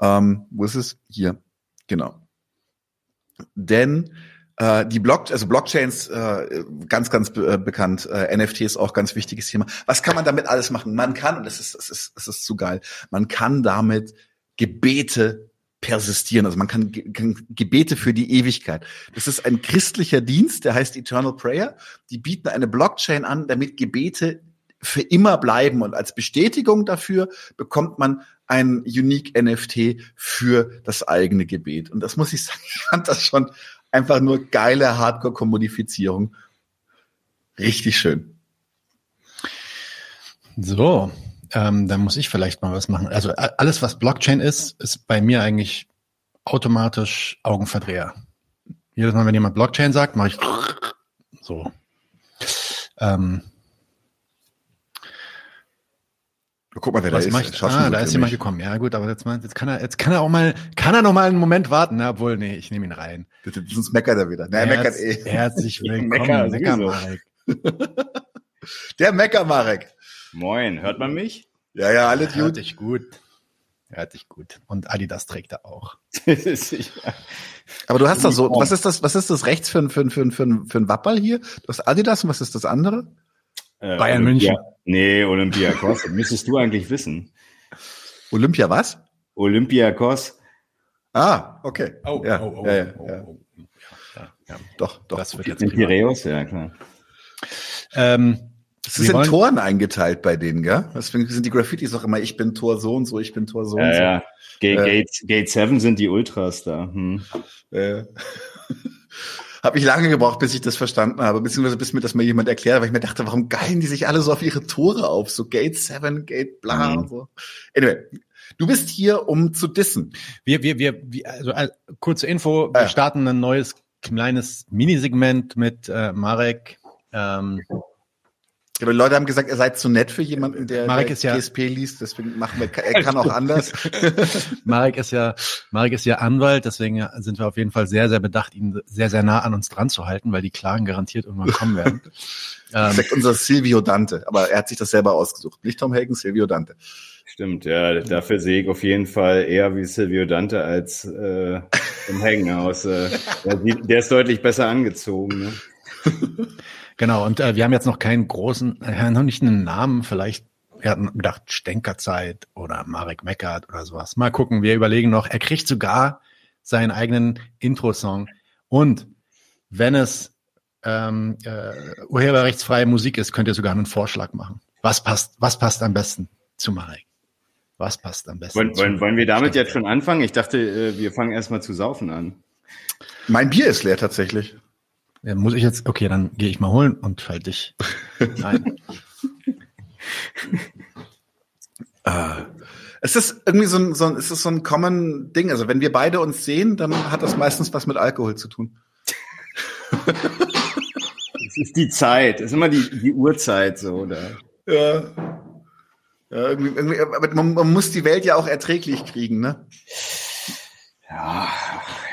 Ähm, wo ist es? Hier, genau. Denn äh, die Block, also Blockchains, äh, ganz, ganz be äh, bekannt, äh, NFTs auch ganz wichtiges Thema. Was kann man damit alles machen? Man kann, und das ist, das ist, das ist zu geil, man kann damit Gebete persistieren. Also man kann, kann Gebete für die Ewigkeit. Das ist ein christlicher Dienst, der heißt Eternal Prayer. Die bieten eine Blockchain an, damit Gebete für immer bleiben und als Bestätigung dafür bekommt man ein Unique NFT für das eigene Gebet. Und das muss ich sagen, ich fand das schon einfach nur geile Hardcore-Kommodifizierung. Richtig schön. So, ähm, dann muss ich vielleicht mal was machen. Also alles, was Blockchain ist, ist bei mir eigentlich automatisch Augenverdreher. Jedes Mal, wenn jemand Blockchain sagt, mache ich so. Ähm, Guck mal, wer was da ist. Ich, ah, da ist jemand gekommen. Ja, gut, aber jetzt, jetzt kann er, jetzt kann er auch mal, kann er noch mal einen Moment warten. Na, obwohl, nee, ich nehme ihn rein. Sonst meckert er wieder. Na, er meckert eh. Herzlich willkommen, Mecker, Mecker Marek. Der Mecker Marek. Moin, hört man mich? Ja, ja, alles gut. Hört dich gut. Hört dich gut. Und Adidas trägt er auch. Aber du hast da so, was ist das, was ist das rechts für ein, für ein, für ein, für ein, für ein Wappel hier? Du hast Adidas und was ist das andere? Äh, Bayern Olympia. München. Nee, Olympiakos. müsstest du eigentlich wissen. Olympia was? Olympiakos. Ah, okay. Oh, ja, oh, oh, ja, ja, oh, ja. Oh, ja, ja. Doch, doch. Das wird jetzt in Piräus, ja klar. Ähm, das ist in Toren eingeteilt bei denen, gell? Deswegen sind die Graffitis auch immer, ich bin Tor so und so, ich bin Tor so ja, und so. Ja, Gate, äh, Gate, Gate 7 sind die Ultras da. Hm. Äh. Habe ich lange gebraucht, bis ich das verstanden habe, beziehungsweise bis mir das mal jemand erklärt, weil ich mir dachte, warum geilen die sich alle so auf ihre Tore auf? So Gate 7, Gate bla mhm. und so. Anyway, du bist hier, um zu dissen. Wir, wir, wir, wir also äh, kurze Info, wir äh. starten ein neues kleines Minisegment mit äh, Marek. Ähm, aber Leute haben gesagt, er sei zu nett für jemanden, der, Marek der ist ja, liest, deswegen machen wir, er kann auch anders. Marek ist ja, Marek ist ja Anwalt, deswegen sind wir auf jeden Fall sehr, sehr bedacht, ihn sehr, sehr nah an uns dran zu halten, weil die Klagen garantiert irgendwann kommen werden. Das sagt unser Silvio Dante, aber er hat sich das selber ausgesucht. Nicht Tom Hagen, Silvio Dante. Stimmt, ja, dafür sehe ich auf jeden Fall eher wie Silvio Dante als äh, Tom Hagen aus. Äh, der ist deutlich besser angezogen. Ne? Genau, und äh, wir haben jetzt noch keinen großen, äh, noch nicht einen Namen, vielleicht, wir hatten gedacht Stänkerzeit oder Marek Meckert oder sowas. Mal gucken, wir überlegen noch. Er kriegt sogar seinen eigenen Intro-Song. Und wenn es ähm, äh, urheberrechtsfreie Musik ist, könnt ihr sogar einen Vorschlag machen. Was passt, was passt am besten zu Marek? Was passt am besten? Wollen, wollen, wollen wir damit jetzt schon anfangen? Ich dachte, äh, wir fangen erstmal zu saufen an. Mein Bier ist leer tatsächlich. Ja, muss ich jetzt, okay, dann gehe ich mal holen und halt dich ein. äh, es ist irgendwie so ein, so ein, es ist so ein common Ding. Also wenn wir beide uns sehen, dann hat das meistens was mit Alkohol zu tun. Es ist die Zeit, es ist immer die, die Uhrzeit so, oder? Ja. ja irgendwie, irgendwie, aber man, man muss die Welt ja auch erträglich kriegen, ne? Ja,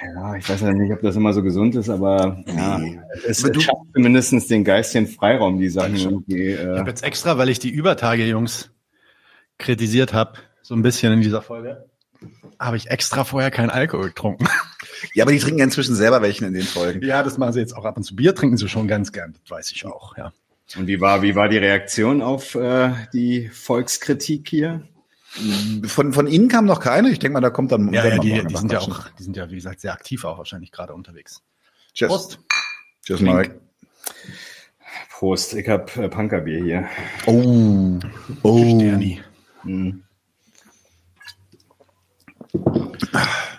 ja, ich weiß ja nicht, ob das immer so gesund ist, aber ja, es, es schafft zumindest den geistigen Freiraum, die Sachen irgendwie. Äh ich habe jetzt extra, weil ich die Übertage, Jungs, kritisiert habe, so ein bisschen in dieser Folge, habe ich extra vorher keinen Alkohol getrunken. Ja, aber die trinken ja inzwischen selber welchen in den Folgen. Ja, das machen sie jetzt auch ab und zu. Bier trinken sie schon ganz gern, das weiß ich auch, ja. Und wie war, wie war die Reaktion auf äh, die Volkskritik hier? Von, von Ihnen kam noch keine. Ich denke mal, da kommt dann. Ja, ja die, die sind ja auch, die sind ja, wie gesagt, sehr aktiv auch wahrscheinlich gerade unterwegs. Tschüss. Prost. Tschüss, Marek. Prost. Ich hab äh, Punkerbier hier. Oh. Oh. Sterni. Hm.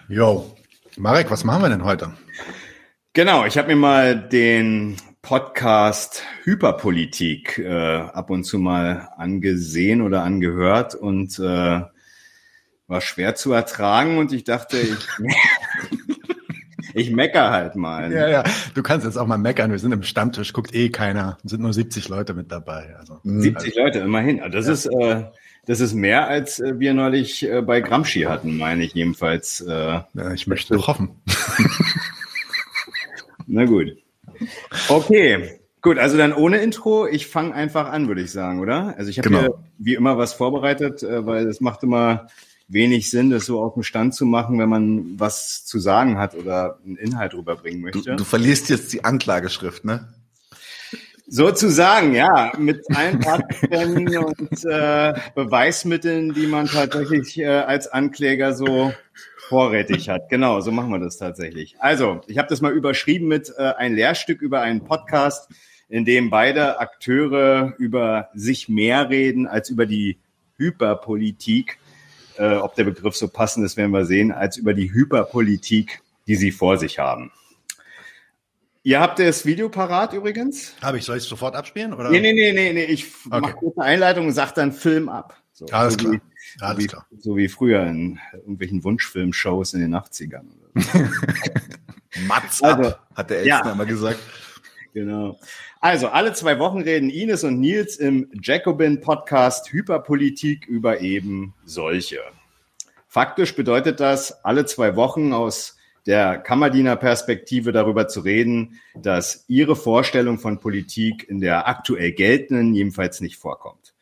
Jo. Marek, was machen wir denn heute? Genau, ich habe mir mal den Podcast Hyperpolitik äh, ab und zu mal angesehen oder angehört und äh, war schwer zu ertragen und ich dachte, ich, ich mecker halt mal. Ne? Ja, ja, du kannst jetzt auch mal meckern. Wir sind im Stammtisch, guckt eh keiner. Es sind nur 70 Leute mit dabei. Also, 70 also, Leute, immerhin. Das ja. ist äh, das ist mehr, als äh, wir neulich äh, bei Gramsci hatten, meine ich jedenfalls. Äh, ja, ich möchte doch hoffen. Na gut. Okay, gut, also dann ohne Intro. Ich fange einfach an, würde ich sagen, oder? Also ich habe genau. hier wie immer was vorbereitet, äh, weil es macht immer wenig Sinn, das so auf dem Stand zu machen, wenn man was zu sagen hat oder einen Inhalt rüberbringen möchte. Du, du verlierst jetzt die Anklageschrift, ne? Sozusagen, ja, mit allen Fakten und äh, Beweismitteln, die man tatsächlich äh, als Ankläger so vorrätig hat. Genau, so machen wir das tatsächlich. Also, ich habe das mal überschrieben mit äh, ein Lehrstück über einen Podcast. in dem beide Akteure über sich mehr reden als über die Hyperpolitik. Äh, ob der Begriff so passend ist, werden wir sehen, als über die Hyperpolitik, die sie vor sich haben. Ihr habt das Video parat übrigens? Habe ich. Soll ich es sofort abspielen? Oder? Nee, nee, nee, nee, nee. Ich okay. mache kurze Einleitung und sage dann Film ab. So, Alles so klar. Wie, Alles so, wie, klar. so wie früher in irgendwelchen Wunschfilmshows in den 80ern. Mats also, hat der Elstner ja. immer gesagt. Genau. Also, alle zwei Wochen reden Ines und Nils im Jacobin-Podcast Hyperpolitik über eben solche. Faktisch bedeutet das, alle zwei Wochen aus der Kammerdiener-Perspektive darüber zu reden, dass ihre Vorstellung von Politik in der aktuell geltenden jedenfalls nicht vorkommt.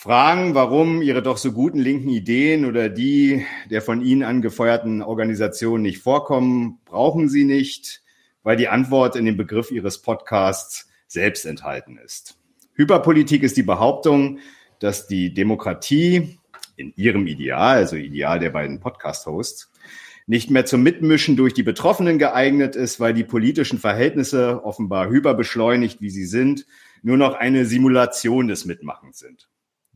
Fragen, warum ihre doch so guten linken Ideen oder die der von ihnen angefeuerten Organisationen nicht vorkommen, brauchen sie nicht, weil die Antwort in dem Begriff ihres Podcasts selbst enthalten ist. Hyperpolitik ist die Behauptung, dass die Demokratie in ihrem Ideal, also Ideal der beiden Podcast-Hosts, nicht mehr zum Mitmischen durch die Betroffenen geeignet ist, weil die politischen Verhältnisse offenbar hyperbeschleunigt, wie sie sind, nur noch eine Simulation des Mitmachens sind.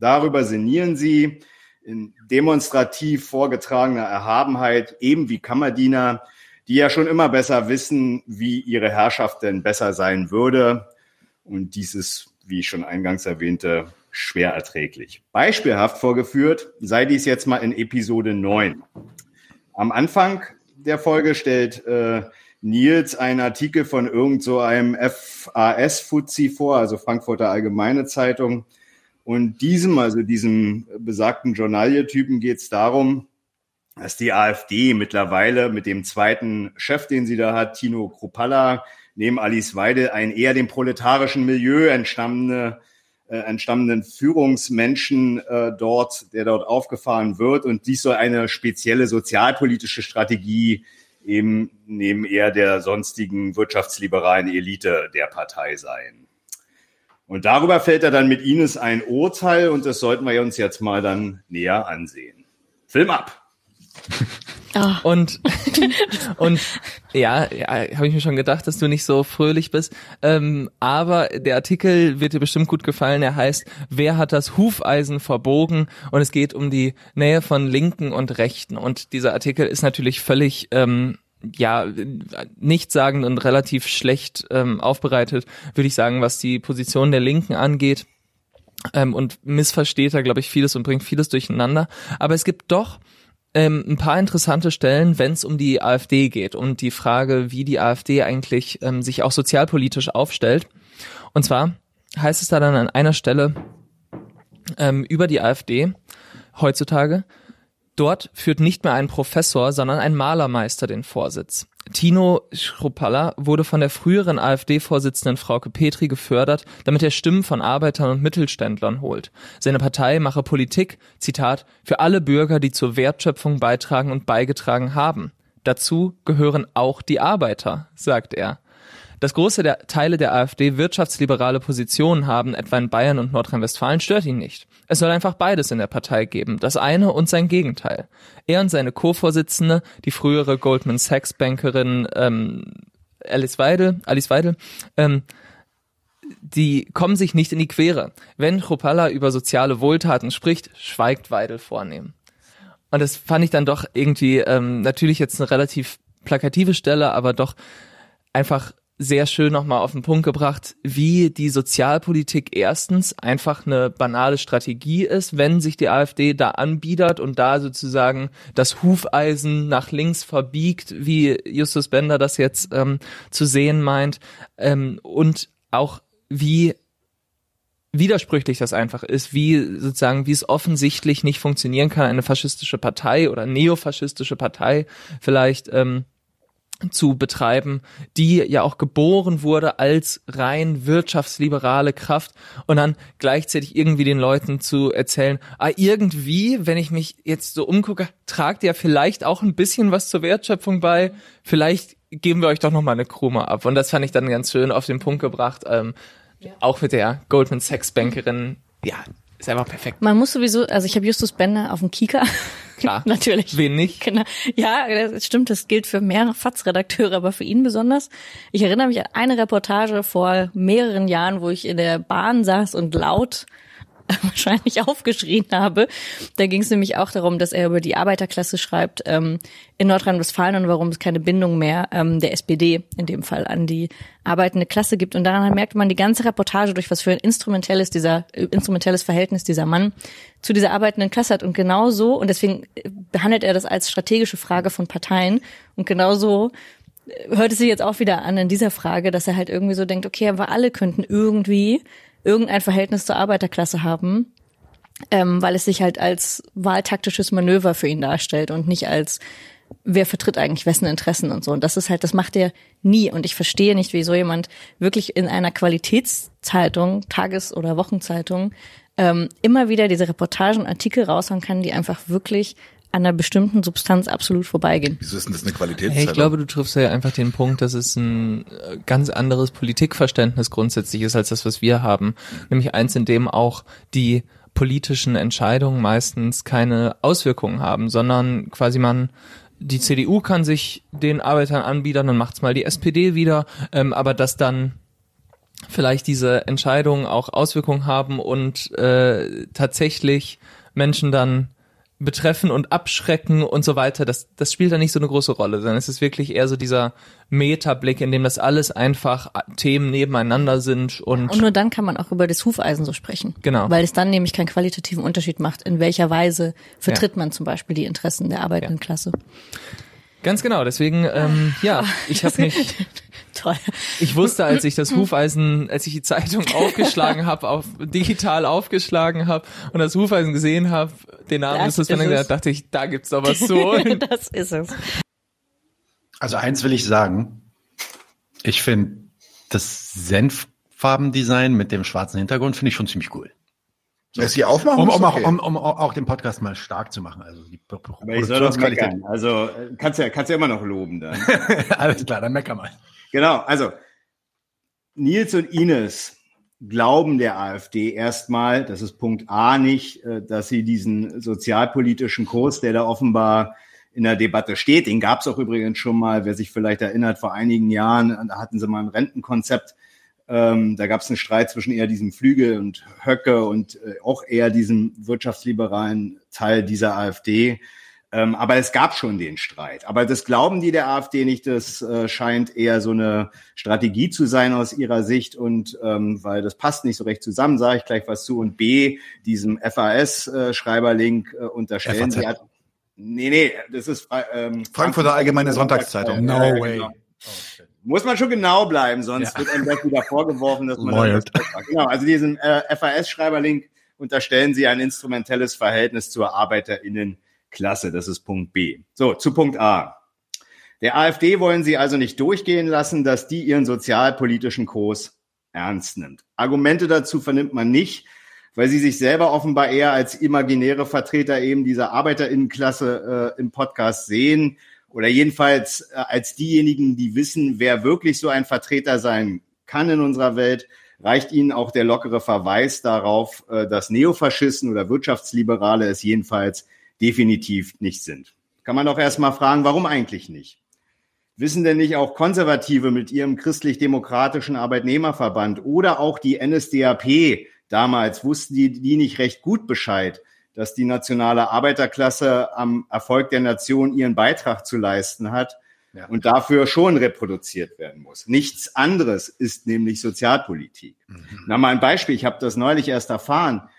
Darüber sinnieren sie in demonstrativ vorgetragener Erhabenheit, eben wie Kammerdiener, die ja schon immer besser wissen, wie ihre Herrschaft denn besser sein würde. Und dies ist, wie ich schon eingangs erwähnte, schwer erträglich. Beispielhaft vorgeführt sei dies jetzt mal in Episode 9. Am Anfang der Folge stellt äh, Nils einen Artikel von irgend so einem FAS-Fuzzi vor, also Frankfurter Allgemeine Zeitung. Und diesem, also diesem besagten Journalie-Typen geht es darum, dass die AfD mittlerweile mit dem zweiten Chef, den sie da hat, Tino Kruppalla, neben Alice Weide ein eher dem proletarischen Milieu entstammende äh, entstammenden Führungsmenschen äh, dort, der dort aufgefahren wird. Und dies soll eine spezielle sozialpolitische Strategie eben neben eher der sonstigen wirtschaftsliberalen Elite der Partei sein. Und darüber fällt er dann mit Ines ein Urteil und das sollten wir uns jetzt mal dann näher ansehen. Film ab! Oh. Und, und ja, ja habe ich mir schon gedacht, dass du nicht so fröhlich bist. Ähm, aber der Artikel wird dir bestimmt gut gefallen. Er heißt, wer hat das Hufeisen verbogen? Und es geht um die Nähe von Linken und Rechten. Und dieser Artikel ist natürlich völlig ähm, ja, nichtssagend und relativ schlecht ähm, aufbereitet, würde ich sagen, was die Position der Linken angeht. Ähm, und missversteht da, glaube ich, vieles und bringt vieles durcheinander. Aber es gibt doch ähm, ein paar interessante Stellen, wenn es um die AfD geht und die Frage, wie die AfD eigentlich ähm, sich auch sozialpolitisch aufstellt. Und zwar heißt es da dann an einer Stelle ähm, über die AfD heutzutage, dort führt nicht mehr ein Professor, sondern ein Malermeister den Vorsitz. Tino Schruppalla wurde von der früheren AfD-Vorsitzenden Frauke Petri gefördert, damit er Stimmen von Arbeitern und Mittelständlern holt. Seine Partei mache Politik, Zitat, für alle Bürger, die zur Wertschöpfung beitragen und beigetragen haben. Dazu gehören auch die Arbeiter, sagt er. Dass große der Teile der AfD wirtschaftsliberale Positionen haben, etwa in Bayern und Nordrhein-Westfalen, stört ihn nicht. Es soll einfach beides in der Partei geben, das eine und sein Gegenteil. Er und seine Co-Vorsitzende, die frühere Goldman Sachs Bankerin ähm, Alice Weidel, Alice Weidel, ähm, die kommen sich nicht in die Quere. Wenn Chopalla über soziale Wohltaten spricht, schweigt Weidel vornehm. Und das fand ich dann doch irgendwie ähm, natürlich jetzt eine relativ plakative Stelle, aber doch einfach sehr schön nochmal auf den Punkt gebracht, wie die Sozialpolitik erstens einfach eine banale Strategie ist, wenn sich die AfD da anbiedert und da sozusagen das Hufeisen nach links verbiegt, wie Justus Bender das jetzt ähm, zu sehen meint, ähm, und auch wie widersprüchlich das einfach ist, wie sozusagen, wie es offensichtlich nicht funktionieren kann, eine faschistische Partei oder neofaschistische Partei vielleicht ähm, zu betreiben, die ja auch geboren wurde als rein wirtschaftsliberale Kraft und dann gleichzeitig irgendwie den Leuten zu erzählen, ah, irgendwie, wenn ich mich jetzt so umgucke, tragt ja vielleicht auch ein bisschen was zur Wertschöpfung bei, vielleicht geben wir euch doch noch mal eine Krume ab. Und das fand ich dann ganz schön auf den Punkt gebracht, ähm, ja. auch mit der Goldman Sachs Bankerin, ja, ist einfach perfekt. Man muss sowieso, also ich habe Justus Bender auf dem Kika. Klar. Natürlich. Wen nicht? Genau. Ja, das stimmt, das gilt für mehrere FATS-Redakteure, aber für ihn besonders. Ich erinnere mich an eine Reportage vor mehreren Jahren, wo ich in der Bahn saß und laut wahrscheinlich aufgeschrien habe. Da ging es nämlich auch darum, dass er über die Arbeiterklasse schreibt ähm, in Nordrhein-Westfalen und warum es keine Bindung mehr ähm, der SPD in dem Fall an die arbeitende Klasse gibt. Und daran merkt man die ganze Reportage durch was für ein instrumentelles dieser äh, instrumentelles Verhältnis dieser Mann zu dieser arbeitenden Klasse hat. Und genau so und deswegen äh, behandelt er das als strategische Frage von Parteien. Und genau so äh, hört es sich jetzt auch wieder an in dieser Frage, dass er halt irgendwie so denkt, okay, aber alle könnten irgendwie irgendein Verhältnis zur Arbeiterklasse haben, ähm, weil es sich halt als wahltaktisches Manöver für ihn darstellt und nicht als wer vertritt eigentlich wessen Interessen und so. Und das ist halt, das macht er nie. Und ich verstehe nicht, wie so jemand wirklich in einer Qualitätszeitung, Tages- oder Wochenzeitung, ähm, immer wieder diese Reportagen, Artikel raushauen kann, die einfach wirklich an einer bestimmten Substanz absolut vorbeigehen. Wieso ist denn das eine Qualität? Hey, ich glaube, du triffst ja einfach den Punkt, dass es ein äh, ganz anderes Politikverständnis grundsätzlich ist als das, was wir haben. Nämlich eins, in dem auch die politischen Entscheidungen meistens keine Auswirkungen haben, sondern quasi man die CDU kann sich den Arbeitern anbieten, dann macht's mal die SPD wieder, ähm, aber dass dann vielleicht diese Entscheidungen auch Auswirkungen haben und äh, tatsächlich Menschen dann betreffen und abschrecken und so weiter, das, das spielt da nicht so eine große Rolle, sondern es ist wirklich eher so dieser Metablick, in dem das alles einfach Themen nebeneinander sind und Und nur dann kann man auch über das Hufeisen so sprechen. Genau. Weil es dann nämlich keinen qualitativen Unterschied macht, in welcher Weise vertritt ja. man zum Beispiel die Interessen der arbeitenden ja. Klasse. Ganz genau, deswegen, ähm, ja, ich habe mich. Toll. Ich wusste, als ich das Hufeisen, als ich die Zeitung aufgeschlagen habe, auf digital aufgeschlagen habe und das Hufeisen gesehen habe, den Namen das Justus Bender, dachte ich, da gibt's doch was zu. das ist es. Also eins will ich sagen. Ich finde das Senffarbendesign mit dem schwarzen Hintergrund finde ich schon ziemlich cool. So. Es hier aufmachen? Um, um, okay. auch, um, um, auch den Podcast mal stark zu machen. Also die Aber ich soll doch meckern. Also kannst ja, kannst ja immer noch loben dann. Alles klar, dann mecker mal. Genau, also Nils und Ines glauben der AfD erstmal, das ist Punkt A nicht, äh, dass sie diesen sozialpolitischen Kurs, der da offenbar in der Debatte steht, den gab es auch übrigens schon mal, wer sich vielleicht erinnert, vor einigen Jahren, da hatten sie mal ein Rentenkonzept ähm, da gab es einen Streit zwischen eher diesem Flügel und Höcke und äh, auch eher diesem wirtschaftsliberalen Teil dieser AfD. Ähm, aber es gab schon den Streit. Aber das glauben die der AfD nicht. Das äh, scheint eher so eine Strategie zu sein aus ihrer Sicht. Und ähm, weil das passt nicht so recht zusammen, sage ich gleich was zu. Und B, diesem FAS-Schreiberlink äh, unterstellen FAZ. sie. Hat, nee, nee, das ist ähm, Frankfurter Allgemeine Sonntagszeitung. No way. Genau. Oh. Muss man schon genau bleiben, sonst ja. wird einem gleich wieder vorgeworfen, dass man das Genau, also diesen äh, FAS-Schreiberlink unterstellen sie ein instrumentelles Verhältnis zur ArbeiterInnenklasse. Das ist Punkt B. So, zu Punkt A. Der AfD wollen sie also nicht durchgehen lassen, dass die ihren sozialpolitischen Kurs ernst nimmt. Argumente dazu vernimmt man nicht, weil sie sich selber offenbar eher als imaginäre Vertreter eben dieser Arbeiterinnenklasse äh, im Podcast sehen oder jedenfalls äh, als diejenigen, die wissen, wer wirklich so ein Vertreter sein kann in unserer Welt, reicht ihnen auch der lockere Verweis darauf, äh, dass Neofaschisten oder Wirtschaftsliberale es jedenfalls definitiv nicht sind. Kann man doch erstmal fragen, warum eigentlich nicht? Wissen denn nicht auch Konservative mit ihrem christlich-demokratischen Arbeitnehmerverband oder auch die NSDAP damals, wussten die, die nicht recht gut Bescheid, dass die nationale Arbeiterklasse am Erfolg der Nation ihren Beitrag zu leisten hat ja. und dafür schon reproduziert werden muss. Nichts anderes ist nämlich Sozialpolitik. Mhm. Na mal ein Beispiel, ich habe das neulich erst erfahren.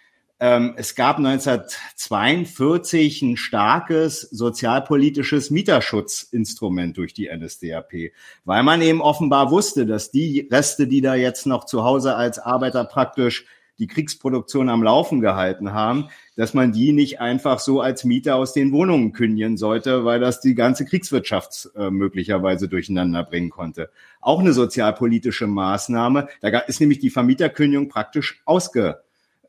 Ähm, es gab 1942 ein starkes sozialpolitisches Mieterschutzinstrument durch die NSDAP, weil man eben offenbar wusste, dass die Reste, die da jetzt noch zu Hause als Arbeiter praktisch die Kriegsproduktion am Laufen gehalten haben, dass man die nicht einfach so als Mieter aus den Wohnungen kündigen sollte, weil das die ganze Kriegswirtschaft äh, möglicherweise durcheinander bringen konnte. Auch eine sozialpolitische Maßnahme. Da ist nämlich die Vermieterkündigung praktisch ausge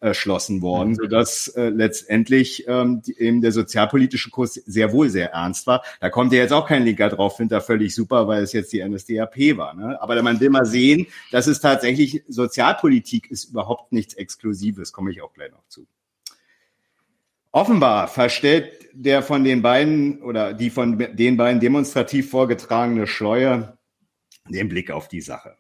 erschlossen worden, mhm. sodass äh, letztendlich ähm, die, eben der sozialpolitische Kurs sehr wohl sehr ernst war. Da kommt ja jetzt auch kein Linker drauf, findet er völlig super, weil es jetzt die NSDAP war. Ne? Aber man will mal sehen, dass es tatsächlich Sozialpolitik ist überhaupt nichts Exklusives, komme ich auch gleich noch zu. Offenbar verstellt der von den beiden oder die von den beiden demonstrativ vorgetragene Schleue den Blick auf die Sache.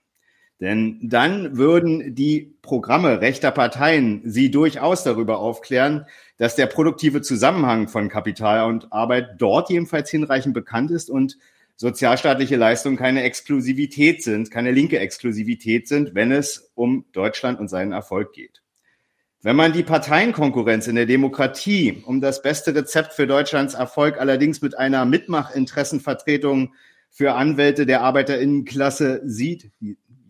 Denn dann würden die Programme rechter Parteien sie durchaus darüber aufklären, dass der produktive Zusammenhang von Kapital und Arbeit dort jedenfalls hinreichend bekannt ist und sozialstaatliche Leistungen keine Exklusivität sind, keine linke Exklusivität sind, wenn es um Deutschland und seinen Erfolg geht. Wenn man die Parteienkonkurrenz in der Demokratie um das beste Rezept für Deutschlands Erfolg allerdings mit einer Mitmachinteressenvertretung für Anwälte der Arbeiterinnenklasse sieht,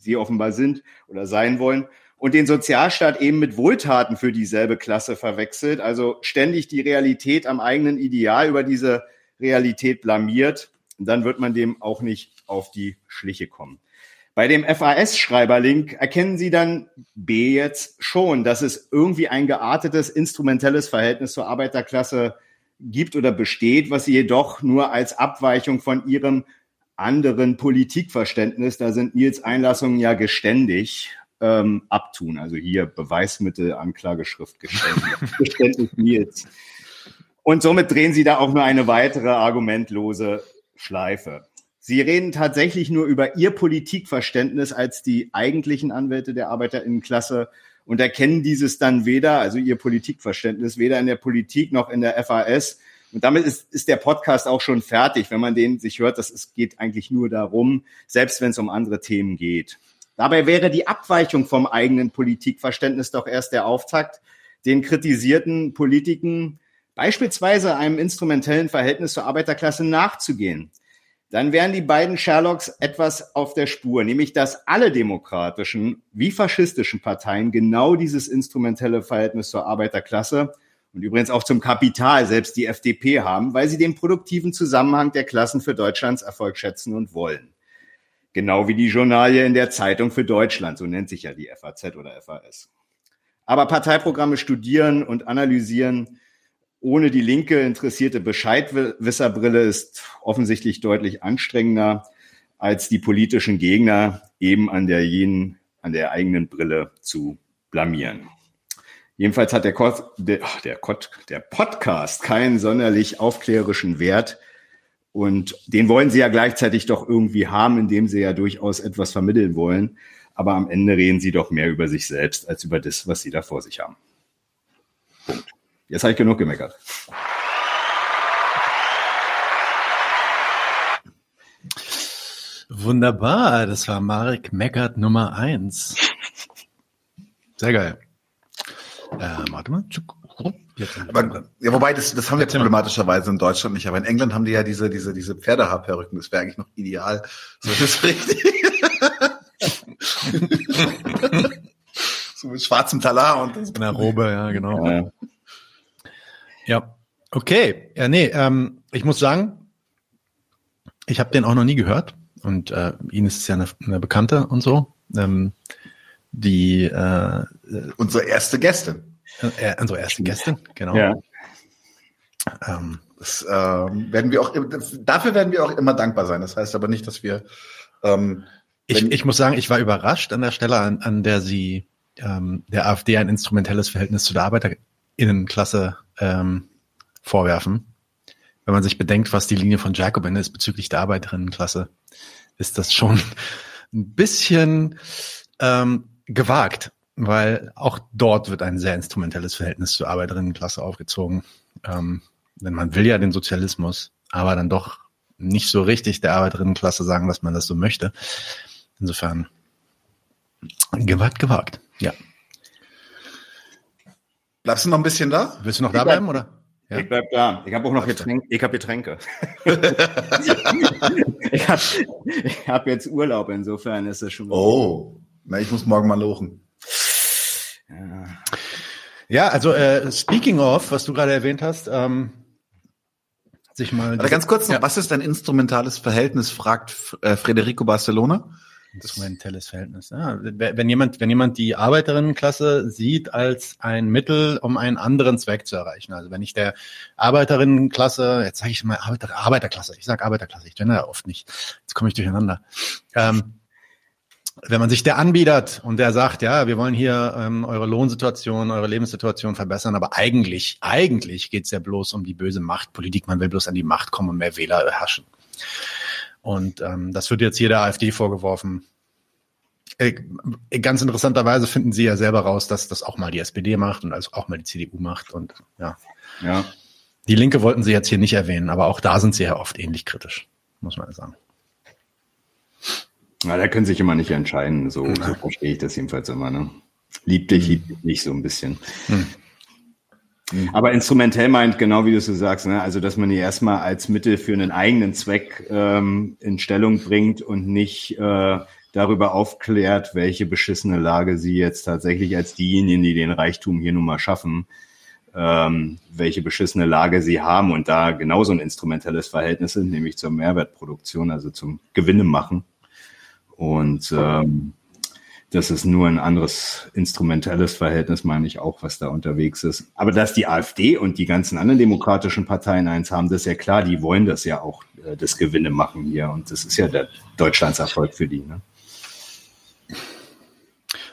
sie offenbar sind oder sein wollen, und den Sozialstaat eben mit Wohltaten für dieselbe Klasse verwechselt, also ständig die Realität am eigenen Ideal über diese Realität blamiert, dann wird man dem auch nicht auf die Schliche kommen. Bei dem FAS-Schreiberlink erkennen Sie dann B jetzt schon, dass es irgendwie ein geartetes instrumentelles Verhältnis zur Arbeiterklasse gibt oder besteht, was Sie jedoch nur als Abweichung von Ihrem anderen Politikverständnis, da sind Nils Einlassungen ja geständig, ähm, abtun. Also hier Beweismittel, Anklageschrift, Geständnis, Geständnis Nils. Und somit drehen Sie da auch nur eine weitere argumentlose Schleife. Sie reden tatsächlich nur über Ihr Politikverständnis als die eigentlichen Anwälte der Arbeiterinnenklasse und erkennen dieses dann weder, also Ihr Politikverständnis, weder in der Politik noch in der FAS. Und damit ist, ist der Podcast auch schon fertig, wenn man den sich hört, dass es geht eigentlich nur darum, selbst wenn es um andere Themen geht. Dabei wäre die Abweichung vom eigenen Politikverständnis doch erst der Auftakt, den kritisierten Politiken beispielsweise einem instrumentellen Verhältnis zur Arbeiterklasse nachzugehen. Dann wären die beiden Sherlocks etwas auf der Spur, nämlich dass alle demokratischen wie faschistischen Parteien genau dieses instrumentelle Verhältnis zur Arbeiterklasse und übrigens auch zum Kapital, selbst die FDP haben, weil sie den produktiven Zusammenhang der Klassen für Deutschlands Erfolg schätzen und wollen. Genau wie die Journalie in der Zeitung für Deutschland, so nennt sich ja die FAZ oder FAS. Aber Parteiprogramme studieren und analysieren ohne die linke interessierte Bescheidwisserbrille ist offensichtlich deutlich anstrengender als die politischen Gegner eben an der jenen, an der eigenen Brille zu blamieren. Jedenfalls hat der, Kot, der, der, Kot, der Podcast keinen sonderlich aufklärerischen Wert. Und den wollen sie ja gleichzeitig doch irgendwie haben, indem sie ja durchaus etwas vermitteln wollen. Aber am Ende reden sie doch mehr über sich selbst als über das, was sie da vor sich haben. Punkt. Jetzt habe ich genug gemeckert. Wunderbar, das war Marek Meckert Nummer eins. Sehr geil. Äh, warte mal. Aber, ja, wobei, das, das haben wir problematischerweise in Deutschland nicht. Aber in England haben die ja diese, diese, diese Pferdehaarperücken. Das wäre eigentlich noch ideal. So ist es richtig. so mit schwarzem Talar und das. In der Robe, ja, genau. Ja. Ja, okay. Ja, nee, ähm, ich muss sagen, ich habe den auch noch nie gehört und äh, Ihnen ist es ja eine, eine Bekannte und so. Ähm, die äh, unsere erste Gästin. Äh, unsere erste Gästin, genau. Ja. Ähm, das, äh, werden wir auch dafür werden wir auch immer dankbar sein. Das heißt aber nicht, dass wir ähm, ich, ich muss sagen, ich war überrascht an der Stelle, an, an der sie ähm, der AfD ein instrumentelles Verhältnis zu der Arbeiterinnenklasse ähm, vorwerfen. Wenn man sich bedenkt, was die Linie von Jacobin ist bezüglich der Arbeiterinnenklasse, ist das schon ein bisschen ähm, gewagt, weil auch dort wird ein sehr instrumentelles Verhältnis zur Arbeiterinnenklasse aufgezogen. Ähm, denn man will ja den Sozialismus, aber dann doch nicht so richtig der Arbeiterinnenklasse sagen, dass man das so möchte. Insofern gewagt, gewagt, ja. Bleibst du noch ein bisschen da? Willst du noch da bleiben, oder? Ja. Ich bleib da. Ich habe auch noch Getränke. Ich habe Getränke. ich habe ich hab jetzt Urlaub, insofern ist es schon. Oh, na, ich muss morgen mal lochen. Ja, ja also äh, speaking of, was du gerade erwähnt hast, ähm, sich mal. Also ganz kurz noch, ja. was ist ein instrumentales Verhältnis? Fragt äh, Federico Barcelona instrumentelles Verhältnis. Ja, wenn jemand, wenn jemand die Arbeiterinnenklasse sieht als ein Mittel, um einen anderen Zweck zu erreichen. Also wenn ich der Arbeiterinnenklasse, jetzt sage ich mal Arbeiter, Arbeiterklasse, ich sage Arbeiterklasse, ich kenne ja oft nicht. Jetzt komme ich durcheinander. Ähm, wenn man sich der anbietet und der sagt, ja, wir wollen hier ähm, eure Lohnsituation, eure Lebenssituation verbessern, aber eigentlich, eigentlich geht's ja bloß um die böse Machtpolitik. Man will bloß an die Macht kommen und mehr Wähler herrschen. Und ähm, das wird jetzt jeder AfD vorgeworfen. Äh, ganz interessanterweise finden sie ja selber raus, dass das auch mal die SPD macht und also auch mal die CDU macht. Und ja. ja. Die Linke wollten sie jetzt hier nicht erwähnen, aber auch da sind sie ja oft ähnlich kritisch, muss man sagen. Ja, da können sich immer nicht entscheiden. So, so verstehe ich das jedenfalls immer. Ne? Lieb dich, lieb dich nicht so ein bisschen. Hm. Aber instrumentell meint genau wie du so sagst, ne? also dass man die erstmal als Mittel für einen eigenen Zweck ähm, in Stellung bringt und nicht äh, darüber aufklärt, welche beschissene Lage sie jetzt tatsächlich als diejenigen, die den Reichtum hier nun mal schaffen, ähm, welche beschissene Lage sie haben und da genauso ein instrumentelles Verhältnis sind, nämlich zur Mehrwertproduktion, also zum Gewinne machen. Und ähm, das ist nur ein anderes instrumentelles Verhältnis, meine ich auch, was da unterwegs ist. Aber dass die AfD und die ganzen anderen demokratischen Parteien eins haben, das ist ja klar, die wollen das ja auch, äh, das Gewinne machen hier. Und das ist ja der Deutschlands Erfolg für die. Ne?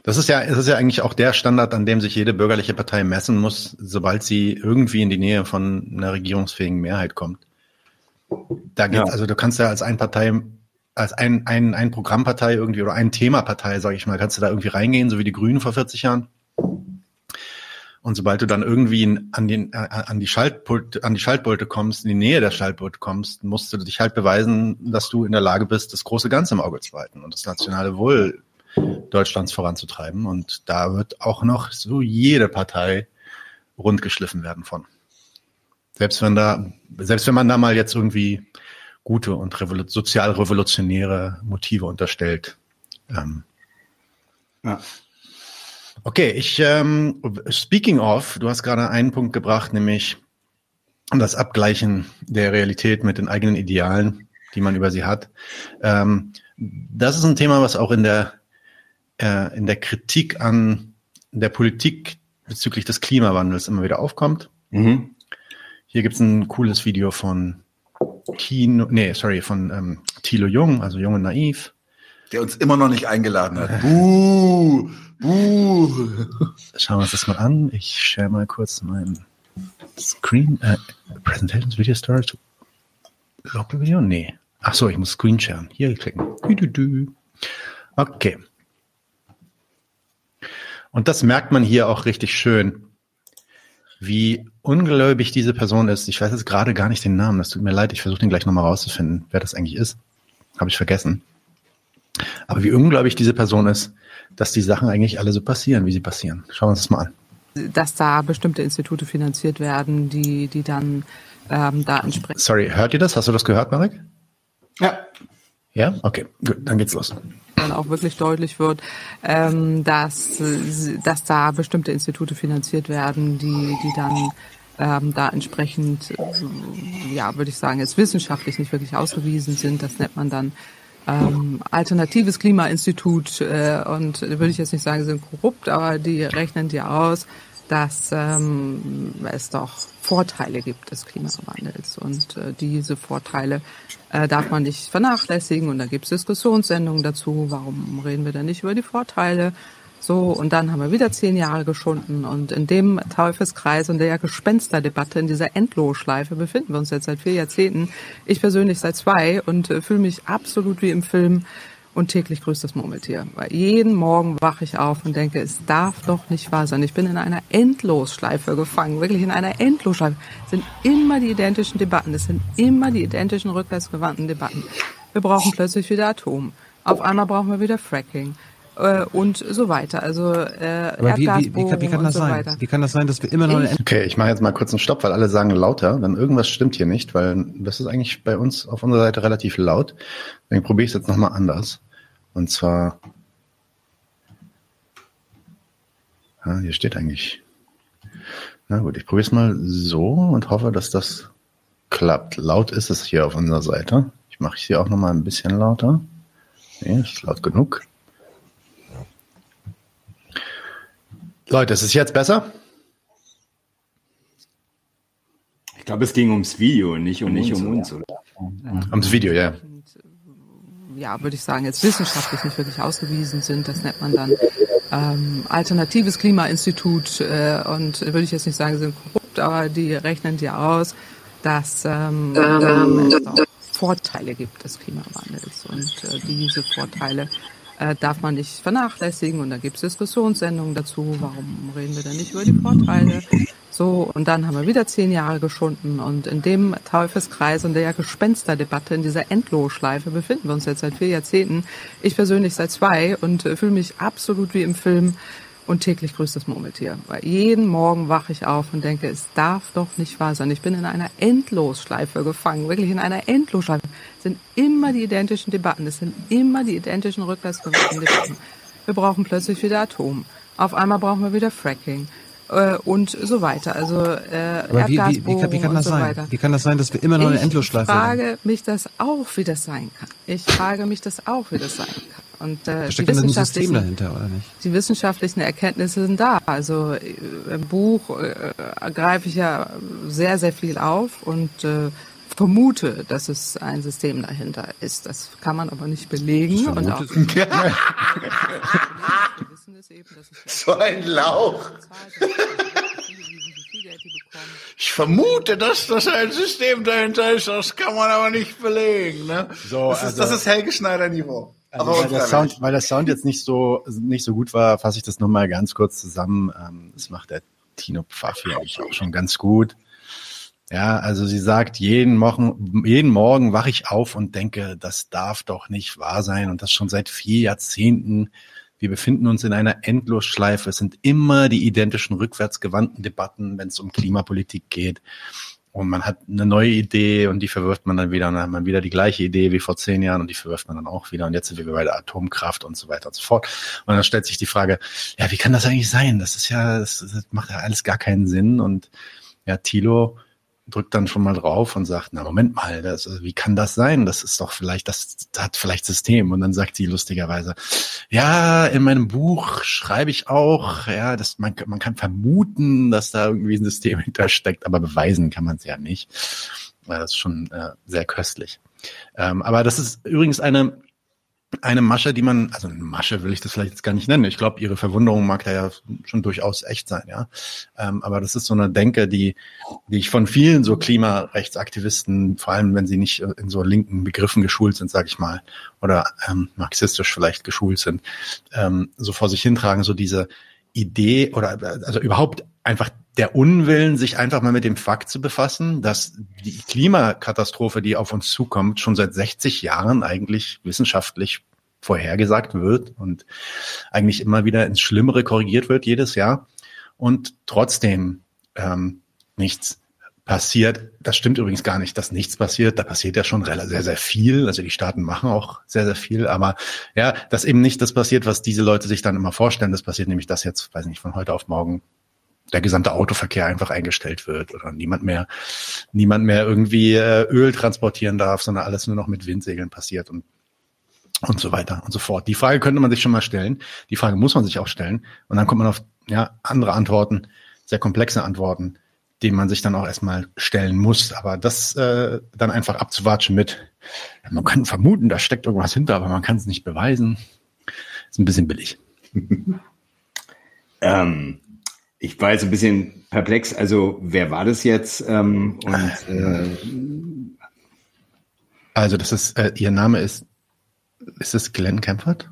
Das ist ja, es ist ja eigentlich auch der Standard, an dem sich jede bürgerliche Partei messen muss, sobald sie irgendwie in die Nähe von einer regierungsfähigen Mehrheit kommt. Da geht's, ja. also du kannst ja als ein Partei als ein, ein, ein Programmpartei irgendwie oder ein Themapartei, sage ich mal, kannst du da irgendwie reingehen, so wie die Grünen vor 40 Jahren. Und sobald du dann irgendwie an, den, äh, an, die Schaltpult, an die Schaltpulte kommst, in die Nähe der Schaltpulte kommst, musst du dich halt beweisen, dass du in der Lage bist, das große Ganze im Auge zu halten und das nationale Wohl Deutschlands voranzutreiben. Und da wird auch noch so jede Partei rundgeschliffen werden von. Selbst wenn da, selbst wenn man da mal jetzt irgendwie gute und revolu sozialrevolutionäre Motive unterstellt. Ähm, ja. Okay, ich ähm, speaking of, du hast gerade einen Punkt gebracht, nämlich das Abgleichen der Realität mit den eigenen Idealen, die man über sie hat. Ähm, das ist ein Thema, was auch in der äh, in der Kritik an der Politik bezüglich des Klimawandels immer wieder aufkommt. Mhm. Hier gibt's ein cooles Video von Kino, nee, sorry, von ähm, Thilo Jung, also Jung und Naiv. Der uns immer noch nicht eingeladen hat. Buh, buh. Schauen wir uns das mal an. Ich share mal kurz mein Screen, äh, Presentations Video Storage. Local Video? Nee. Ach so, ich muss Screen sharen. Hier klicken. Okay. Und das merkt man hier auch richtig schön wie ungläubig diese Person ist. Ich weiß jetzt gerade gar nicht den Namen. Das tut mir leid. Ich versuche den gleich nochmal rauszufinden, wer das eigentlich ist. Habe ich vergessen. Aber wie ungläubig diese Person ist, dass die Sachen eigentlich alle so passieren, wie sie passieren. Schauen wir uns das mal an. Dass da bestimmte Institute finanziert werden, die, die dann ähm, da entsprechen. Sorry, hört ihr das? Hast du das gehört, Marek? Ja. Ja? Okay, gut, dann geht's los dann auch wirklich deutlich wird, ähm, dass, dass da bestimmte Institute finanziert werden, die, die dann ähm, da entsprechend, ja, würde ich sagen, jetzt wissenschaftlich nicht wirklich ausgewiesen sind. Das nennt man dann ähm, alternatives Klimainstitut äh, und würde ich jetzt nicht sagen, sind korrupt, aber die rechnen dir aus, dass ähm, es doch Vorteile gibt des Klimawandels. Und äh, diese Vorteile äh, darf man nicht vernachlässigen. Und da gibt es Diskussionssendungen dazu. Warum reden wir denn nicht über die Vorteile? So, und dann haben wir wieder zehn Jahre geschunden. Und in dem Teufelskreis und der Gespensterdebatte, in dieser Endlosschleife befinden wir uns jetzt seit vier Jahrzehnten. Ich persönlich seit zwei und äh, fühle mich absolut wie im Film und täglich grüßt das Murmeltier. Weil jeden Morgen wache ich auf und denke, es darf doch nicht wahr sein. Ich bin in einer Endlosschleife gefangen, wirklich in einer Endlosschleife. Es sind immer die identischen Debatten, es sind immer die identischen rückwärtsgewandten Debatten. Wir brauchen plötzlich wieder Atom. Auf einmal brauchen wir wieder Fracking äh, und so weiter. Also äh, Aber wie, wie, wie, kann, wie kann das so sein? Weiter. Wie kann das sein, dass wir immer noch ich, Okay, ich mache jetzt mal kurz einen Stopp, weil alle sagen lauter. Dann irgendwas stimmt hier nicht, weil das ist eigentlich bei uns auf unserer Seite relativ laut. Dann probiere ich es jetzt nochmal anders. Und zwar, ja, hier steht eigentlich. Na gut, ich probiere es mal so und hoffe, dass das klappt. Laut ist es hier auf unserer Seite. Ich mache es hier auch nochmal ein bisschen lauter. Nee, ist laut genug. Leute, ist es jetzt besser? Ich glaube, es ging ums Video, nicht um, nicht um uns, oder? Ums Video, ja. ja, würde ich sagen, jetzt wissenschaftlich nicht wirklich ausgewiesen sind. Das nennt man dann ähm, alternatives Klimainstitut äh, und würde ich jetzt nicht sagen, sind korrupt, aber die rechnen dir aus, dass ähm, ähm, es auch Vorteile gibt des Klimawandels und äh, diese Vorteile äh, darf man nicht vernachlässigen und da gibt es Diskussionssendungen dazu, warum reden wir denn nicht über die Vorteile so, und dann haben wir wieder zehn Jahre geschunden. Und in dem Teufelskreis und der Gespensterdebatte, in dieser Endlosschleife befinden wir uns jetzt seit vier Jahrzehnten. Ich persönlich seit zwei und äh, fühle mich absolut wie im Film und täglich grüßt das Murmeltier. Weil jeden Morgen wache ich auf und denke, es darf doch nicht wahr sein. Ich bin in einer Endlosschleife gefangen, wirklich in einer Endlosschleife. Es sind immer die identischen Debatten, es sind immer die identischen rückwärtsgewandten Debatten. Wir brauchen plötzlich wieder Atom. Auf einmal brauchen wir wieder Fracking äh, und so weiter. Also äh, Aber wie, wie, wie, kann, wie kann das so sein? Weiter. Wie kann das sein, dass wir immer noch eine Endlosschleife haben? Ich frage mich das auch, wie das sein kann. Ich frage mich das auch, wie das sein kann. Und äh, da steckt die ein System dahinter, oder nicht? Die wissenschaftlichen Erkenntnisse sind da. Also äh, im Buch äh, greife ich ja sehr, sehr viel auf und äh, vermute, dass es ein System dahinter ist. Das kann man aber nicht belegen. Und auch so ein Lauch. Ich vermute, dass das ein System dahinter ist, das kann man aber nicht belegen. Ne? So, das, ist, also, das ist Helge Schneider-Niveau. Also weil, der Sound, weil der Sound jetzt nicht so nicht so gut war, fasse ich das nochmal ganz kurz zusammen. Ähm, das macht der Tino Pfaff hier eigentlich auch schon ganz gut. Ja, also sie sagt, jeden Morgen, jeden Morgen wache ich auf und denke, das darf doch nicht wahr sein und das schon seit vier Jahrzehnten. Wir befinden uns in einer Endlosschleife. Es sind immer die identischen rückwärtsgewandten Debatten, wenn es um Klimapolitik geht. Und man hat eine neue Idee und die verwirft man dann wieder und dann hat man wieder die gleiche Idee wie vor zehn Jahren und die verwirft man dann auch wieder und jetzt sind wir bei der Atomkraft und so weiter und so fort. Und dann stellt sich die Frage, ja, wie kann das eigentlich sein? Das ist ja, das, das macht ja alles gar keinen Sinn und ja, Thilo drückt dann schon mal drauf und sagt, na Moment mal, das, also wie kann das sein? Das ist doch vielleicht, das, das hat vielleicht System. Und dann sagt sie lustigerweise, ja, in meinem Buch schreibe ich auch, ja, dass man, man kann vermuten, dass da irgendwie ein System hintersteckt, aber beweisen kann man es ja nicht. Das ist schon äh, sehr köstlich. Ähm, aber das ist übrigens eine eine Masche, die man, also Masche will ich das vielleicht jetzt gar nicht nennen. Ich glaube, ihre Verwunderung mag da ja schon durchaus echt sein, ja. Ähm, aber das ist so eine Denke, die, die ich von vielen so Klimarechtsaktivisten, vor allem wenn sie nicht in so linken Begriffen geschult sind, sage ich mal, oder ähm, marxistisch vielleicht geschult sind, ähm, so vor sich hintragen, so diese Idee oder also überhaupt einfach der Unwillen, sich einfach mal mit dem Fakt zu befassen, dass die Klimakatastrophe, die auf uns zukommt, schon seit 60 Jahren eigentlich wissenschaftlich vorhergesagt wird und eigentlich immer wieder ins Schlimmere korrigiert wird jedes Jahr und trotzdem ähm, nichts passiert. Das stimmt übrigens gar nicht, dass nichts passiert. Da passiert ja schon sehr, sehr viel. Also die Staaten machen auch sehr, sehr viel. Aber ja, dass eben nicht das passiert, was diese Leute sich dann immer vorstellen. Das passiert nämlich, dass jetzt, weiß nicht, von heute auf morgen der gesamte Autoverkehr einfach eingestellt wird oder niemand mehr, niemand mehr irgendwie äh, Öl transportieren darf, sondern alles nur noch mit Windsegeln passiert und und so weiter und so fort. Die Frage könnte man sich schon mal stellen. Die Frage muss man sich auch stellen. Und dann kommt man auf ja, andere Antworten, sehr komplexe Antworten, die man sich dann auch erstmal stellen muss. Aber das äh, dann einfach abzuwatschen mit, man kann vermuten, da steckt irgendwas hinter, aber man kann es nicht beweisen, ist ein bisschen billig. ähm, ich war jetzt ein bisschen perplex. Also wer war das jetzt? Ähm, und, äh, also das ist, äh, ihr Name ist, ist es Glenn Kempfert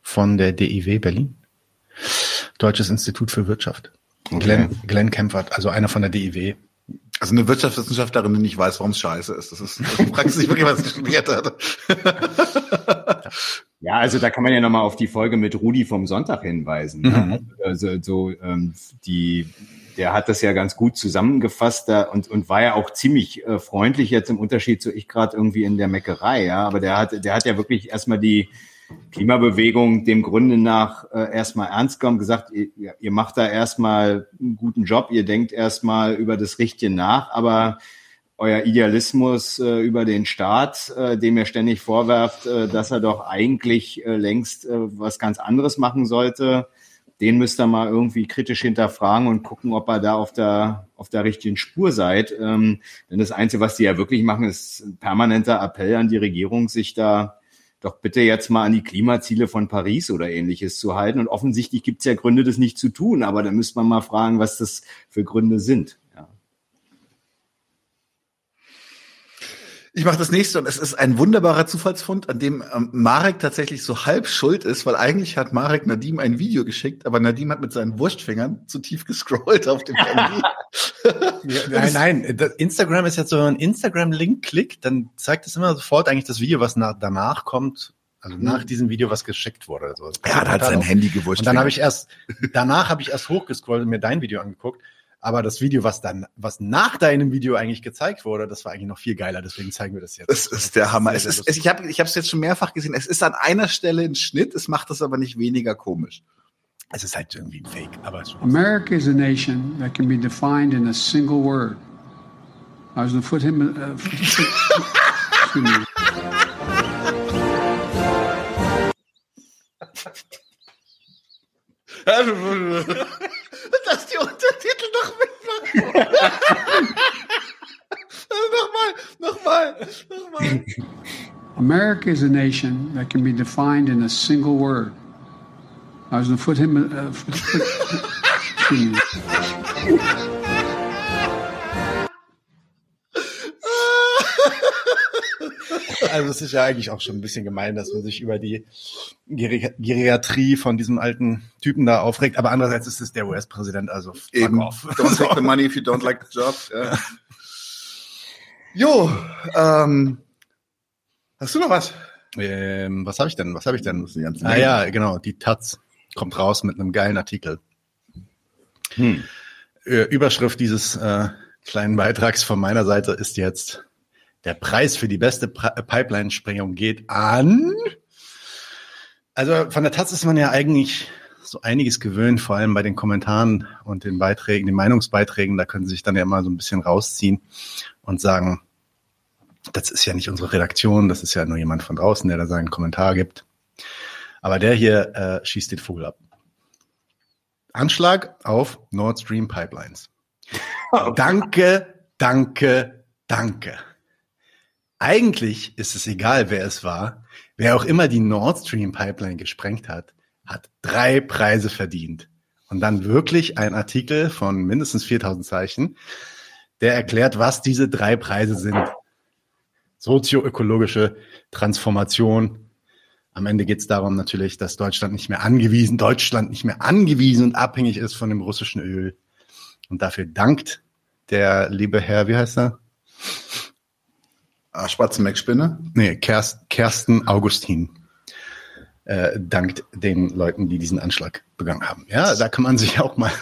von der DIW Berlin? Deutsches Institut für Wirtschaft. Okay. Glenn, Glenn Kempfert, also einer von der DIW. Also eine Wirtschaftswissenschaftlerin, die nicht weiß, warum es scheiße ist. Das ist, das fragt sich wirklich, was studiert hat. Ja, also da kann man ja nochmal auf die Folge mit Rudi vom Sonntag hinweisen. Ne? Mhm. Also so ähm, die, der hat das ja ganz gut zusammengefasst da und, und war ja auch ziemlich äh, freundlich jetzt im Unterschied zu ich gerade irgendwie in der Meckerei, ja. Aber der hat, der hat ja wirklich erstmal die Klimabewegung dem Grunde nach äh, erstmal ernst genommen, gesagt, ihr, ihr macht da erstmal einen guten Job, ihr denkt erstmal über das Richtige nach, aber euer Idealismus äh, über den Staat, äh, dem ihr ständig vorwerft, äh, dass er doch eigentlich äh, längst äh, was ganz anderes machen sollte, den müsst ihr mal irgendwie kritisch hinterfragen und gucken, ob ihr da auf der, auf der richtigen Spur seid. Ähm, denn das Einzige, was die ja wirklich machen, ist ein permanenter Appell an die Regierung, sich da doch bitte jetzt mal an die Klimaziele von Paris oder ähnliches zu halten. Und offensichtlich gibt es ja Gründe, das nicht zu tun, aber da müsste man mal fragen, was das für Gründe sind. Ich mache das nächste und es ist ein wunderbarer Zufallsfund, an dem ähm, Marek tatsächlich so halb schuld ist, weil eigentlich hat Marek Nadim ein Video geschickt, aber Nadim hat mit seinen Wurstfingern zu tief gescrollt auf dem Handy. ja, nein, nein, Instagram ist jetzt so, wenn man Instagram-Link klickt, dann zeigt es immer sofort eigentlich das Video, was nach, danach kommt. Also nach hm. diesem Video, was geschickt wurde. Also, er hat halt sein Handy gewurscht. Und dann habe ich erst, danach habe ich erst hochgescrollt und mir dein Video angeguckt. Aber das Video, was dann, was nach deinem Video eigentlich gezeigt wurde, das war eigentlich noch viel geiler. Deswegen zeigen wir das jetzt. Das ist der Hammer. Es ist, es, ich habe, ich habe es jetzt schon mehrfach gesehen. Es ist an einer Stelle ein Schnitt. Es macht das aber nicht weniger komisch. Es ist halt irgendwie ein Fake. Aber America is a nation that can be defined in a single word. I was going to put him. Uh, Die Untertitel noch mitmachen. nochmal, nochmal, nochmal. America is a nation that can be defined in a single word. I was going to put him. Uh, Also es ist ja eigentlich auch schon ein bisschen gemein, dass man sich über die Geriatrie von diesem alten Typen da aufregt. Aber andererseits ist es der US-Präsident, also fuck Eben. off. Don't take the money if you don't like the job. Ja. Jo, ähm, hast du noch was? Ähm, was habe ich denn? Was habe ich denn? Ah ja, genau. Die Taz kommt raus mit einem geilen Artikel. Hm. Überschrift dieses äh, kleinen Beitrags von meiner Seite ist jetzt der Preis für die beste Pipeline-Sprengung geht an. Also von der Taz ist man ja eigentlich so einiges gewöhnt, vor allem bei den Kommentaren und den Beiträgen, den Meinungsbeiträgen. Da können Sie sich dann ja immer so ein bisschen rausziehen und sagen, das ist ja nicht unsere Redaktion, das ist ja nur jemand von draußen, der da seinen Kommentar gibt. Aber der hier äh, schießt den Vogel ab. Anschlag auf Nord Stream Pipelines. Danke, danke, danke. Eigentlich ist es egal, wer es war. Wer auch immer die Nord Stream Pipeline gesprengt hat, hat drei Preise verdient. Und dann wirklich ein Artikel von mindestens 4000 Zeichen, der erklärt, was diese drei Preise sind. Sozioökologische Transformation. Am Ende geht es darum natürlich, dass Deutschland nicht mehr angewiesen, Deutschland nicht mehr angewiesen und abhängig ist von dem russischen Öl. Und dafür dankt der liebe Herr, wie heißt er? Ah, Schwarze Mac-Spinne? Nee, Kerst, Kersten Augustin. Äh, dankt den Leuten, die diesen Anschlag begangen haben. Ja, da kann man sich auch mal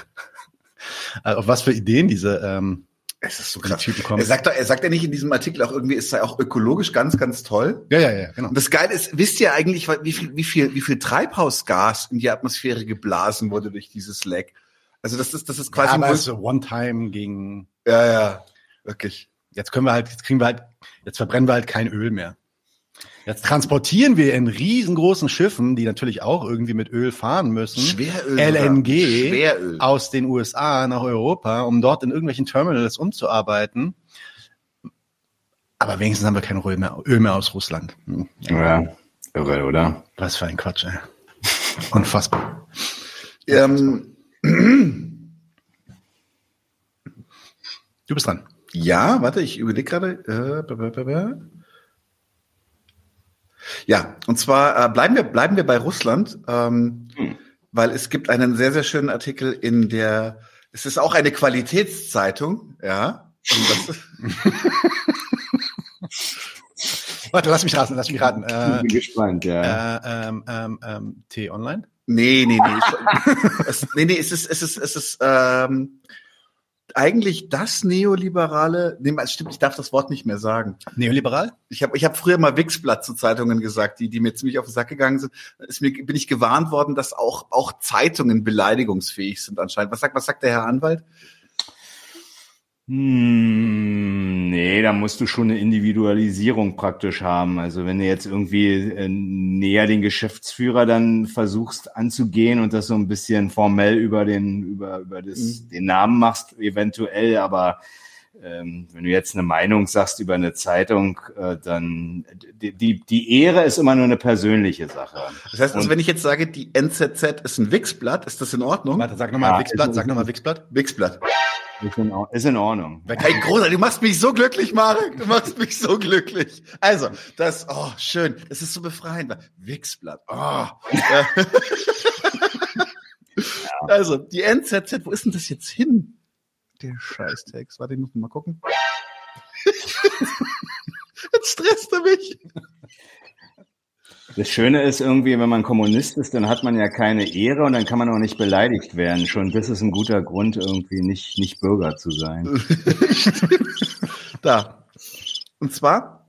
also auf was für Ideen diese ähm, es ist so krass. Typen kommen. Er sagt, doch, er sagt ja nicht in diesem Artikel auch irgendwie, ist sei auch ökologisch ganz, ganz toll. Ja, ja, ja, genau. Und das Geile ist, wisst ihr eigentlich, wie viel, wie viel, wie viel Treibhausgas in die Atmosphäre geblasen wurde durch dieses Leck? Also das ist, das ist quasi. Ja, aber so One-Time gegen. Ja, ja, wirklich. Jetzt können wir halt, jetzt kriegen wir halt, jetzt verbrennen wir halt kein Öl mehr. Jetzt transportieren wir in riesengroßen Schiffen, die natürlich auch irgendwie mit Öl fahren müssen, Schweröl, LNG Schweröl. aus den USA nach Europa, um dort in irgendwelchen Terminals umzuarbeiten. Aber wenigstens haben wir kein Öl mehr, Öl mehr aus Russland. Hm. Ja, irre, oder? Was für ein Quatsch, ey. Unfassbar. Ähm, du bist dran. Ja, warte, ich überlege gerade. Äh, ja, und zwar äh, bleiben wir bleiben wir bei Russland, ähm, hm. weil es gibt einen sehr sehr schönen Artikel in der. Es ist auch eine Qualitätszeitung, ja. Warte, lass mich raten, lass mich raten. Äh, bin gespannt, ja. Äh, ähm, ähm, ähm, T-Online? Nee, nee, nee. es, nee, nee, es ist, es ist, es ist, ähm, eigentlich das neoliberale, nee, stimmt, ich darf das Wort nicht mehr sagen. Neoliberal? Ich habe ich hab früher mal Wixblatt zu Zeitungen gesagt, die, die mir ziemlich auf den Sack gegangen sind. Ist mir, bin ich gewarnt worden, dass auch, auch Zeitungen beleidigungsfähig sind anscheinend. Was sagt, was sagt der Herr Anwalt? Hm, nee, da musst du schon eine Individualisierung praktisch haben. Also wenn du jetzt irgendwie äh, näher den Geschäftsführer dann versuchst anzugehen und das so ein bisschen formell über den über über das, mhm. den Namen machst, eventuell, aber ähm, wenn du jetzt eine Meinung sagst über eine Zeitung, äh, dann die, die, die Ehre ist immer nur eine persönliche Sache. Das heißt, also, wenn ich jetzt sage, die NZZ ist ein Wixblatt, ist das in Ordnung? Warte, sag nochmal ja, Wixblatt, sag nochmal Wixblatt. Wixblatt. Ist in, ist in Ordnung. Hey, großartig, du machst mich so glücklich, Marek. Du machst mich so glücklich. Also, das, oh, schön. Das ist so befreiend. Wixblatt. Oh. also, die NZZ, wo ist denn das jetzt hin? Der Scheißtext. Warte, ich muss mal gucken. Jetzt stresst er mich. Das Schöne ist irgendwie, wenn man Kommunist ist, dann hat man ja keine Ehre und dann kann man auch nicht beleidigt werden. Schon das ist ein guter Grund, irgendwie nicht, nicht Bürger zu sein. da. Und zwar,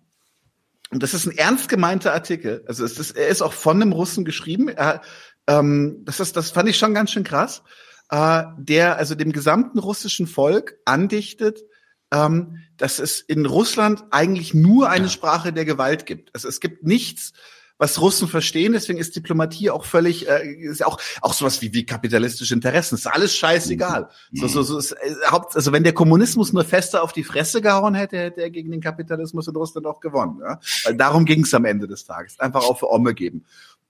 und das ist ein ernst gemeinter Artikel. Also es ist, er ist auch von einem Russen geschrieben. Er, ähm, das ist, das fand ich schon ganz schön krass. Äh, der also dem gesamten russischen Volk andichtet, ähm, dass es in Russland eigentlich nur eine Sprache der Gewalt gibt. Also es gibt nichts, was Russen verstehen. Deswegen ist Diplomatie auch völlig, äh, ist auch auch sowas wie wie kapitalistische Interessen. Ist alles scheißegal. Mhm. So, so, so ist, äh, also wenn der Kommunismus nur fester auf die Fresse gehauen hätte, hätte er gegen den Kapitalismus in Russland auch gewonnen. Ja? Weil darum ging es am Ende des Tages. Einfach auf für Omme geben.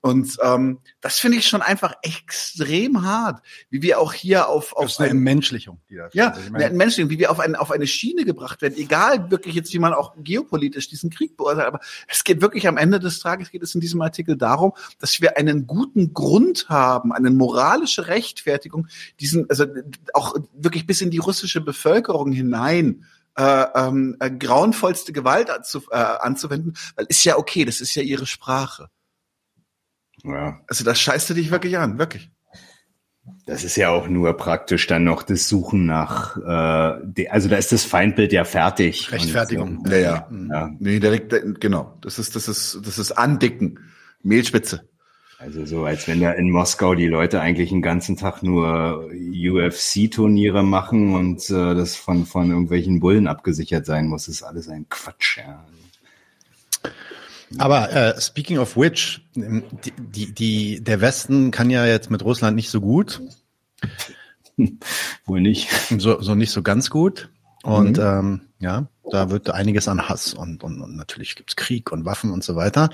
Und ähm, das finde ich schon einfach extrem hart, wie wir auch hier auf auf das eine Entmenschlichung. Die da ja, also eine Entmenschlichung, wie wir auf, ein, auf eine Schiene gebracht werden. Egal wirklich jetzt, wie man auch geopolitisch diesen Krieg beurteilt, aber es geht wirklich am Ende des Tages geht es in diesem Artikel darum, dass wir einen guten Grund haben, eine moralische Rechtfertigung, diesen also auch wirklich bis in die russische Bevölkerung hinein äh, ähm, äh, grauenvollste Gewalt anzu, äh, anzuwenden, weil ist ja okay, das ist ja ihre Sprache. Ja. Also das scheißt du dich wirklich an, wirklich. Das ist ja auch nur praktisch dann noch das Suchen nach, äh, de, also da ist das Feindbild ja fertig. Rechtfertigung. Und, ja, ja. ja. Nee, direkt, genau. Das ist, das ist, das ist Andicken. Mehlspitze. Also so, als wenn da in Moskau die Leute eigentlich den ganzen Tag nur UFC-Turniere machen und äh, das von, von irgendwelchen Bullen abgesichert sein muss, ist alles ein Quatsch, ja. Aber äh, speaking of which, die, die, die, der Westen kann ja jetzt mit Russland nicht so gut. Wohl nicht. So, so nicht so ganz gut. Und mhm. ähm, ja, da wird einiges an Hass und, und, und natürlich gibt's Krieg und Waffen und so weiter.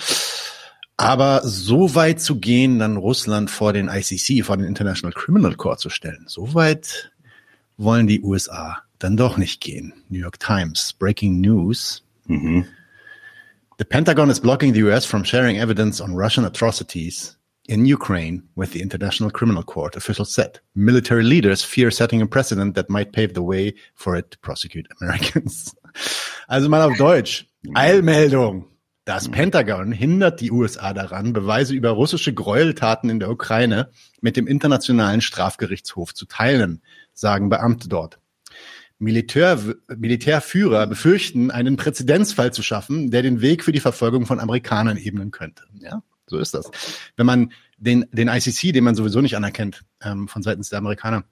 Aber so weit zu gehen, dann Russland vor den ICC, vor den International Criminal Court zu stellen, so weit wollen die USA dann doch nicht gehen. New York Times, Breaking News. Mhm. The Pentagon is blocking the US from sharing evidence on Russian atrocities in Ukraine with the International Criminal Court, officials said. Military leaders fear setting a precedent that might pave the way for it to prosecute Americans. Also mal auf Deutsch. Eilmeldung. Das Pentagon hindert die USA daran, Beweise über russische Gräueltaten in der Ukraine mit dem Internationalen Strafgerichtshof zu teilen, sagen Beamte dort. Militär, Militärführer befürchten, einen Präzedenzfall zu schaffen, der den Weg für die Verfolgung von Amerikanern ebnen könnte. Ja, so ist das. Wenn man den, den ICC, den man sowieso nicht anerkennt, ähm, von seitens der Amerikaner,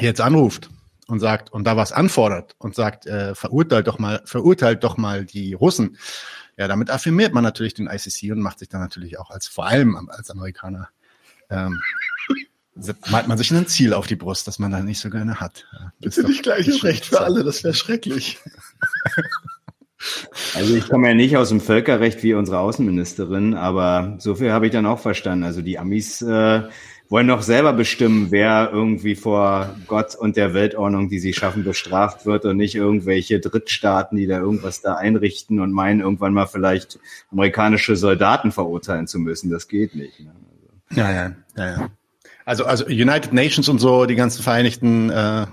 jetzt anruft und sagt und da was anfordert und sagt, äh, verurteilt doch mal, verurteilt doch mal die Russen. Ja, damit affirmiert man natürlich den ICC und macht sich dann natürlich auch als vor allem als Amerikaner ähm, malt man sich ein Ziel auf die Brust, das man dann nicht so gerne hat. Ist nicht gleiches Recht für alle, das wäre schrecklich. Also ich komme ja nicht aus dem Völkerrecht wie unsere Außenministerin, aber so viel habe ich dann auch verstanden. Also die Amis äh, wollen doch selber bestimmen, wer irgendwie vor Gott und der Weltordnung, die sie schaffen, bestraft wird und nicht irgendwelche Drittstaaten, die da irgendwas da einrichten und meinen, irgendwann mal vielleicht amerikanische Soldaten verurteilen zu müssen. Das geht nicht. Ne? Also. Ja, ja, ja, ja. Also, also United Nations und so, die ganzen Vereinigten, äh,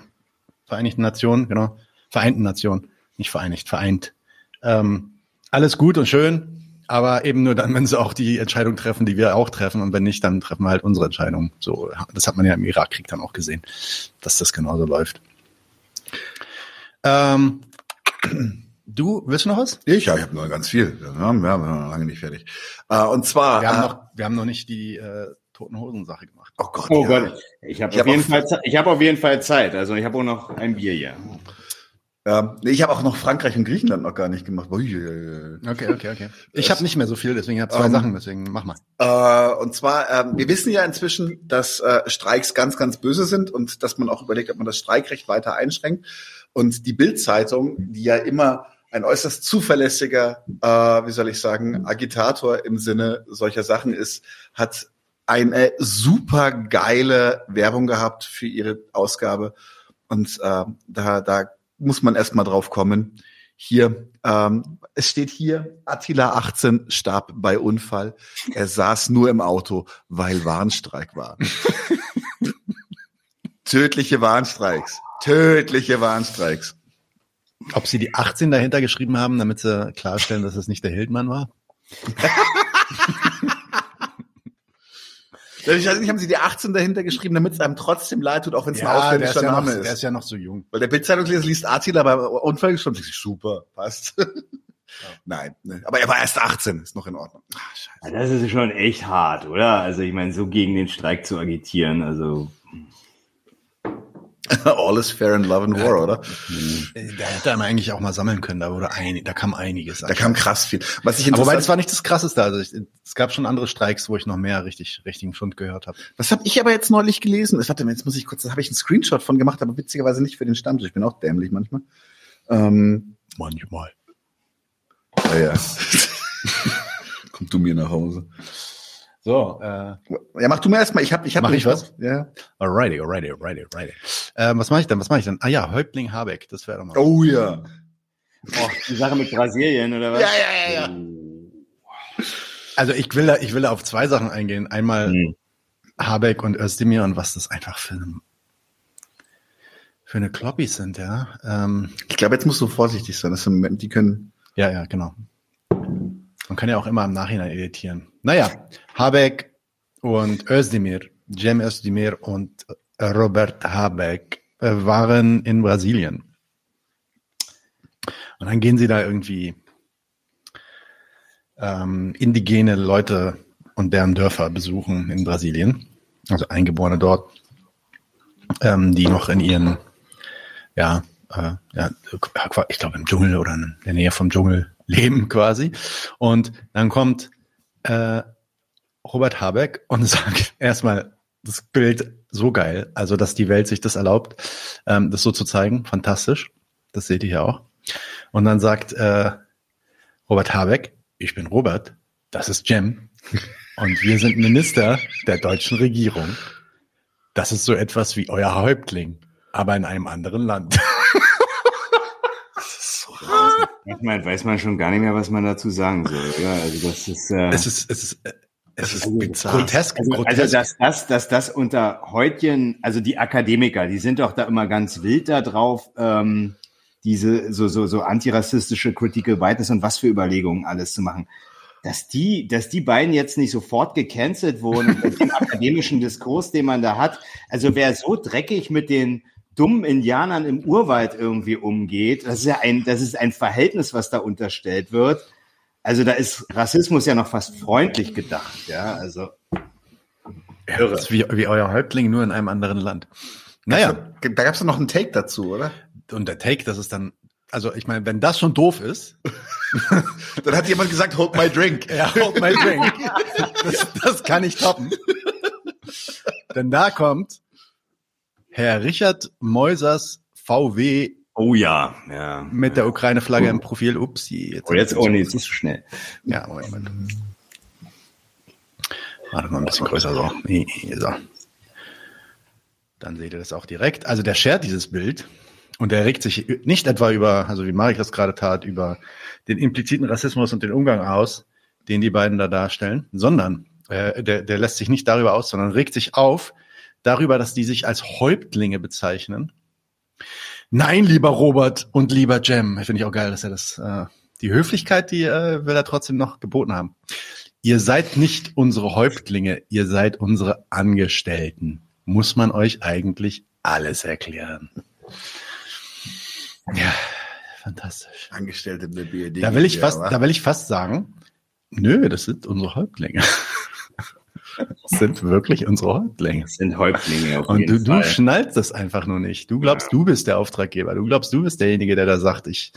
Vereinigten Nationen, genau. Vereinten Nationen, nicht vereinigt, vereint. Ähm, alles gut und schön, aber eben nur dann, wenn sie auch die Entscheidung treffen, die wir auch treffen. Und wenn nicht, dann treffen wir halt unsere Entscheidung. So, das hat man ja im Irakkrieg dann auch gesehen, dass das genauso läuft. Ähm, du, willst du noch was? Ich, ja, ich habe noch ganz viel. Ja, wir haben noch lange nicht fertig. Äh, und zwar. Wir haben, äh, noch, wir haben noch nicht die äh, Toten Hosen Sache gemacht. Oh Gott. Oh ja. Gott. Ich habe auf, jeden Fall, ich hab auf jeden Fall Zeit. Also ich habe auch noch ein Bier hier. Ja, ich habe auch noch Frankreich und Griechenland noch gar nicht gemacht. Okay, okay, okay. Ich habe nicht mehr so viel, deswegen habe zwei ähm, Sachen, deswegen mach mal. Äh, und zwar, äh, wir wissen ja inzwischen, dass äh, Streiks ganz, ganz böse sind und dass man auch überlegt, ob man das Streikrecht weiter einschränkt. Und die Bild-Zeitung, die ja immer ein äußerst zuverlässiger, äh, wie soll ich sagen, Agitator im Sinne solcher Sachen ist, hat eine super geile Werbung gehabt für ihre Ausgabe. Und äh, da, da muss man erstmal drauf kommen. Hier, ähm, es steht hier, Attila 18 starb bei Unfall. Er saß nur im Auto, weil Warnstreik war. Tödliche Warnstreiks. Tödliche Warnstreiks. Ob sie die 18 dahinter geschrieben haben, damit sie klarstellen, dass es nicht der Hildmann war? Ich weiß nicht, haben sie die 18 dahinter geschrieben, damit es einem trotzdem leid tut, auch wenn es ja, ein ausländischer ja Name noch, ist. Der ist ja noch so jung. Weil der Bildzeitungsleser liest Attila bei Unfall gestorben, sich super, passt. Ja. Nein, ne. aber er war erst 18, ist noch in Ordnung. Ach, das ist schon echt hart, oder? Also ich meine, so gegen den Streik zu agitieren, also All is fair in love and war, ja. oder? Äh, da hätte man eigentlich auch mal sammeln können. Da wurde ein, da kam einiges. Da kam krass viel. Was ich Aber wobei das war nicht das Krasseste. Also ich, es gab schon andere Streiks, wo ich noch mehr richtig richtigen Schund gehört habe. Was habe ich aber jetzt neulich gelesen? Warte, jetzt muss ich kurz. Da habe ich einen Screenshot von gemacht, aber witzigerweise nicht für den Stammtisch. Ich bin auch dämlich manchmal. Ähm, manchmal. Ja, ja. Komm du mir nach Hause. So, äh, ja, mach du mir erstmal. Ich habe, ich habe mach ich was. Ja. Alrighty, alrighty, alrighty, alrighty. Ähm, was mache ich denn? Was mache ich denn? Ah ja, Häuptling Habeck. Das wäre doch mal. Oh ja. Oh, die Sache mit Brasilien oder was? Ja, ja, ja, ja. Also ich will da, ich will da auf zwei Sachen eingehen. Einmal hm. Habeck und Özdemir und was das einfach für eine, für eine Kloppis sind, ja. Ähm, ich glaube, jetzt musst du vorsichtig sein. Das sind, die können. Ja, ja, genau. Man kann ja auch immer im Nachhinein editieren. Naja, Habeck und Özdemir, Cem Özdemir und Robert Habeck äh, waren in Brasilien. Und dann gehen sie da irgendwie ähm, indigene Leute und deren Dörfer besuchen in Brasilien. Also Eingeborene dort, ähm, die noch in ihren, ja, äh, ja, ich glaube im Dschungel oder in der Nähe vom Dschungel leben quasi. Und dann kommt äh, Robert Habeck und sagt erstmal das Bild so geil, also dass die Welt sich das erlaubt, ähm, das so zu zeigen, fantastisch. Das seht ihr hier auch. Und dann sagt äh, Robert Habeck, ich bin Robert, das ist Jem und wir sind Minister der deutschen Regierung. Das ist so etwas wie euer Häuptling, aber in einem anderen Land. Manchmal weiß man schon gar nicht mehr, was man dazu sagen soll. Ja, also das ist, äh, es ist, es ist, es ist also, bizarr. Grotesk, also, grotesk. also dass das, dass das unter Heutchen, also die Akademiker, die sind doch da immer ganz wild da drauf, ähm, diese so so so antirassistische Critical Whiteness und was für Überlegungen alles zu machen. Dass die, dass die beiden jetzt nicht sofort gecancelt wurden mit dem akademischen Diskurs, den man da hat. Also wer so dreckig mit den dummen Indianern im Urwald irgendwie umgeht. Das ist ja ein, das ist ein Verhältnis, was da unterstellt wird. Also da ist Rassismus ja noch fast freundlich gedacht, ja, also. Ja, das ist wie, wie euer Häuptling nur in einem anderen Land. Naja. Da, da gab es noch einen Take dazu, oder? Und der Take, das ist dann, also ich meine, wenn das schon doof ist, dann hat jemand gesagt, hold my drink. Ja, hold my drink. Das, das kann ich toppen. Denn da kommt, Herr Richard Meusers VW. Oh ja, ja. Mit der Ukraine-Flagge oh. im Profil. Upsi. Jetzt oh, jetzt, oh nee, jetzt ist zu schnell. Ja, Moment. Warte mal ein bisschen größer so. so. Dann seht ihr das auch direkt. Also der shared dieses Bild und er regt sich nicht etwa über, also wie Marek das gerade tat, über den impliziten Rassismus und den Umgang aus, den die beiden da darstellen, sondern äh, der, der lässt sich nicht darüber aus, sondern regt sich auf, darüber, dass die sich als Häuptlinge bezeichnen. Nein, lieber Robert und lieber Jem, finde ich auch geil, dass er das, äh, die Höflichkeit, die äh, will er trotzdem noch geboten haben. Ihr seid nicht unsere Häuptlinge, ihr seid unsere Angestellten. Muss man euch eigentlich alles erklären. Ja, fantastisch. Angestellte der BRD. Da will ich fast, da will ich fast sagen, nö, das sind unsere Häuptlinge. sind wirklich unsere Häuptlinge. Das sind Häuptlinge. Und du, du schnallst das einfach nur nicht. Du glaubst, ja. du bist der Auftraggeber. Du glaubst, du bist derjenige, der da sagt, ich,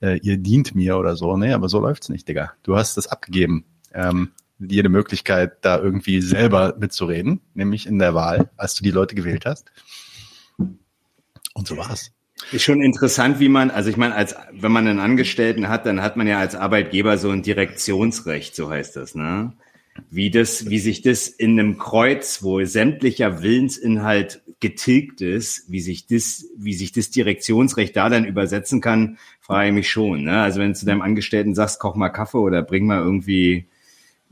äh, ihr dient mir oder so. Nee, aber so läuft's nicht, Digga. Du hast das abgegeben. Ähm, jede Möglichkeit, da irgendwie selber mitzureden, nämlich in der Wahl, als du die Leute gewählt hast. Und so war's. Ist schon interessant, wie man, also ich meine, als wenn man einen Angestellten hat, dann hat man ja als Arbeitgeber so ein Direktionsrecht, so heißt das, ne? Wie das, wie sich das in einem Kreuz, wo sämtlicher Willensinhalt getilgt ist, wie sich das, wie sich das Direktionsrecht da dann übersetzen kann, frage ich mich schon. Ne? Also wenn du zu deinem Angestellten sagst, koch mal Kaffee oder bring mal irgendwie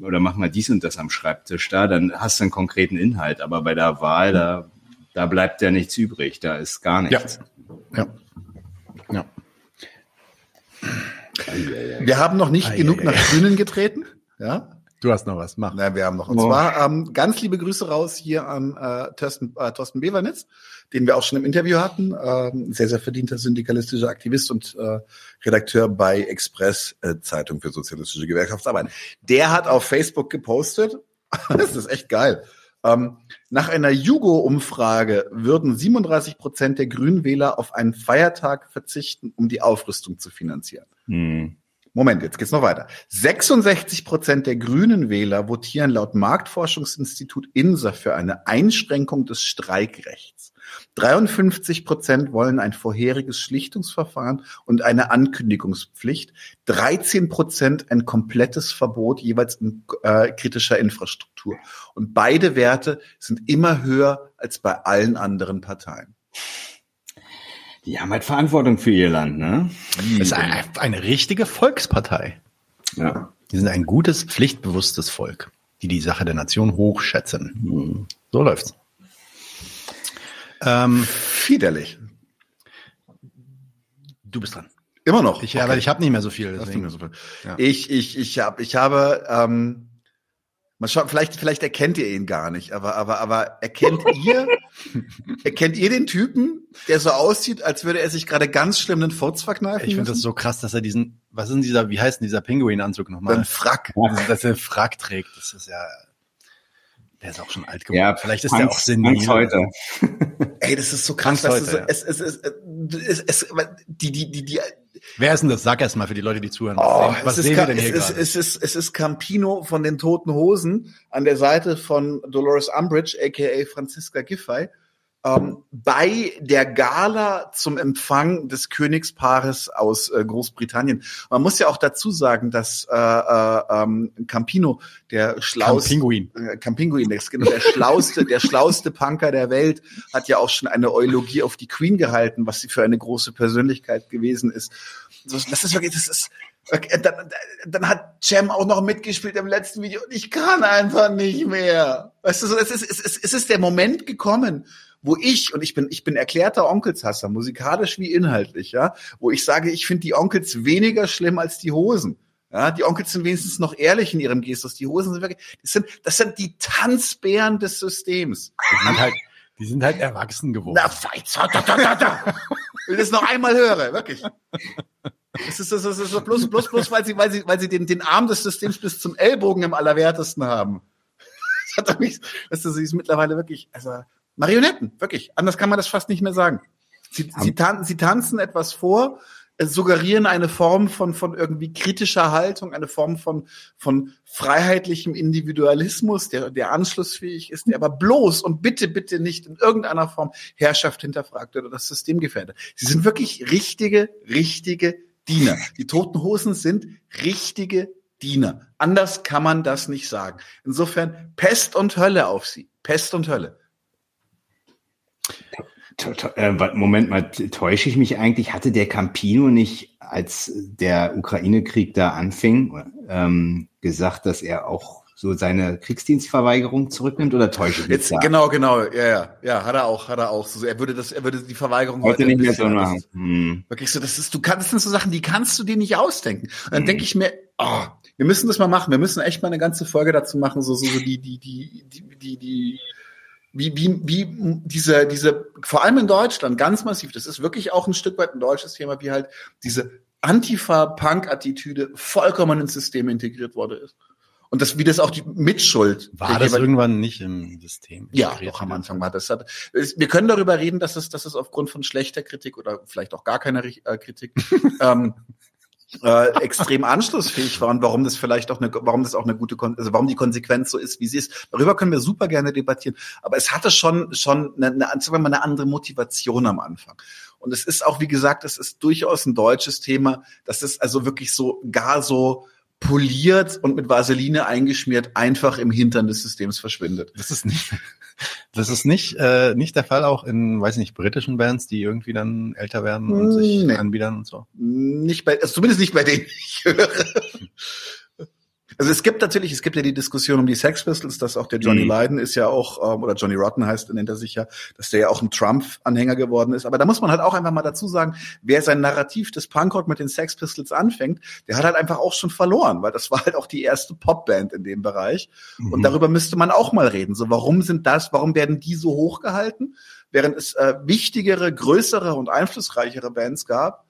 oder mach mal dies und das am Schreibtisch da, dann hast du einen konkreten Inhalt. Aber bei der Wahl, da, da bleibt ja nichts übrig, da ist gar nichts. Ja. Ja. ja. Wir haben noch nicht genug nach Grünen getreten. Ja. Du hast noch was, mach. Na, wir haben noch. Und oh. zwar ähm, ganz liebe Grüße raus hier an äh, Thorsten, äh, Thorsten Bewernitz, den wir auch schon im Interview hatten. Ähm, sehr, sehr verdienter syndikalistischer Aktivist und äh, Redakteur bei Express, äh, Zeitung für sozialistische Gewerkschaftsarbeit. Der hat auf Facebook gepostet, das ist echt geil, ähm, nach einer Jugo-Umfrage würden 37 Prozent der Grünwähler auf einen Feiertag verzichten, um die Aufrüstung zu finanzieren. Hm. Moment, jetzt geht's noch weiter. 66 Prozent der grünen Wähler votieren laut Marktforschungsinstitut INSA für eine Einschränkung des Streikrechts. 53 Prozent wollen ein vorheriges Schlichtungsverfahren und eine Ankündigungspflicht. 13 Prozent ein komplettes Verbot jeweils in äh, kritischer Infrastruktur. Und beide Werte sind immer höher als bei allen anderen Parteien. Die haben halt Verantwortung für ihr Land, ne? Das ist eine, eine richtige Volkspartei. Ja. Die sind ein gutes, pflichtbewusstes Volk, die die Sache der Nation hochschätzen. Mhm. So läuft's. Ähm, Widerlich. Du bist dran. Immer noch. Ich, okay. Aber ich habe nicht mehr so viel. Deswegen. Mehr so viel. Ja. Ich, ich, ich, hab, ich habe ähm, Mal schauen, vielleicht, vielleicht erkennt ihr ihn gar nicht, aber, aber, aber erkennt ihr, erkennt ihr den Typen, der so aussieht, als würde er sich gerade ganz schlimm den Furz verkneifen? Ich finde das so krass, dass er diesen, was ist denn dieser, wie heißt denn dieser Pinguin-Anzug nochmal? Ein Frack. Dass er einen Frack trägt, das ist ja, der ist auch schon alt geworden. Ja, vielleicht ist der auch senil. heute. Ey, das ist so krass. Heute, ist so, ja. es, es, es, es, es, die, die, die, die, Wer ist denn das? Sag erst mal für die Leute, die zuhören. Oh, Was sehen wir denn hier es, gerade? Es ist, es ist Campino von den Toten Hosen an der Seite von Dolores Umbridge, aka Franziska Giffey ähm, bei der Gala zum Empfang des Königspaares aus äh, Großbritannien. Man muss ja auch dazu sagen, dass äh, äh, ähm, Campino, der schlauste Campinguin, äh, Campinguin, der, genau, der schlauste, der schlauste Punker der Welt, hat ja auch schon eine Eulogie auf die Queen gehalten, was sie für eine große Persönlichkeit gewesen ist. Das ist wirklich, das ist dann, dann hat Cem auch noch mitgespielt im letzten Video und ich kann einfach nicht mehr. Weißt du, es ist, es ist, es ist der Moment gekommen, wo ich, und ich bin, ich bin erklärter Onkelshasser, musikalisch wie inhaltlich, ja, wo ich sage, ich finde die Onkels weniger schlimm als die Hosen. Ja, die Onkels sind wenigstens noch ehrlich in ihrem Gestus. Die Hosen sind wirklich, das sind, das sind die Tanzbären des Systems. Die sind halt, die sind halt erwachsen geworden. Na, da, da, da, da. Ich das noch einmal höre, wirklich. Das ist, das ist, das ist bloß, bloß, bloß, weil sie, weil sie, weil sie den, den Arm des Systems bis zum Ellbogen im Allerwertesten haben. Das hat das ist, sie ist mittlerweile wirklich, also, Marionetten, wirklich. Anders kann man das fast nicht mehr sagen. Sie, sie, tan sie tanzen etwas vor, suggerieren eine Form von, von irgendwie kritischer Haltung, eine Form von, von freiheitlichem Individualismus, der, der anschlussfähig ist, der aber bloß und bitte, bitte nicht in irgendeiner Form Herrschaft hinterfragt oder das System gefährdet. Sie sind wirklich richtige, richtige Diener. Die Toten Hosen sind richtige Diener. Anders kann man das nicht sagen. Insofern Pest und Hölle auf sie. Pest und Hölle. Äh, Moment mal, täusche ich mich eigentlich? Hatte der Campino nicht, als der Ukraine-Krieg da anfing, ähm, gesagt, dass er auch so seine Kriegsdienstverweigerung zurücknimmt oder täusche ich mich? Jetzt, genau, genau, ja, ja, ja, hat er auch, hat er auch. So, er würde das, er würde die Verweigerung heute, heute nicht mehr so machen. Hm. Wirklich so, das ist, du kannst, das sind so Sachen, die kannst du dir nicht ausdenken. Und dann hm. denke ich mir, oh, wir müssen das mal machen. Wir müssen echt mal eine ganze Folge dazu machen, so, so, so die, die, die, die, die, die wie, wie, wie diese, diese, vor allem in Deutschland, ganz massiv, das ist wirklich auch ein Stück weit ein deutsches Thema, wie halt diese Antifa-Punk-Attitüde vollkommen ins System integriert wurde ist. Und das, wie das auch die Mitschuld. War das irgendwann nicht im System? Ja, doch am Anfang war das. Wir können darüber reden, dass es, dass es aufgrund von schlechter Kritik oder vielleicht auch gar keiner äh, Kritik ähm, äh, extrem anschlussfähig war und warum das vielleicht auch eine, warum das auch eine gute, also warum die Konsequenz so ist, wie sie ist. Darüber können wir super gerne debattieren. Aber es hatte schon schon eine, eine, sagen wir mal, eine andere Motivation am Anfang. Und es ist auch, wie gesagt, es ist durchaus ein deutsches Thema. Das ist also wirklich so gar so poliert und mit Vaseline eingeschmiert einfach im Hintern des Systems verschwindet. Das ist nicht, das ist nicht, äh, nicht der Fall auch in, weiß nicht, britischen Bands, die irgendwie dann älter werden und sich nee. anbiedern und so. Nicht bei, also zumindest nicht bei denen ich höre. Also es gibt natürlich, es gibt ja die Diskussion um die Sex Pistols, dass auch der Johnny mhm. Lydon ist ja auch, ähm, oder Johnny Rotten heißt, nennt er sich ja, dass der ja auch ein Trump-Anhänger geworden ist. Aber da muss man halt auch einfach mal dazu sagen, wer sein Narrativ des Punkrock mit den Sex Pistols anfängt, der hat halt einfach auch schon verloren, weil das war halt auch die erste Popband in dem Bereich. Mhm. Und darüber müsste man auch mal reden. So, warum sind das, warum werden die so hochgehalten? Während es äh, wichtigere, größere und einflussreichere Bands gab,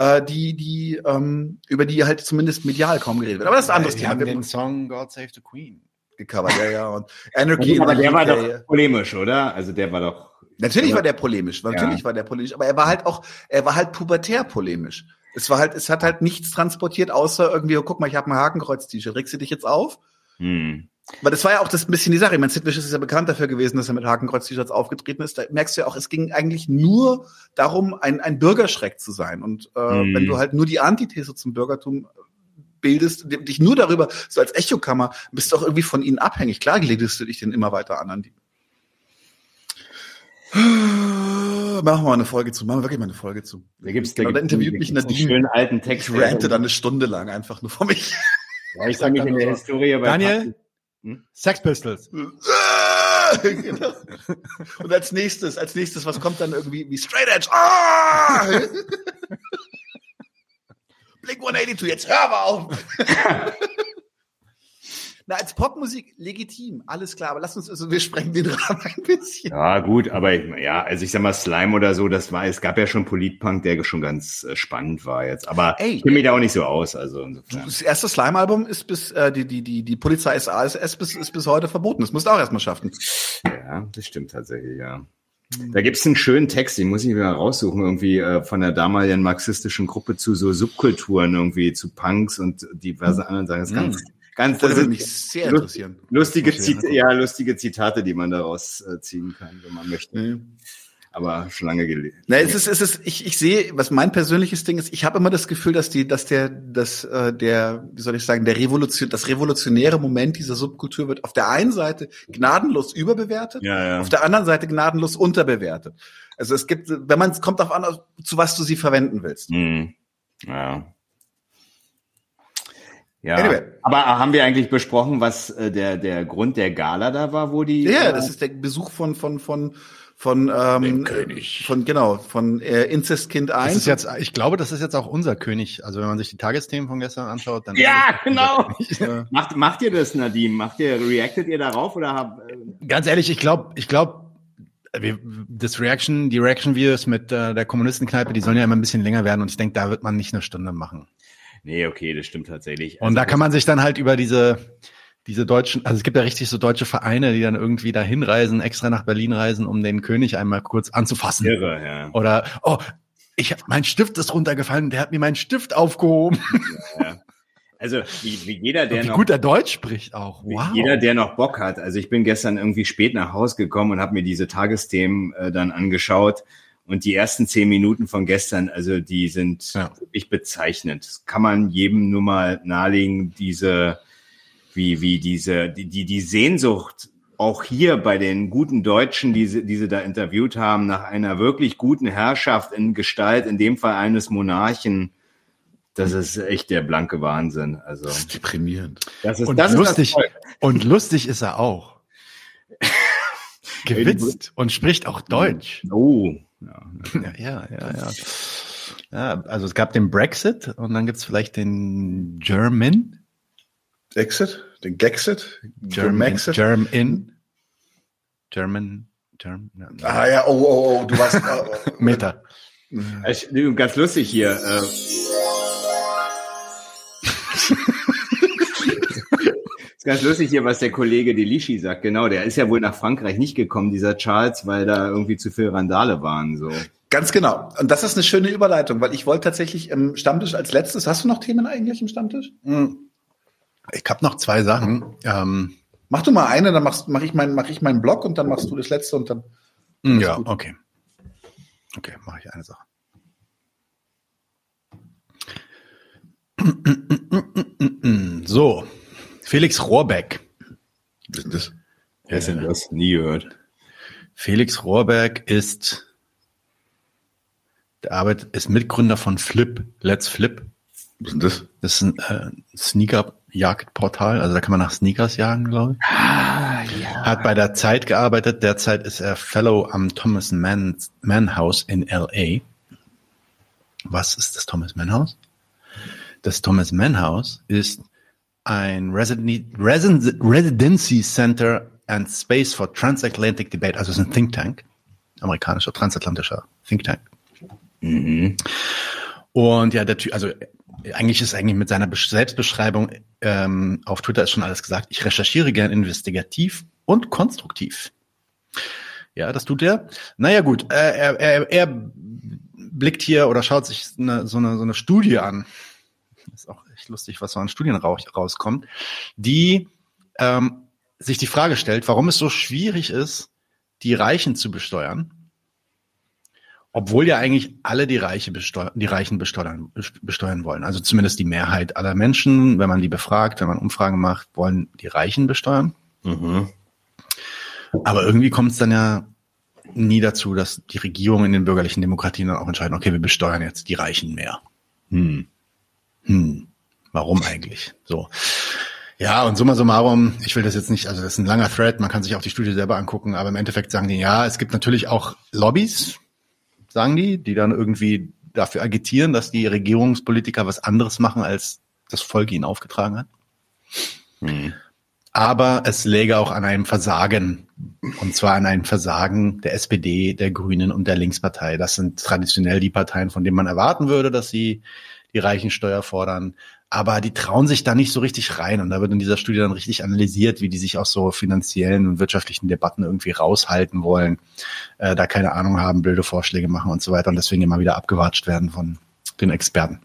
äh, die, die, ähm, über die halt zumindest medial kaum geredet wird. Aber das ist ein anderes Thema. haben den Song God Save the Queen gecovert, ja, ja. Und Anarchy aber der war doch polemisch, oder? Also der war doch. Natürlich war der polemisch, natürlich ja. war der polemisch, aber er war halt auch, er war halt pubertär polemisch. Es war halt, es hat halt nichts transportiert, außer irgendwie, oh, guck mal, ich habe ein Hakenkreuz-T-Shirt, regst du dich jetzt auf? Hm. Weil das war ja auch das ein bisschen die Sache. Ich meine, Sid Vicious ist ja bekannt dafür gewesen, dass er mit Hakenkreuz-T-Shirts aufgetreten ist. Da merkst du ja auch, es ging eigentlich nur darum, ein, ein Bürgerschreck zu sein. Und äh, mm. wenn du halt nur die Antithese zum Bürgertum bildest, dich nur darüber, so als Echokammer, bist du auch irgendwie von ihnen abhängig. Klar legst du dich denn immer weiter an. an die Machen wir mal eine Folge zu. Machen wir wirklich mal eine Folge zu. Da gibt's, da, genau, da interviewt mich Nadine. Schönen alten Text. Ich rante dann eine Stunde lang einfach nur vor mich. Ja, ich sag mich in der Historie bei Daniel, hm? Sex Pistols. genau. Und als nächstes, als nächstes, was kommt dann irgendwie wie Straight Edge? Ah! Blink 182, jetzt hör mal auf! Na, als Popmusik legitim, alles klar, aber lass uns, also wir sprengen den Rahmen ein bisschen. Ja, gut, aber ja, also ich sag mal, Slime oder so, das war, es gab ja schon Politpunk, der schon ganz äh, spannend war jetzt, aber Ey, ich kenne mich da auch nicht so aus, also insofern. Das erste Slime-Album ist bis, äh, die, die, die, die Polizei SA ist, ist, bis, ist bis heute verboten, das musst du auch erstmal schaffen. Ja, das stimmt tatsächlich, ja. Da gibt's einen schönen Text, den muss ich wieder raussuchen, irgendwie äh, von der damaligen marxistischen Gruppe zu so Subkulturen, irgendwie zu Punks und diverse anderen Sachen. Das ist ganz, mm Ganz, das würde mich sehr interessieren. Lustige, Zit ja, lustige Zitate, die man daraus äh, ziehen kann, wenn man möchte. Mhm. Aber schon lange gelesen. Na, es ist, es ist, ich, ich sehe, was mein persönliches Ding ist, ich habe immer das Gefühl, dass die, dass der, dass äh, der, wie soll ich sagen, der Revolution, das revolutionäre Moment dieser Subkultur wird auf der einen Seite gnadenlos überbewertet, ja, ja. auf der anderen Seite gnadenlos unterbewertet. Also es gibt, wenn man es kommt darauf an, zu was du sie verwenden willst. Mhm. Ja. Ja, anyway. aber haben wir eigentlich besprochen, was äh, der der Grund der Gala da war, wo die? Ja, äh, das ist der Besuch von von von von ähm, von genau von äh, Inzestkind 1. Das ist jetzt, ich glaube, das ist jetzt auch unser König. Also wenn man sich die Tagesthemen von gestern anschaut, dann ja genau. macht macht ihr das, Nadim? Macht ihr reactet ihr darauf oder habt? Äh Ganz ehrlich, ich glaube, ich glaube das Reaction, die Reaction-Videos mit äh, der Kommunistenkneipe, die sollen ja immer ein bisschen länger werden und ich denke, da wird man nicht eine Stunde machen. Nee, okay, das stimmt tatsächlich. Und also, da kann man sich dann halt über diese, diese deutschen, also es gibt ja richtig so deutsche Vereine, die dann irgendwie da hinreisen, extra nach Berlin reisen, um den König einmal kurz anzufassen. Irre, ja. Oder, oh, ich mein Stift ist runtergefallen, der hat mir meinen Stift aufgehoben. Ja. Also wie, wie jeder, der wie noch gut er Deutsch spricht auch. Wow. Jeder, der noch Bock hat. Also ich bin gestern irgendwie spät nach Hause gekommen und habe mir diese Tagesthemen äh, dann angeschaut und die ersten zehn Minuten von gestern, also die sind ja. wirklich bezeichnend. Das kann man jedem nur mal nahelegen, diese, wie, wie diese, die, die, die Sehnsucht auch hier bei den guten Deutschen, die sie, die sie da interviewt haben, nach einer wirklich guten Herrschaft in Gestalt, in dem Fall eines Monarchen, das ist echt der blanke Wahnsinn. Also das ist deprimierend. Das ist, und das lustig. Ist und lustig ist er auch. Gewitzt und spricht auch Deutsch. Oh. Ja, ja, ja, ja. Ja, also es gab den Brexit und dann gibt's vielleicht den German. Exit? Den Gexit? German. German. German. German. Ja. Ah ja, oh, oh, oh, du warst. Oh, oh. Meta. Ich, ganz lustig hier. Ganz lustig hier, was der Kollege Delischi sagt. Genau, der ist ja wohl nach Frankreich nicht gekommen, dieser Charles, weil da irgendwie zu viele Randale waren. So. Ganz genau. Und das ist eine schöne Überleitung, weil ich wollte tatsächlich im Stammtisch als letztes. Hast du noch Themen eigentlich im Stammtisch? Hm. Ich habe noch zwei Sachen. Ähm, mach du mal eine, dann mache mach ich meinen, mach ich meinen Blog und dann machst du das letzte und dann. Hm, ja, gut. okay. Okay, mache ich eine Sache. So, Felix Rohrbeck. Was ist das? Wer ist denn das? Nie gehört. Felix Rohrbeck ist der Arbeit ist Mitgründer von Flip, Let's Flip. Was ist das? Das ist ein äh, Sneaker-Jagd-Portal, also da kann man nach Sneakers jagen, glaube ich. Ah, ja. Hat bei der Zeit gearbeitet, derzeit ist er Fellow am Thomas Mann, Mann House in LA. Was ist das Thomas Mann House? Das Thomas Mann House ist ein Resident Residency Center and Space for Transatlantic Debate, also es ist ein Think Tank, amerikanischer transatlantischer Think Tank. Mhm. Und ja, der Typ, also eigentlich ist eigentlich mit seiner Selbstbeschreibung ähm, auf Twitter ist schon alles gesagt. Ich recherchiere gern investigativ und konstruktiv. Ja, das tut er. Naja gut, äh, er, er, er blickt hier oder schaut sich eine, so, eine, so eine Studie an. Ist auch lustig, was so an Studien rauskommt, die ähm, sich die Frage stellt, warum es so schwierig ist, die Reichen zu besteuern obwohl ja eigentlich alle die, Reiche besteuern, die Reichen besteuern, besteuern wollen. Also zumindest die Mehrheit aller Menschen, wenn man die befragt, wenn man Umfragen macht, wollen die Reichen besteuern. Mhm. Aber irgendwie kommt es dann ja nie dazu, dass die Regierung in den bürgerlichen Demokratien dann auch entscheiden, okay, wir besteuern jetzt die Reichen mehr. Hm. Hm. Warum eigentlich? So. Ja, und summa summarum, ich will das jetzt nicht, also das ist ein langer Thread, man kann sich auch die Studie selber angucken, aber im Endeffekt sagen die, ja, es gibt natürlich auch Lobbys, sagen die, die dann irgendwie dafür agitieren, dass die Regierungspolitiker was anderes machen, als das Volk ihnen aufgetragen hat. Hm. Aber es läge auch an einem Versagen, und zwar an einem Versagen der SPD, der Grünen und der Linkspartei. Das sind traditionell die Parteien, von denen man erwarten würde, dass sie die Reichensteuer fordern aber die trauen sich da nicht so richtig rein. Und da wird in dieser Studie dann richtig analysiert, wie die sich aus so finanziellen und wirtschaftlichen Debatten irgendwie raushalten wollen, äh, da keine Ahnung haben, blöde Vorschläge machen und so weiter und deswegen immer wieder abgewatscht werden von den Experten.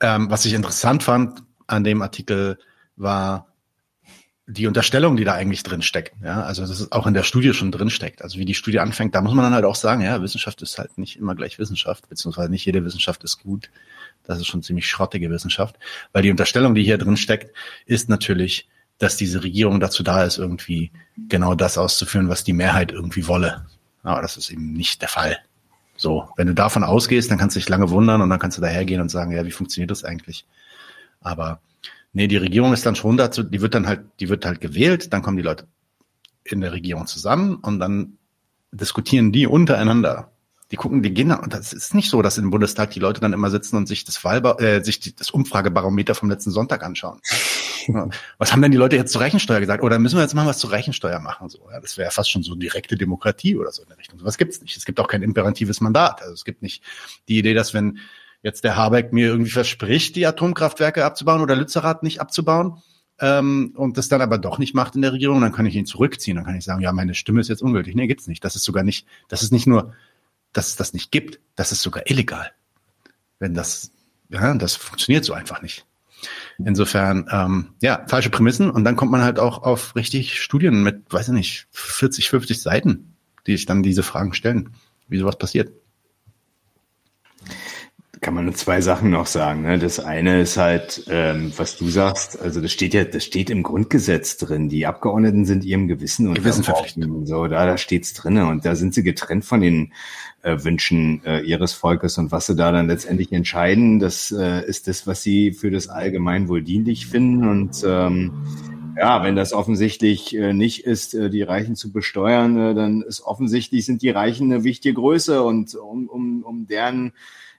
Ähm, was ich interessant fand an dem Artikel war die Unterstellung, die da eigentlich drin steckt. Ja, also das ist auch in der Studie schon drin steckt. Also wie die Studie anfängt, da muss man dann halt auch sagen, ja, Wissenschaft ist halt nicht immer gleich Wissenschaft, beziehungsweise nicht jede Wissenschaft ist gut. Das ist schon ziemlich schrottige Wissenschaft, weil die Unterstellung, die hier drin steckt, ist natürlich, dass diese Regierung dazu da ist, irgendwie genau das auszuführen, was die Mehrheit irgendwie wolle. Aber das ist eben nicht der Fall. So, wenn du davon ausgehst, dann kannst du dich lange wundern und dann kannst du dahergehen und sagen, ja, wie funktioniert das eigentlich? Aber nee, die Regierung ist dann schon dazu, die wird dann halt, die wird halt gewählt, dann kommen die Leute in der Regierung zusammen und dann diskutieren die untereinander die gucken, die gehen dann, und das ist nicht so, dass im Bundestag die Leute dann immer sitzen und sich das Wahlba äh, sich die, das Umfragebarometer vom letzten Sonntag anschauen. was haben denn die Leute jetzt zur Rechensteuer gesagt? Oder müssen wir jetzt mal was zur Rechensteuer machen? So, ja, das wäre fast schon so direkte Demokratie oder so in der Richtung. So was gibt's nicht. Es gibt auch kein imperatives Mandat. Also es gibt nicht die Idee, dass wenn jetzt der Habeck mir irgendwie verspricht, die Atomkraftwerke abzubauen oder Lützerath nicht abzubauen, ähm, und das dann aber doch nicht macht in der Regierung, dann kann ich ihn zurückziehen. Dann kann ich sagen, ja, meine Stimme ist jetzt ungültig. Nee, gibt's nicht. Das ist sogar nicht, das ist nicht nur dass es das nicht gibt. Das ist sogar illegal. Wenn das, ja, das funktioniert so einfach nicht. Insofern, ähm, ja, falsche Prämissen und dann kommt man halt auch auf richtig Studien mit, weiß ich nicht, 40, 50 Seiten, die sich dann diese Fragen stellen, wie sowas passiert kann man nur zwei Sachen noch sagen. Ne? Das eine ist halt, ähm, was du sagst, also das steht ja, das steht im Grundgesetz drin. Die Abgeordneten sind ihrem Gewissen und Gewissen verpflichtet. So, da, da steht's drinne und da sind sie getrennt von den äh, Wünschen äh, ihres Volkes und was sie da dann letztendlich entscheiden, das äh, ist das, was sie für das Allgemeinwohl dienlich finden und ähm, ja, wenn das offensichtlich äh, nicht ist, äh, die Reichen zu besteuern, äh, dann ist offensichtlich sind die Reichen eine wichtige Größe und um, um, um deren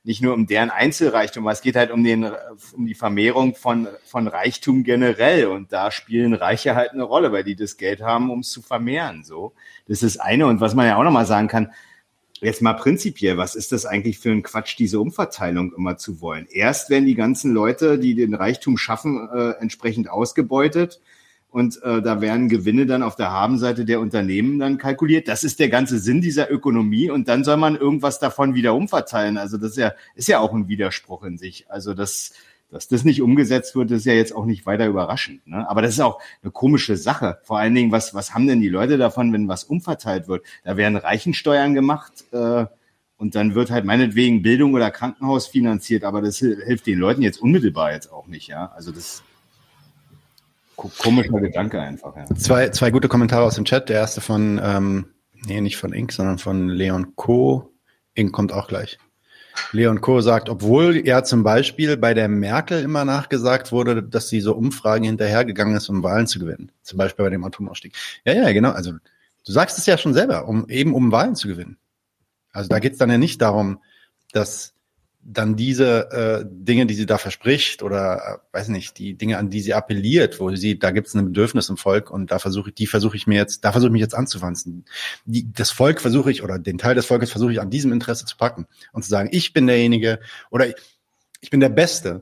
nicht nur um deren Einzelreichtum, es geht halt um den, um die Vermehrung von, von Reichtum generell. Und da spielen Reiche halt eine Rolle, weil die das Geld haben, um es zu vermehren, so. Das ist eine. Und was man ja auch nochmal sagen kann, jetzt mal prinzipiell, was ist das eigentlich für ein Quatsch, diese Umverteilung immer zu wollen? Erst werden die ganzen Leute, die den Reichtum schaffen, äh, entsprechend ausgebeutet und äh, da werden Gewinne dann auf der Habenseite der Unternehmen dann kalkuliert. Das ist der ganze Sinn dieser Ökonomie und dann soll man irgendwas davon wieder umverteilen. Also das ist ja, ist ja auch ein Widerspruch in sich. Also das, dass das nicht umgesetzt wird, ist ja jetzt auch nicht weiter überraschend. Ne? Aber das ist auch eine komische Sache. Vor allen Dingen, was, was haben denn die Leute davon, wenn was umverteilt wird? Da werden Reichensteuern gemacht. Äh, und dann wird halt meinetwegen Bildung oder Krankenhaus finanziert, aber das hilft den Leuten jetzt unmittelbar jetzt auch nicht, ja. Also das komischer Gedanke einfach, ja. Zwei, zwei gute Kommentare aus dem Chat. Der erste von, ähm, nee, nicht von Ink, sondern von Leon Co. Ink kommt auch gleich. Leon Co. sagt, obwohl ja zum Beispiel bei der Merkel immer nachgesagt wurde, dass sie so Umfragen hinterhergegangen ist, um Wahlen zu gewinnen. Zum Beispiel bei dem Atomausstieg. Ja, ja, genau. Also du sagst es ja schon selber, um eben um Wahlen zu gewinnen. Also da geht es dann ja nicht darum, dass dann diese äh, Dinge, die sie da verspricht oder äh, weiß nicht, die Dinge, an die sie appelliert, wo sie, da gibt es ein Bedürfnis im Volk und da versuche ich, die versuche ich mir jetzt, da versuche ich mich jetzt anzuwanzen. Die, das Volk versuche ich oder den Teil des Volkes versuche ich an diesem Interesse zu packen und zu sagen, ich bin derjenige oder ich, ich bin der Beste,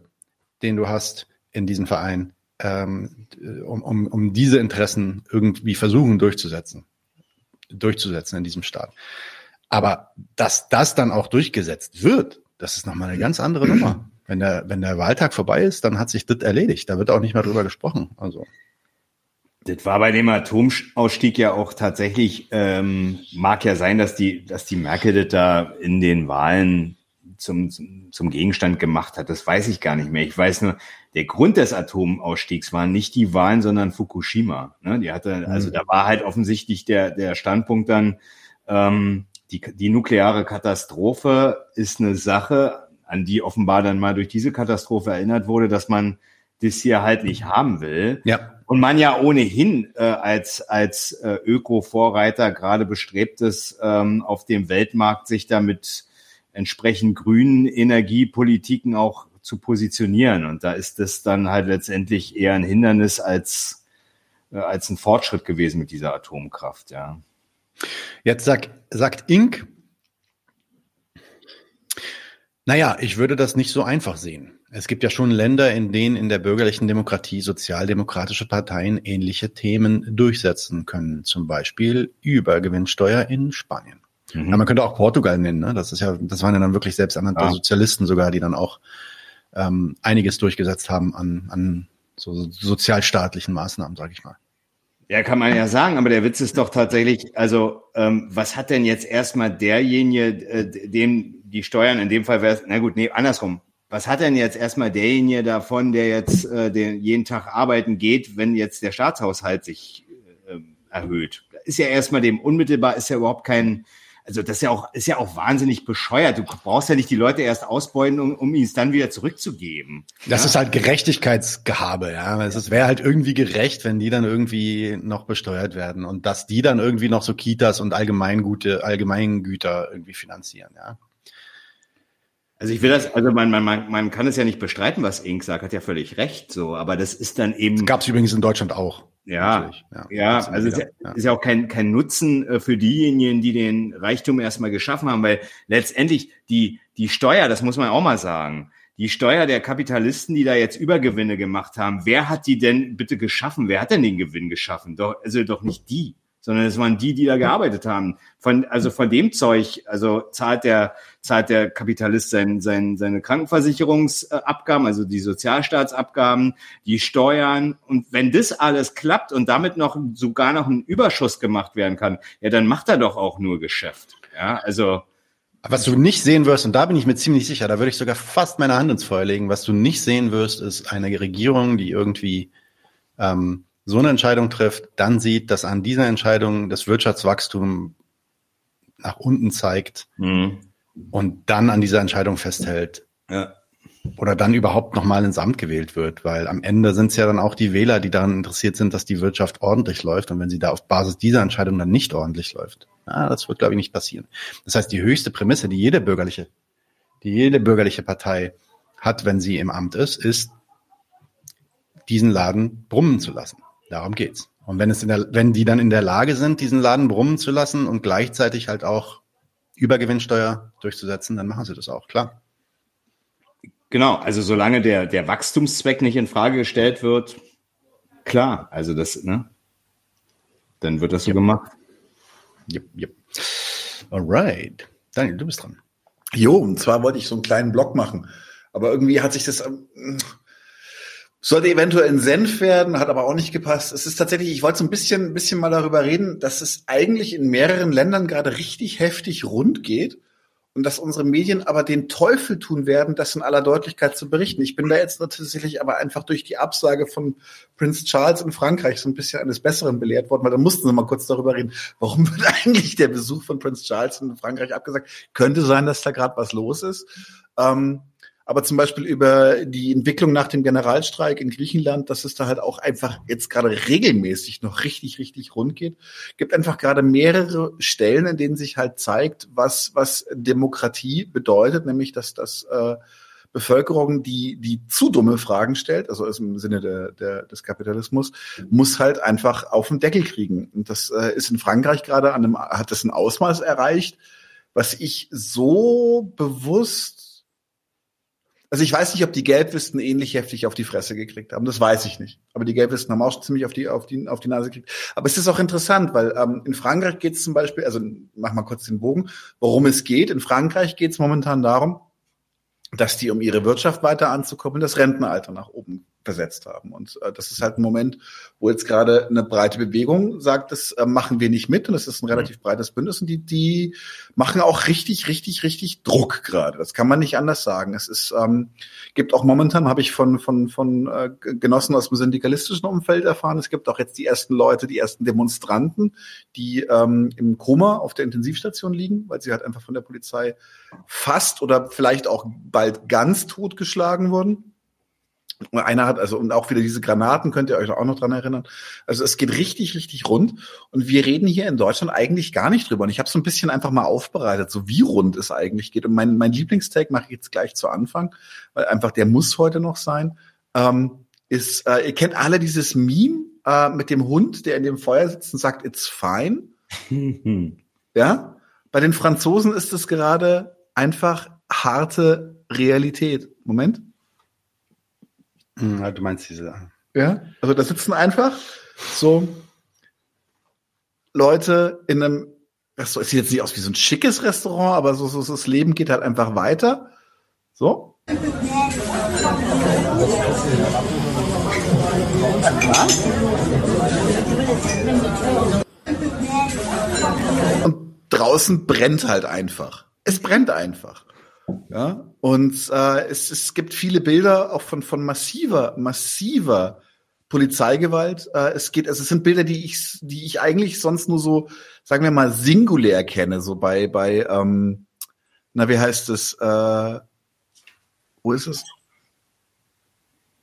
den du hast in diesem Verein, ähm, um, um, um diese Interessen irgendwie versuchen durchzusetzen, durchzusetzen in diesem Staat. Aber dass das dann auch durchgesetzt wird, das ist nochmal eine ganz andere Nummer. Wenn der, wenn der Wahltag vorbei ist, dann hat sich das erledigt. Da wird auch nicht mehr drüber gesprochen. Also. Das war bei dem Atomausstieg ja auch tatsächlich, ähm, mag ja sein, dass die, dass die Merkel das da in den Wahlen zum, zum, Gegenstand gemacht hat. Das weiß ich gar nicht mehr. Ich weiß nur, der Grund des Atomausstiegs waren nicht die Wahlen, sondern Fukushima. Ne? Die hatte, also mhm. da war halt offensichtlich der, der Standpunkt dann, ähm, die, die nukleare Katastrophe ist eine Sache, an die offenbar dann mal durch diese Katastrophe erinnert wurde, dass man das hier halt nicht haben will. Ja. Und man ja ohnehin äh, als, als äh, Öko-Vorreiter gerade bestrebt ist, ähm, auf dem Weltmarkt sich da mit entsprechend grünen Energiepolitiken auch zu positionieren. Und da ist das dann halt letztendlich eher ein Hindernis als, äh, als ein Fortschritt gewesen mit dieser Atomkraft, ja. Jetzt sag, sagt Ink, naja, ich würde das nicht so einfach sehen. Es gibt ja schon Länder, in denen in der bürgerlichen Demokratie sozialdemokratische Parteien ähnliche Themen durchsetzen können. Zum Beispiel Übergewinnsteuer in Spanien. Mhm. Ja, man könnte auch Portugal nennen. Ne? Das ist ja, das waren ja dann wirklich selbsternannte ja. Sozialisten sogar, die dann auch ähm, einiges durchgesetzt haben an, an so sozialstaatlichen Maßnahmen, sage ich mal. Ja, kann man ja sagen, aber der Witz ist doch tatsächlich, also ähm, was hat denn jetzt erstmal derjenige, äh, dem die Steuern, in dem Fall wäre na gut, nee, andersrum. Was hat denn jetzt erstmal derjenige davon, der jetzt äh, den, jeden Tag arbeiten geht, wenn jetzt der Staatshaushalt sich äh, erhöht? Ist ja erstmal dem unmittelbar, ist ja überhaupt kein, also das ist ja auch, ist ja auch wahnsinnig bescheuert. Du brauchst ja nicht die Leute erst ausbeuten, um, um ihn es dann wieder zurückzugeben. Das ja? ist halt Gerechtigkeitsgehabe, ja. Es wäre halt irgendwie gerecht, wenn die dann irgendwie noch besteuert werden und dass die dann irgendwie noch so Kitas und Allgemeingute, Allgemeingüter irgendwie finanzieren, ja. Also ich will das, also man, man, man, man kann es ja nicht bestreiten, was Ink sagt, hat ja völlig recht, so, aber das ist dann eben. Gab es übrigens in Deutschland auch. Ja, ja, ja, also es ist ja, ist ja auch kein, kein Nutzen äh, für diejenigen, die den Reichtum erstmal geschaffen haben, weil letztendlich die, die Steuer, das muss man auch mal sagen, die Steuer der Kapitalisten, die da jetzt Übergewinne gemacht haben, wer hat die denn bitte geschaffen? Wer hat denn den Gewinn geschaffen? Doch, also doch nicht die sondern es waren die, die da gearbeitet haben. Von, also von dem Zeug, also zahlt der, zahlt der Kapitalist sein, sein, seine Krankenversicherungsabgaben, also die Sozialstaatsabgaben, die Steuern. Und wenn das alles klappt und damit noch sogar noch ein Überschuss gemacht werden kann, ja, dann macht er doch auch nur Geschäft. Ja, also. Was du nicht sehen wirst, und da bin ich mir ziemlich sicher, da würde ich sogar fast meine Hand ins Feuer legen, was du nicht sehen wirst, ist eine Regierung, die irgendwie ähm, so eine Entscheidung trifft, dann sieht, dass an dieser Entscheidung das Wirtschaftswachstum nach unten zeigt mhm. und dann an dieser Entscheidung festhält. Ja. Oder dann überhaupt nochmal ins Amt gewählt wird, weil am Ende sind es ja dann auch die Wähler, die daran interessiert sind, dass die Wirtschaft ordentlich läuft. Und wenn sie da auf Basis dieser Entscheidung dann nicht ordentlich läuft, na, das wird, glaube ich, nicht passieren. Das heißt, die höchste Prämisse, die jede bürgerliche, die jede bürgerliche Partei hat, wenn sie im Amt ist, ist, diesen Laden brummen zu lassen. Darum geht's. Und wenn es in der, wenn die dann in der Lage sind, diesen Laden brummen zu lassen und gleichzeitig halt auch Übergewinnsteuer durchzusetzen, dann machen sie das auch, klar. Genau, also solange der, der Wachstumszweck nicht in Frage gestellt wird, klar, also das, ne? Dann wird das so yep. gemacht. Yep, yep. Alright. Daniel, du bist dran. Jo, und zwar wollte ich so einen kleinen Blog machen. Aber irgendwie hat sich das, ähm, sollte eventuell ein Senf werden, hat aber auch nicht gepasst. Es ist tatsächlich, ich wollte so ein bisschen, ein bisschen mal darüber reden, dass es eigentlich in mehreren Ländern gerade richtig heftig rund geht und dass unsere Medien aber den Teufel tun werden, das in aller Deutlichkeit zu berichten. Ich bin da jetzt tatsächlich aber einfach durch die Absage von Prince Charles in Frankreich so ein bisschen eines Besseren belehrt worden, weil da mussten sie mal kurz darüber reden, warum wird eigentlich der Besuch von Prince Charles in Frankreich abgesagt? Könnte sein, dass da gerade was los ist. Ähm, aber zum Beispiel über die Entwicklung nach dem Generalstreik in Griechenland, dass es da halt auch einfach jetzt gerade regelmäßig noch richtig, richtig rund geht. Gibt einfach gerade mehrere Stellen, in denen sich halt zeigt, was, was Demokratie bedeutet, nämlich dass das äh, Bevölkerung, die, die zu dumme Fragen stellt, also im Sinne der, der, des Kapitalismus, muss halt einfach auf den Deckel kriegen. Und das äh, ist in Frankreich gerade an einem, hat das ein Ausmaß erreicht, was ich so bewusst also ich weiß nicht, ob die Gelbwisten ähnlich heftig auf die Fresse gekriegt haben. Das weiß ich nicht. Aber die Gelbwisten haben auch ziemlich auf die, auf die, auf die Nase gekriegt. Aber es ist auch interessant, weil ähm, in Frankreich geht es zum Beispiel, also mach mal kurz den Bogen, worum es geht. In Frankreich geht es momentan darum, dass die, um ihre Wirtschaft weiter anzukommen, das Rentenalter nach oben versetzt haben. Und äh, das ist halt ein Moment, wo jetzt gerade eine breite Bewegung sagt, das äh, machen wir nicht mit und das ist ein relativ breites Bündnis und die, die machen auch richtig, richtig, richtig Druck gerade. Das kann man nicht anders sagen. Es ist, ähm, gibt auch momentan, habe ich von, von, von äh, Genossen aus dem syndikalistischen Umfeld erfahren, es gibt auch jetzt die ersten Leute, die ersten Demonstranten, die ähm, im Koma auf der Intensivstation liegen, weil sie halt einfach von der Polizei fast oder vielleicht auch bald ganz totgeschlagen wurden. Und einer hat, also, und auch wieder diese Granaten, könnt ihr euch auch noch dran erinnern. Also es geht richtig, richtig rund. Und wir reden hier in Deutschland eigentlich gar nicht drüber. Und ich habe so ein bisschen einfach mal aufbereitet, so wie rund es eigentlich geht. Und mein, mein Lieblingstake mache ich jetzt gleich zu Anfang, weil einfach der muss heute noch sein. Ähm, ist, äh, ihr kennt alle dieses Meme äh, mit dem Hund, der in dem Feuer sitzt und sagt, it's fine. ja? Bei den Franzosen ist es gerade einfach harte Realität. Moment. Hm, du meinst diese. Ja, also da sitzen einfach so Leute in einem Restaurant. Es sieht jetzt nicht aus wie so ein schickes Restaurant, aber so, so, so das Leben geht halt einfach weiter. So. Und draußen brennt halt einfach. Es brennt einfach. Ja, und äh, es, es gibt viele Bilder auch von, von massiver, massiver Polizeigewalt. Äh, es geht, also es sind Bilder, die ich, die ich eigentlich sonst nur so, sagen wir mal, singulär kenne, so bei, bei, ähm, na, wie heißt es? Äh, wo ist es?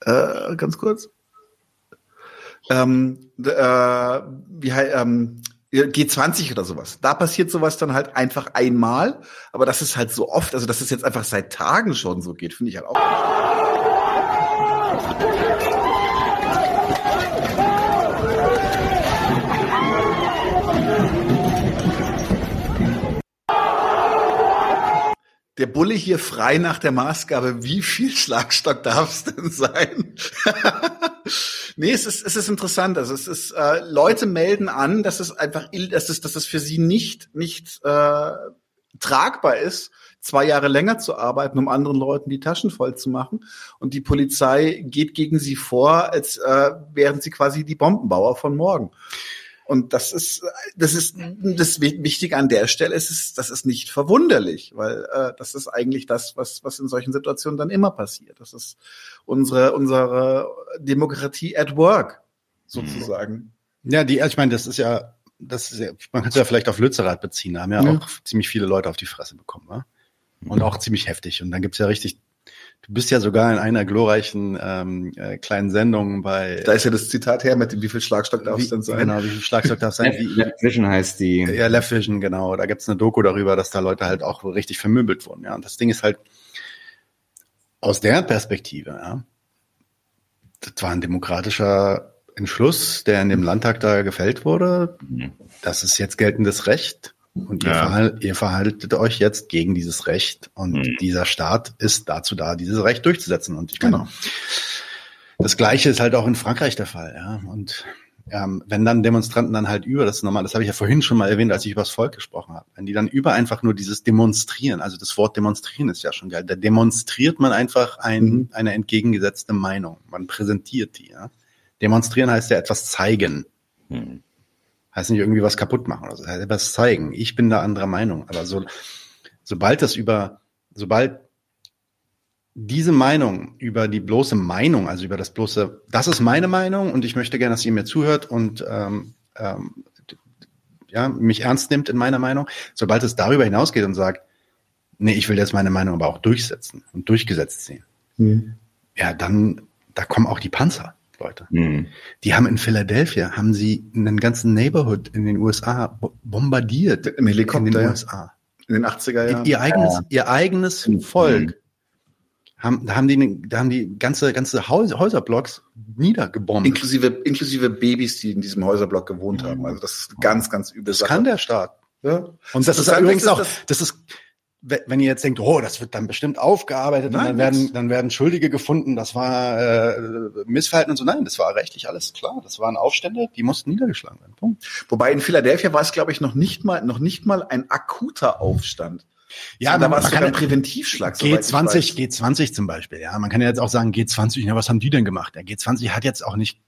Äh, ganz kurz. Ähm, äh, wie ähm, G20 oder sowas. Da passiert sowas dann halt einfach einmal, aber das ist halt so oft, also dass es jetzt einfach seit Tagen schon so geht, finde ich halt auch. Der Bulle hier frei nach der Maßgabe, wie viel Schlagstock darf es denn sein? nee, es ist, es ist interessant. Also es ist, äh, Leute melden an, dass es einfach, dass es, dass es für sie nicht, nicht äh, tragbar ist, zwei Jahre länger zu arbeiten, um anderen Leuten die Taschen voll zu machen. Und die Polizei geht gegen sie vor, als äh, wären sie quasi die Bombenbauer von morgen. Und das ist, das ist das Wichtige an der Stelle. Es ist, das ist nicht verwunderlich, weil äh, das ist eigentlich das, was, was in solchen Situationen dann immer passiert. Das ist unsere, unsere Demokratie at work, sozusagen. Ja, die, ich meine, das ist ja, das ist ja, man kann es ja vielleicht auf Lützerath beziehen, da haben ja, ja, auch ziemlich viele Leute auf die Fresse bekommen, wa? Und auch ziemlich heftig. Und dann gibt's ja richtig Du bist ja sogar in einer glorreichen ähm, äh, kleinen Sendung bei. Da ist ja das Zitat her mit dem, wie viel Schlagstock darf es denn sein? Genau, wie viel Schlagstock darf es sein? Left, Left Vision heißt die. Ja, Left Vision, genau. Da gibt's eine Doku darüber, dass da Leute halt auch richtig vermöbelt wurden. Ja, und das Ding ist halt aus der Perspektive, ja, das war ein demokratischer Entschluss, der in dem Landtag da gefällt wurde. Mhm. Das ist jetzt geltendes Recht. Und ihr, ja. verhal ihr verhaltet euch jetzt gegen dieses Recht und mhm. dieser Staat ist dazu da, dieses Recht durchzusetzen. Und ich meine, genau. das Gleiche ist halt auch in Frankreich der Fall. Ja. Und ähm, wenn dann Demonstranten dann halt über, das ist normal, das habe ich ja vorhin schon mal erwähnt, als ich über das Volk gesprochen habe, wenn die dann über einfach nur dieses Demonstrieren, also das Wort Demonstrieren ist ja schon geil, da demonstriert man einfach ein, mhm. eine entgegengesetzte Meinung, man präsentiert die. Ja. Demonstrieren heißt ja etwas zeigen. Mhm. Heißt nicht irgendwie was kaputt machen oder so, heißt etwas zeigen. Ich bin da anderer Meinung. Aber so, sobald das über, sobald diese Meinung über die bloße Meinung, also über das bloße, das ist meine Meinung und ich möchte gerne, dass ihr mir zuhört und ähm, ähm, ja, mich ernst nimmt in meiner Meinung, sobald es darüber hinausgeht und sagt, nee, ich will jetzt meine Meinung aber auch durchsetzen und durchgesetzt sehen, mhm. ja, dann, da kommen auch die Panzer. Leute. Mhm. Die haben in Philadelphia, haben sie einen ganzen Neighborhood in den USA bombardiert. Im Helikopter. In den USA. In den 80er Jahren. Ihr eigenes, ja. ihr eigenes mhm. Volk haben, da haben die, da haben die ganze, ganze Haus, Häuserblocks niedergebombt. Inklusive, inklusive Babys, die in diesem Häuserblock gewohnt haben. Also das ist ganz, ganz übel. Das kann der Staat. Ja. Und das, das ist übrigens auch, das ist, wenn ihr jetzt denkt, oh, das wird dann bestimmt aufgearbeitet Nein, und dann werden, dann werden Schuldige gefunden, das war äh, Missverhalten und so. Nein, das war rechtlich alles klar. Das waren Aufstände, die mussten niedergeschlagen werden. Punkt. Wobei in Philadelphia war es, glaube ich, noch nicht mal, noch nicht mal ein akuter Aufstand. Ja, da war es sogar ein Präventivschlag. G20, G20 zum Beispiel. Ja, man kann ja jetzt auch sagen, G20, ja, was haben die denn gemacht? Ja, G20 hat jetzt auch nicht,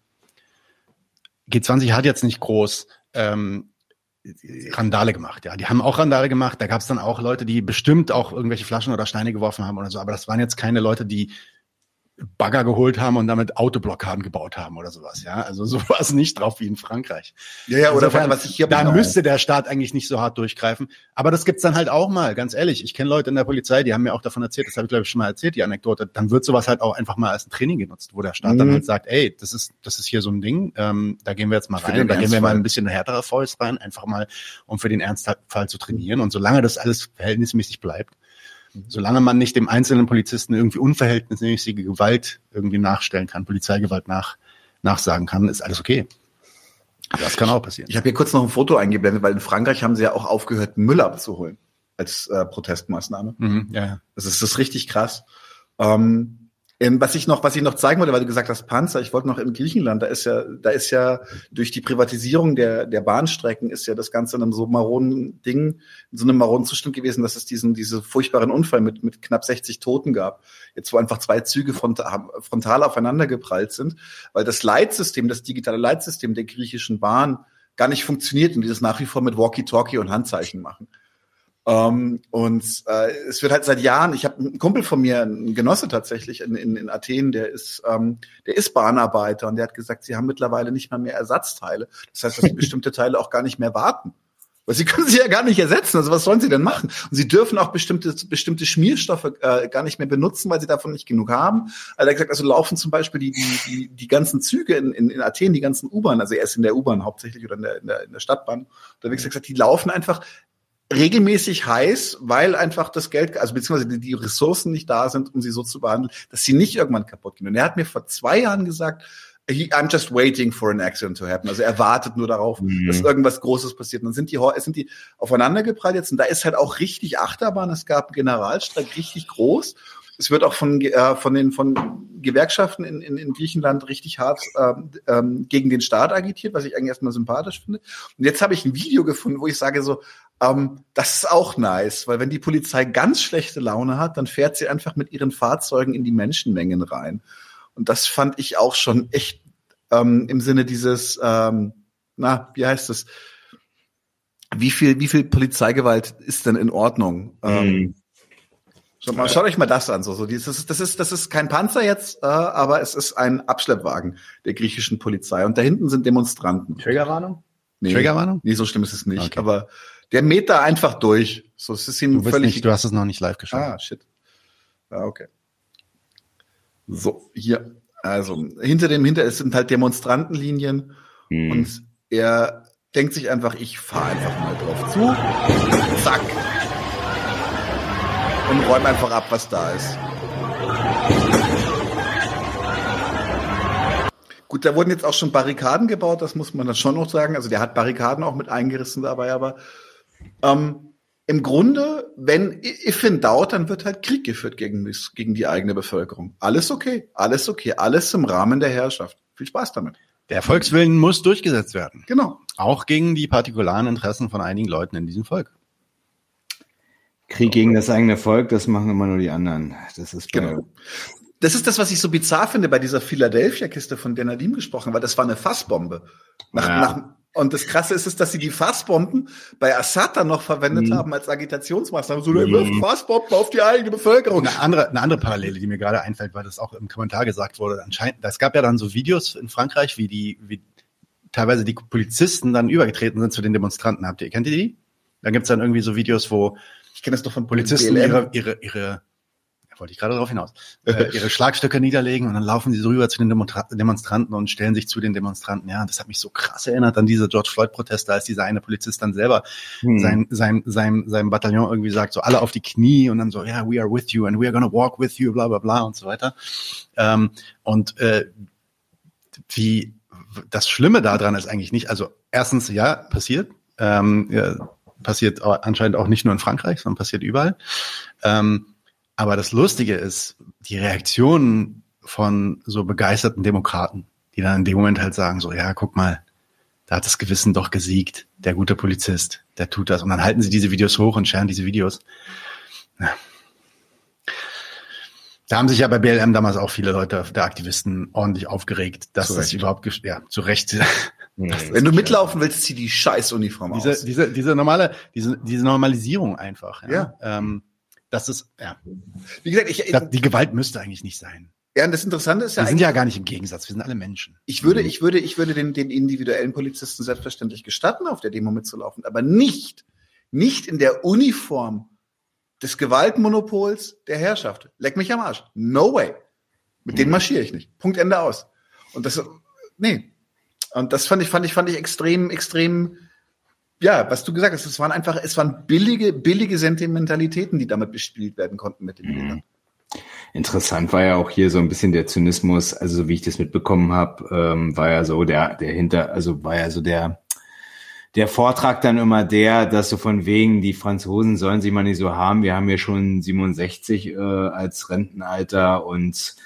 G20 hat jetzt nicht groß ähm, Randale gemacht. Ja, die haben auch Randale gemacht. Da gab es dann auch Leute, die bestimmt auch irgendwelche Flaschen oder Steine geworfen haben oder so. Aber das waren jetzt keine Leute, die Bagger geholt haben und damit Autoblockaden gebaut haben oder sowas. Ja, also sowas nicht drauf wie in Frankreich. Ja, ja, oder Insofern, was ich hier Da müsste der Staat eigentlich nicht so hart durchgreifen. Aber das gibt's dann halt auch mal, ganz ehrlich. Ich kenne Leute in der Polizei, die haben mir auch davon erzählt, das habe ich glaube ich schon mal erzählt, die Anekdote. Dann wird sowas halt auch einfach mal als ein Training genutzt, wo der Staat mhm. dann halt sagt, ey, das ist, das ist hier so ein Ding, ähm, da gehen wir jetzt mal rein und da gehen wir mal ein bisschen härtere Fäust rein, einfach mal, um für den Ernstfall zu trainieren. Und solange das alles verhältnismäßig bleibt, Solange man nicht dem einzelnen Polizisten irgendwie unverhältnismäßige Gewalt irgendwie nachstellen kann, Polizeigewalt nach, nachsagen kann, ist alles okay. Das kann auch passieren. Ich habe hier kurz noch ein Foto eingeblendet, weil in Frankreich haben sie ja auch aufgehört, Müll abzuholen als äh, Protestmaßnahme. Mhm, ja, ja. Das ist das ist richtig krass. Ähm, ähm, was ich noch, was ich noch zeigen wollte, weil du gesagt hast Panzer, ich wollte noch in Griechenland, da ist ja, da ist ja durch die Privatisierung der, der Bahnstrecken ist ja das Ganze in einem so maronen Ding, in so einem maronen Zustand gewesen, dass es diesen, diese furchtbaren Unfall mit, mit knapp 60 Toten gab. Jetzt, wo einfach zwei Züge frontal, frontal aufeinander geprallt sind, weil das Leitsystem, das digitale Leitsystem der griechischen Bahn gar nicht funktioniert und dieses nach wie vor mit Walkie-Talkie und Handzeichen machen. Um, ähm, und äh, es wird halt seit Jahren, ich habe einen Kumpel von mir, ein Genosse tatsächlich in, in, in Athen, der ist, ähm, der ist Bahnarbeiter und der hat gesagt, sie haben mittlerweile nicht mal mehr Ersatzteile. Das heißt, dass sie bestimmte Teile auch gar nicht mehr warten. Weil sie können sie ja gar nicht ersetzen. Also was sollen sie denn machen? Und sie dürfen auch bestimmte, bestimmte Schmierstoffe äh, gar nicht mehr benutzen, weil sie davon nicht genug haben. Also er hat gesagt, also laufen zum Beispiel die, die, die, die ganzen Züge in, in, in Athen, die ganzen U-Bahn, also er ist in der U-Bahn hauptsächlich oder in der, in der, in der Stadtbahn unterwegs, gesagt, die laufen einfach regelmäßig heiß, weil einfach das Geld, also beziehungsweise die Ressourcen nicht da sind, um sie so zu behandeln, dass sie nicht irgendwann kaputt gehen. Und er hat mir vor zwei Jahren gesagt, I'm just waiting for an accident to happen. Also er wartet nur darauf, mhm. dass irgendwas Großes passiert. Und dann sind die, sind die aufeinander geprallt jetzt. Und da ist halt auch richtig Achterbahn. Es gab einen Generalstreik, richtig groß. Es wird auch von, äh, von den von Gewerkschaften in, in, in Griechenland richtig hart ähm, ähm, gegen den Staat agitiert, was ich eigentlich erstmal sympathisch finde. Und jetzt habe ich ein Video gefunden, wo ich sage so, ähm, das ist auch nice, weil wenn die Polizei ganz schlechte Laune hat, dann fährt sie einfach mit ihren Fahrzeugen in die Menschenmengen rein. Und das fand ich auch schon echt ähm, im Sinne dieses, ähm, na, wie heißt es? Wie viel, wie viel Polizeigewalt ist denn in Ordnung? Mhm. Ähm, Schaut, mal, schaut euch mal das an. So, so das, ist, das, ist, das ist kein Panzer jetzt, äh, aber es ist ein Abschleppwagen der griechischen Polizei. Und da hinten sind Demonstranten. Triggerwarnung? Nee, Triggerwarnung? Nee, so schlimm ist es nicht. Okay. Aber der mäht da einfach durch. So, es ist ihm du völlig. Nicht, du hast es noch nicht live geschaut. Ah, shit. Ah, okay. So, hier. Also, hinter dem, hinter, es sind halt Demonstrantenlinien. Hm. Und er denkt sich einfach, ich fahre einfach mal drauf zu. Zack und räum einfach ab, was da ist. Gut, da wurden jetzt auch schon Barrikaden gebaut, das muss man dann schon noch sagen. Also der hat Barrikaden auch mit eingerissen dabei, aber ähm, im Grunde, wenn if in doubt, dann wird halt Krieg geführt gegen, gegen die eigene Bevölkerung. Alles okay, alles okay, alles im Rahmen der Herrschaft. Viel Spaß damit. Der Volkswillen muss durchgesetzt werden. Genau. Auch gegen die partikularen Interessen von einigen Leuten in diesem Volk. Krieg gegen das eigene Volk, das machen immer nur die anderen. Das ist genau. Das ist das, was ich so bizarr finde bei dieser Philadelphia-Kiste, von der Nadim gesprochen hat, weil das war eine Fassbombe. Nach, ja. nach, Und das Krasse ist, ist, dass sie die Fassbomben bei Assad dann noch verwendet mhm. haben als Agitationsmaßnahme. So, der mhm. wirft Fassbomben auf die eigene Bevölkerung. Eine andere, eine andere Parallele, die mir gerade einfällt, weil das auch im Kommentar gesagt wurde, anscheinend, es gab ja dann so Videos in Frankreich, wie die, wie teilweise die Polizisten dann übergetreten sind zu den Demonstranten. Habt ihr, kennt ihr die? Da gibt's dann irgendwie so Videos, wo ich kenne das doch von Polizisten ihre, ihre, ihre wollte ich gerade darauf hinaus, äh, ihre Schlagstöcke niederlegen und dann laufen sie so rüber zu den Demonstra Demonstranten und stellen sich zu den Demonstranten. Ja, das hat mich so krass erinnert an diese George Floyd-Proteste, als dieser eine Polizist dann selber hm. sein, sein, sein, sein Bataillon irgendwie sagt, so alle auf die Knie und dann so, ja, yeah, we are with you and we are gonna walk with you, bla bla bla und so weiter. Ähm, und äh, wie das Schlimme daran ist eigentlich nicht, also erstens, ja, passiert, ähm, ja, passiert anscheinend auch nicht nur in Frankreich, sondern passiert überall. Ähm, aber das Lustige ist, die Reaktionen von so begeisterten Demokraten, die dann in dem Moment halt sagen, so, ja, guck mal, da hat das Gewissen doch gesiegt, der gute Polizist, der tut das. Und dann halten sie diese Videos hoch und scheren diese Videos. Ja. Da haben sich ja bei BLM damals auch viele Leute, der Aktivisten, ordentlich aufgeregt, dass das überhaupt, ja, zu Recht. Wenn du mitlaufen willst, zieh die Scheißuniform diese, aus. Diese, diese normale, diese, diese Normalisierung einfach. Ja. ja. Ähm, das ist, ja. Wie gesagt, ich, das, die Gewalt müsste eigentlich nicht sein. Ja, und das Interessante ist ja. Wir sind ja gar nicht im Gegensatz, wir sind alle Menschen. Ich würde, ich würde, ich würde den, den individuellen Polizisten selbstverständlich gestatten, auf der Demo mitzulaufen, aber nicht, nicht in der Uniform des Gewaltmonopols der Herrschaft. Leck mich am Arsch. No way. Mit denen marschiere ich nicht. Punkt Ende aus. Und das, nee. Und das fand ich, fand ich, fand ich extrem, extrem ja, was du gesagt hast, es waren einfach, es waren billige, billige Sentimentalitäten, die damit bespielt werden konnten mit den mhm. Bildern. Interessant war ja auch hier so ein bisschen der Zynismus, also so wie ich das mitbekommen habe, ähm, war ja so der, der hinter, also war ja so der, der Vortrag dann immer der, dass so von wegen, die Franzosen sollen sich mal nicht so haben, wir haben ja schon 67 äh, als Rentenalter und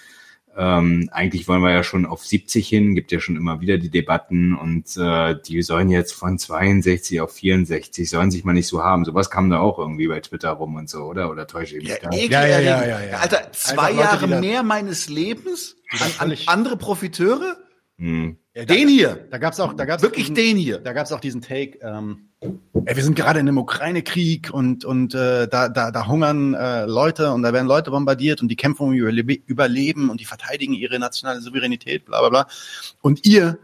ähm, eigentlich wollen wir ja schon auf 70 hin, gibt ja schon immer wieder die Debatten und äh, die sollen jetzt von 62 auf 64, sollen sich mal nicht so haben. Sowas kam da auch irgendwie bei Twitter rum und so, oder? Oder täusche ich mich ja, da? Ja, ja, ja, ja, ja. Alter, zwei Jahre mehr meines Lebens an, an andere Profiteure? Hm. Ja, den hier. Da gab's auch, da gab's wirklich diesen, den hier. Da gab's auch diesen Take. Ähm, ey, wir sind gerade in einem Ukraine-Krieg und und äh, da da da hungern äh, Leute und da werden Leute bombardiert und die kämpfen um ihr Überleben und die verteidigen ihre nationale Souveränität, bla bla bla. Und ihr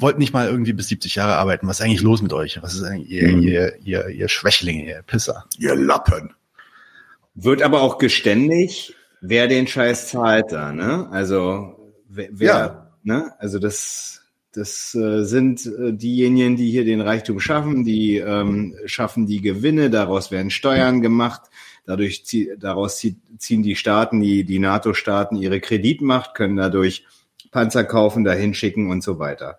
wollt nicht mal irgendwie bis 70 Jahre arbeiten. Was ist eigentlich los mit euch? Was ist eigentlich ihr, mhm. ihr, ihr, ihr Schwächlinge, ihr Pisser? Ihr Lappen. Wird aber auch geständig, wer den Scheiß zahlt da, ne? Also wer, ja. ne? Also das, das äh, sind äh, diejenigen, die hier den Reichtum schaffen, die ähm, schaffen die Gewinne, daraus werden Steuern gemacht, dadurch zie daraus zie ziehen die Staaten, die, die NATO-Staaten ihre Kreditmacht, können dadurch Panzer kaufen, dahin schicken und so weiter.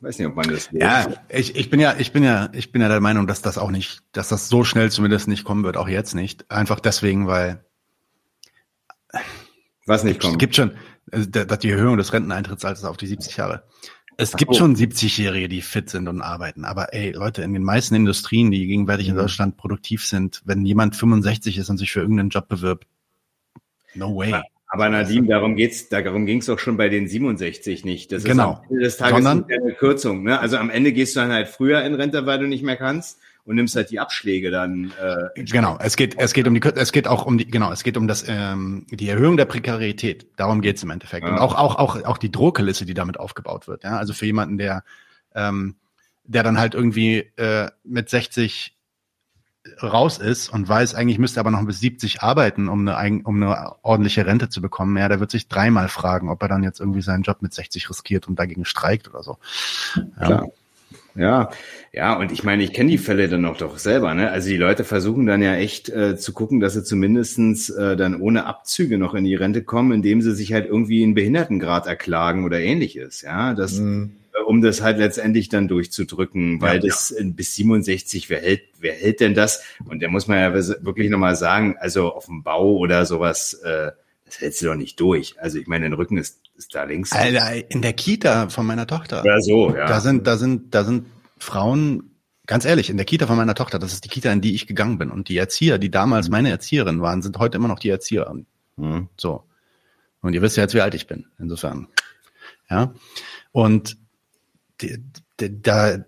Weiß nicht, ob man das. Ja, ich, ich bin ja, ich bin ja, ich bin ja der Meinung, dass das auch nicht, dass das so schnell zumindest nicht kommen wird, auch jetzt nicht. Einfach deswegen, weil was nicht kommt. Es gibt schon, also die Erhöhung des Renteneintrittsalters auf die 70 Jahre. Es gibt oh. schon 70-Jährige, die fit sind und arbeiten. Aber ey, Leute, in den meisten Industrien, die gegenwärtig in mhm. Deutschland produktiv sind, wenn jemand 65 ist und sich für irgendeinen Job bewirbt, no way. Aber Nadine, darum geht's, darum ging's doch schon bei den 67 nicht. Das genau. ist am Ende des Tages Sondern, eine Kürzung. Ne? Also am Ende gehst du dann halt früher in Rente, weil du nicht mehr kannst und nimmst halt die Abschläge dann. Äh, genau, es geht, es geht um die, es geht auch um die, genau, es geht um das, ähm, die Erhöhung der Prekarität. Darum geht's im Endeffekt. Ja. Und auch, auch, auch, auch die Drohkulisse, die damit aufgebaut wird. Ja, also für jemanden, der, ähm, der dann halt irgendwie äh, mit 60 raus ist und weiß, eigentlich müsste aber noch bis 70 arbeiten, um eine, um eine ordentliche Rente zu bekommen, ja, der wird sich dreimal fragen, ob er dann jetzt irgendwie seinen Job mit 60 riskiert und dagegen streikt oder so. Ja. Klar. Ja, ja, und ich meine, ich kenne die Fälle dann auch doch selber, ne? Also die Leute versuchen dann ja echt äh, zu gucken, dass sie zumindestens äh, dann ohne Abzüge noch in die Rente kommen, indem sie sich halt irgendwie in Behindertengrad erklagen oder ähnliches, ja. Das, mhm. äh, um das halt letztendlich dann durchzudrücken, weil ja, das ja. bis 67, wer hält, wer hält denn das? Und da muss man ja wirklich nochmal sagen, also auf dem Bau oder sowas, äh, das hältst du doch nicht durch. Also ich meine, dein Rücken ist, ist da links. Alter, in der Kita von meiner Tochter. Ja, so, ja. Da sind, da sind, da sind Frauen, ganz ehrlich, in der Kita von meiner Tochter, das ist die Kita, in die ich gegangen bin. Und die Erzieher, die damals meine Erzieherin waren, sind heute immer noch die Erzieher. Mhm. So. Und ihr wisst ja jetzt, wie alt ich bin. Insofern. Ja. Und die, die, da,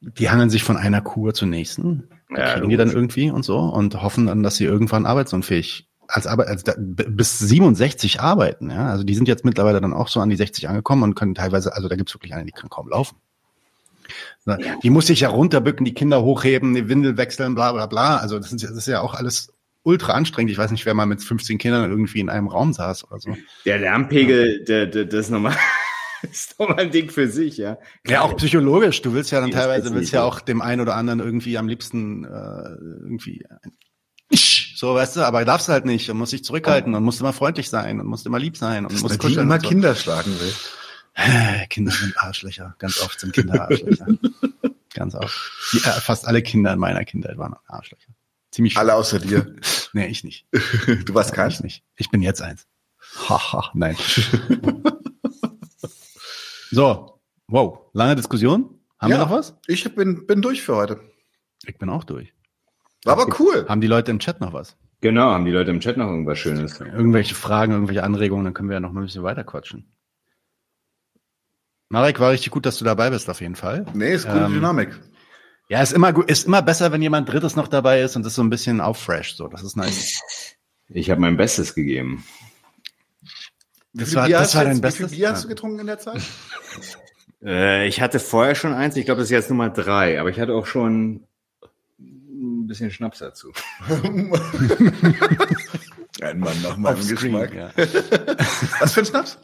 die hangeln sich von einer Kur zur nächsten, ja, kriegen die dann irgendwie und so und hoffen dann, dass sie irgendwann arbeitsunfähig als Arbeit, also da, bis 67 arbeiten, ja. Also die sind jetzt mittlerweile dann auch so an die 60 angekommen und können teilweise, also da gibt's wirklich eine, die kann kaum laufen. Die muss sich ja runterbücken, die Kinder hochheben, die Windel wechseln, bla bla bla. Also das ist, das ist ja auch alles ultra anstrengend. Ich weiß nicht, wer mal mit 15 Kindern irgendwie in einem Raum saß oder so. Der Lärmpegel, der, der, das ist nochmal, ist nochmal ein Ding für sich, ja. Ja, auch psychologisch. Du willst ja dann teilweise, willst ja auch dem einen oder anderen irgendwie am liebsten äh, irgendwie so, weißt du, aber darfst halt nicht und musst dich zurückhalten und musst immer freundlich sein und musst immer lieb sein und musst kuscheln. immer so. Kinder schlagen will. Kinder sind Arschlöcher. Ganz oft sind Kinder Arschlöcher. Ganz oft. Die, äh, fast alle Kinder in meiner Kindheit waren Arschlöcher. Ziemlich Alle außer dir. nee, ich nicht. du warst kein? Ich nicht. Ich bin jetzt eins. Haha, nein. so, wow, lange Diskussion. Haben ja, wir noch was? Ich bin, bin durch für heute. Ich bin auch durch. War aber cool. Haben die Leute im Chat noch was? Genau, haben die Leute im Chat noch irgendwas Schönes? Irgendwelche Fragen, irgendwelche Anregungen, dann können wir ja noch mal ein bisschen weiter quatschen. Marek, war richtig gut, dass du dabei bist, auf jeden Fall. Nee, ist gute ähm, Dynamik. Ja, ist immer gut, ist immer besser, wenn jemand Drittes noch dabei ist und das so ein bisschen auffresht. So, das ist nice. Ich habe mein Bestes gegeben. Das war, das war dein Bestes. Wie viel Bier hast du getrunken in der Zeit? äh, ich hatte vorher schon eins. Ich glaube, das ist jetzt Nummer drei. Aber ich hatte auch schon ein bisschen Schnaps dazu. ein Mann nach meinem Geschmack. Ja. Was für ein Schnaps?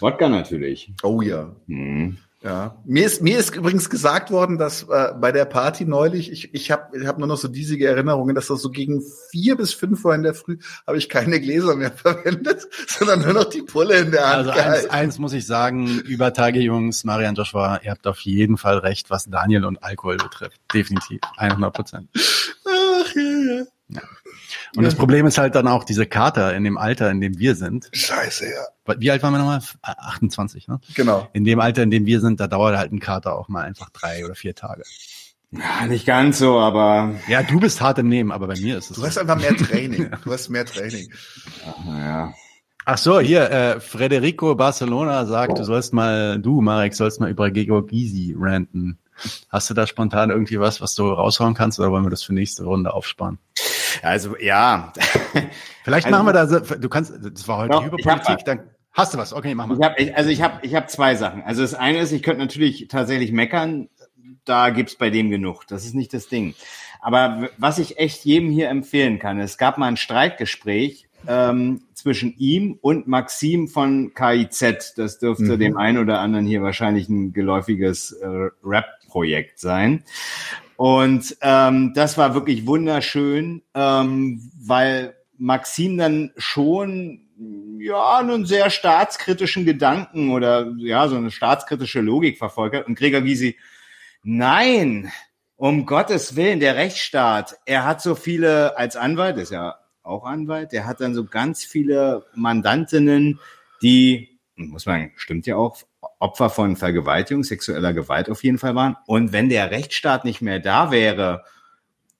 Wodka natürlich. Oh ja. Mhm. Ja, mir ist mir ist übrigens gesagt worden, dass äh, bei der Party neulich, ich ich habe ich hab nur noch so diesige Erinnerungen, dass das so gegen vier bis fünf Uhr in der Früh habe ich keine Gläser mehr verwendet, sondern nur noch die Pulle in der Hand. Also eins, eins muss ich sagen, über Tage Jungs, Marian Joshua, ihr habt auf jeden Fall recht, was Daniel und Alkohol betrifft, definitiv, 100 Prozent. Ach ja, ja. Ja. Und das Problem ist halt dann auch diese Kater in dem Alter, in dem wir sind. Scheiße, ja. Wie alt waren wir nochmal? 28, ne? Genau. In dem Alter, in dem wir sind, da dauert halt ein Kater auch mal einfach drei oder vier Tage. Ja, nicht ganz so, aber. Ja, du bist hart im Nehmen, aber bei mir ist es. Du hast einfach mehr Training. Du hast mehr Training. Ach, ja. Ach so, hier, äh, Frederico Barcelona sagt, du sollst mal, du, Marek, sollst mal über Gregor Gysi ranten. Hast du da spontan irgendwie was, was du raushauen kannst, oder wollen wir das für nächste Runde aufsparen? Also ja. Vielleicht also, machen wir da, du kannst, das war heute doch, Hyperpolitik, dann hast du was. Okay, mach mal. Ich hab, ich, also ich habe ich hab zwei Sachen. Also das eine ist, ich könnte natürlich tatsächlich meckern, da gibt's bei dem genug. Das ist nicht das Ding. Aber was ich echt jedem hier empfehlen kann, es gab mal ein Streitgespräch ähm, zwischen ihm und Maxim von KIZ. Das dürfte mhm. dem einen oder anderen hier wahrscheinlich ein geläufiges äh, Rap-Projekt sein. Und ähm, das war wirklich wunderschön, ähm, weil Maxim dann schon ja einen sehr staatskritischen Gedanken oder ja so eine staatskritische Logik verfolgt hat. Und Gregor Gysi nein um Gottes Willen der Rechtsstaat er hat so viele als Anwalt ist ja auch Anwalt der hat dann so ganz viele Mandantinnen die muss man stimmt ja auch Opfer von Vergewaltigung, sexueller Gewalt auf jeden Fall waren. Und wenn der Rechtsstaat nicht mehr da wäre,